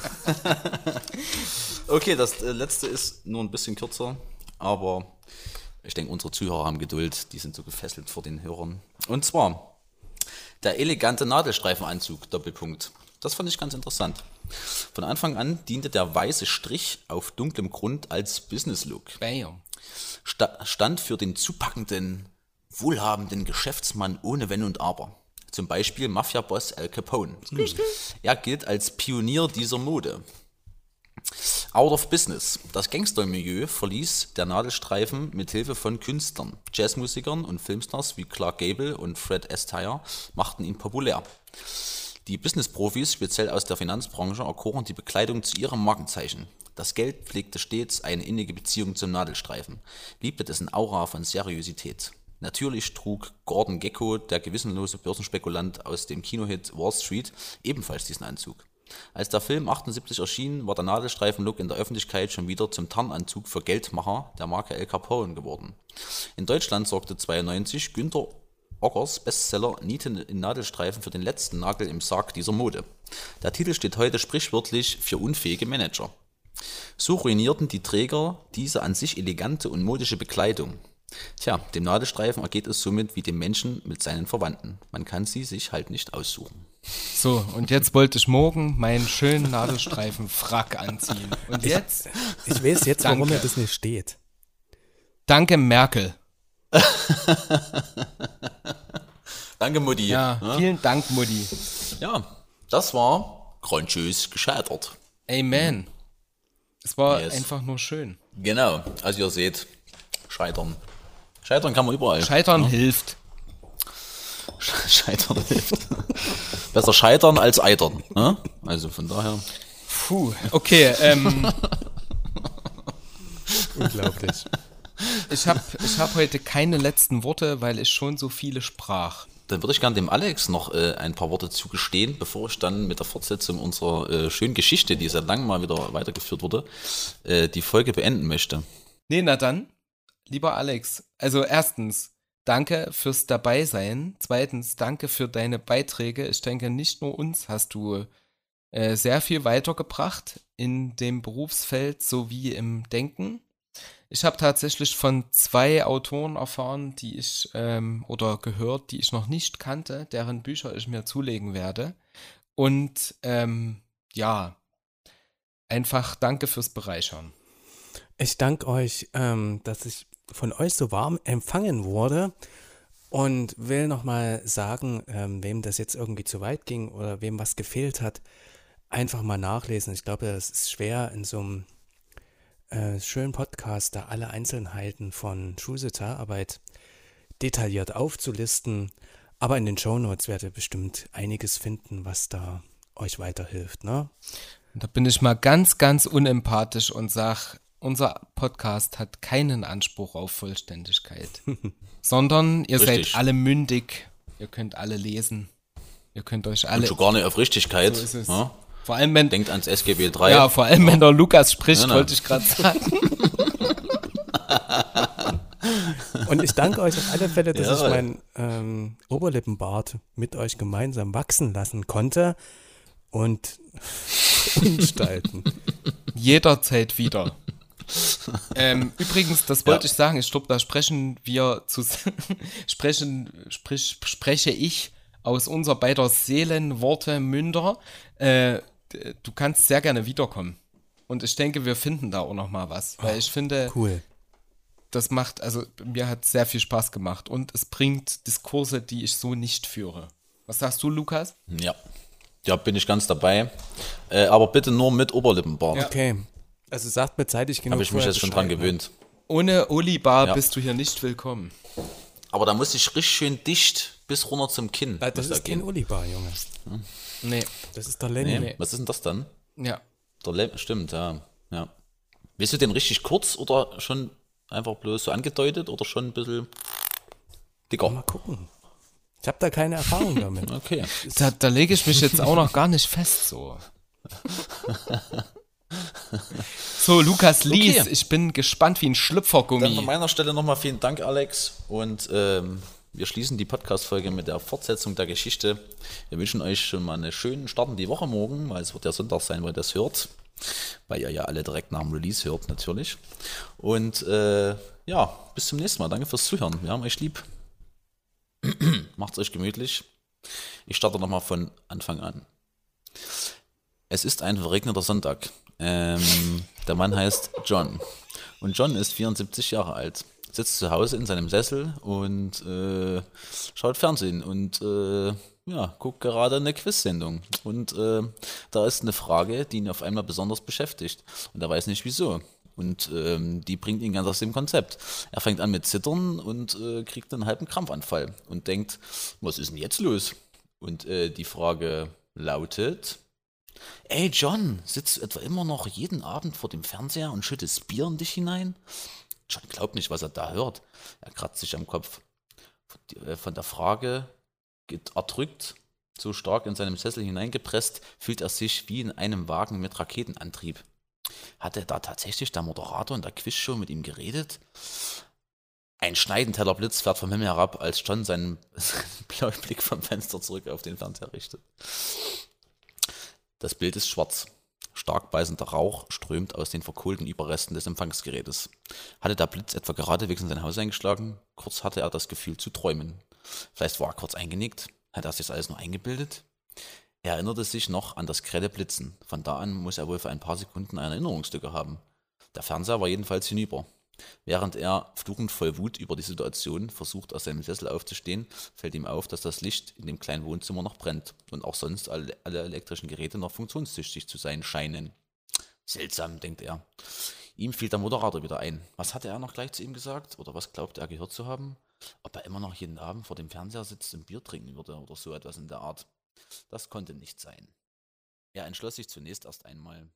okay, das äh, letzte ist nur ein bisschen kürzer, aber ich denke, unsere Zuhörer haben Geduld, die sind so gefesselt vor den Hörern. Und zwar der elegante Nadelstreifenanzug, Doppelpunkt. Das fand ich ganz interessant. Von Anfang an diente der weiße Strich auf dunklem Grund als Business-Look. Sta stand für den zupackenden, wohlhabenden Geschäftsmann ohne Wenn und Aber. Zum Beispiel Mafia-Boss Al Capone. Er gilt als Pionier dieser Mode. Out of Business. Das Gangstermilieu verließ der Nadelstreifen mit Hilfe von Künstlern. Jazzmusikern und Filmstars wie Clark Gable und Fred Astaire machten ihn populär. Die Business-Profis, speziell aus der Finanzbranche, erkoren die Bekleidung zu ihrem Markenzeichen. Das Geld pflegte stets eine innige Beziehung zum Nadelstreifen, liebte dessen Aura von Seriosität. Natürlich trug Gordon Gecko, der gewissenlose Börsenspekulant aus dem Kinohit Wall Street, ebenfalls diesen Anzug. Als der Film 78 erschien, war der Nadelstreifen-Look in der Öffentlichkeit schon wieder zum Tarnanzug für Geldmacher der Marke El Capone geworden. In Deutschland sorgte 92 Günter Ockers Bestseller Nieten in Nadelstreifen für den letzten Nagel im Sarg dieser Mode. Der Titel steht heute sprichwörtlich für unfähige Manager. So ruinierten die Träger diese an sich elegante und modische Bekleidung. Tja, dem Nadelstreifen ergeht es somit wie dem Menschen mit seinen Verwandten. Man kann sie sich halt nicht aussuchen. So, und jetzt wollte ich morgen meinen schönen Nadelstreifen-Frack anziehen. Und jetzt, Ich weiß jetzt, warum mir das nicht steht. danke Merkel. Danke, Mutti. Ja, Ja, vielen Dank, Mutti. ja das war grandios gescheitert. Amen. Es war Yes. einfach nur schön. Genau, also ihr seht, scheitern. Scheitern kann man überall. Scheitern hilft. Scheitern hilft. Besser scheitern als eitern. Ne? Also von daher. Puh, okay, ähm, Unglaublich. ich habe ich hab heute keine letzten Worte, weil ich schon so viele sprach. Dann würde ich gerne dem Alex noch äh, ein paar Worte zugestehen, bevor ich dann mit der Fortsetzung unserer äh, schönen Geschichte, die seit langem mal wieder weitergeführt wurde, äh, die Folge beenden möchte. Nee, na dann, lieber Alex, also erstens, danke fürs Dabeisein. Zweitens, danke für deine Beiträge. Ich denke, nicht nur uns hast du äh, sehr viel weitergebracht in dem Berufsfeld sowie im Denken. Ich habe tatsächlich von zwei Autoren erfahren, die ich ähm, oder gehört, die ich noch nicht kannte, deren Bücher ich mir zulegen werde. Und ähm, ja, einfach danke fürs Bereichern. Ich danke euch, ähm, dass ich von euch so warm empfangen wurde und will nochmal sagen, ähm, wem das jetzt irgendwie zu weit ging oder wem was gefehlt hat, einfach mal nachlesen. Ich glaube, es ist schwer in so einem äh, schönen Podcast da alle Einzelheiten von Schulsozialarbeit detailliert aufzulisten. Aber in den Shownotes werdet ihr bestimmt einiges finden, was da euch weiterhilft. Ne? Da bin ich mal ganz, ganz unempathisch und sag, unser Podcast hat keinen Anspruch auf Vollständigkeit, sondern ihr Richtig. seid alle mündig, ihr könnt alle lesen, ihr könnt euch Und alle. schon gar nicht auf Richtigkeit. So ist es. Ja? Vor allem, wenn, Denkt ans SGB 3. ja, vor allem, wenn der Lukas spricht, Ja, wollte ich gerade sagen. Und ich danke euch auf alle Fälle, dass ich meinen ähm, Oberlippenbart mit euch gemeinsam wachsen lassen konnte und umgestalten. Jederzeit wieder. ähm, übrigens, das wollte ich sagen, ich glaube, da sprechen wir zu sprechen, sprich, spreche ich aus unser beider Seelen, Worte, Münder. Äh, du kannst sehr gerne wiederkommen. Und ich denke, wir finden da auch noch mal was. Weil ich finde, Cool. das macht, also mir hat sehr viel Spaß gemacht. Und es bringt Diskurse, die ich so nicht führe. Was sagst du, Lukas? Ja. Ja, bin ich ganz dabei. Äh, aber bitte nur mit Oberlippenbart. Okay. Also sagt mir zeitig genug. Habe ich mich jetzt schon dran ne? gewöhnt. Ohne Olibar Ja. bist du hier nicht willkommen. Aber da muss ich richtig schön dicht bis runter zum Kinn. Ah, Das muss da ist kein. Olibar, Junge. Nee, Das ist der Lenny. Nee. Was ist denn das dann? ja. Der Le Stimmt, ja. ja. Willst du den richtig kurz oder schon einfach bloß so angedeutet oder schon ein bisschen. Dicker. Mal gucken. Ich habe da keine Erfahrung damit. Okay. Da, da lege ich mich jetzt auch noch gar nicht fest, so. So, Lukas lies. Okay. Ich bin gespannt wie ein Dann von Schlüpfergummi. meiner Stelle nochmal vielen Dank, Alex. Und ähm, wir schließen die Podcast-Folge mit der Fortsetzung der Geschichte. Wir wünschen euch schon mal eine schöne Start in die Woche morgen, weil es wird ja Sonntag sein, weil ihr das hört. Weil ihr ja alle direkt nach dem Release hört, natürlich. Und äh, ja, bis zum nächsten Mal. Danke fürs Zuhören. Wir haben euch lieb. Macht's euch gemütlich. Ich starte nochmal von Anfang an. Es ist ein verregneter Sonntag. Ähm, der Mann heißt John. Und John ist 74 Jahre alt. Sitzt zu Hause in seinem Sessel und äh, schaut Fernsehen und äh, ja, guckt gerade eine Quiz-Sendung. Und äh, da ist eine Frage, die ihn auf einmal besonders beschäftigt. Und er weiß nicht wieso. Und ähm, die bringt ihn ganz aus dem Konzept. Er fängt an mit Zittern und äh, kriegt einen halben Krampfanfall und denkt, was ist denn jetzt los? Und äh, die Frage lautet, Ey John, sitzt du etwa immer noch jeden Abend vor dem Fernseher und schüttest Bier in dich hinein? John glaubt nicht, was er da hört. Er kratzt sich am Kopf. Von äh, der Frage erdrückt, so stark in seinem Sessel hineingepresst, fühlt er sich wie in einem Wagen mit Raketenantrieb. Hat er da tatsächlich der Moderator in der Quizshow mit ihm geredet? Ein schneidend heller Blitz fährt vom Himmel herab, als John seinen blauen Blick vom Fenster zurück auf den Fernseher richtet. Das Bild ist schwarz. Stark beißender Rauch strömt aus den verkohlten Überresten des Empfangsgerätes. Hatte der Blitz etwa geradewegs in sein Haus eingeschlagen? Kurz hatte er das Gefühl zu träumen. Vielleicht war er kurz eingenickt? Hat er sich das alles nur eingebildet? Er erinnerte sich noch an das grelle Blitzen. Von da an muss er wohl für ein paar Sekunden eine Erinnerungslücke haben. Der Fernseher war jedenfalls hinüber. Während er fluchend voll Wut über die Situation versucht, aus seinem Sessel aufzustehen, fällt ihm auf, dass das Licht in dem kleinen Wohnzimmer noch brennt und auch sonst alle, alle elektrischen Geräte noch funktionstüchtig zu sein scheinen. Seltsam, denkt er. Ihm fiel der Moderator wieder ein. Was hatte er noch gleich zu ihm gesagt? Oder was glaubte er gehört zu haben? Ob er immer noch jeden Abend vor dem Fernseher sitzt und Bier trinken würde oder so etwas in der Art. Das konnte nicht sein. Er entschloss sich zunächst erst einmal,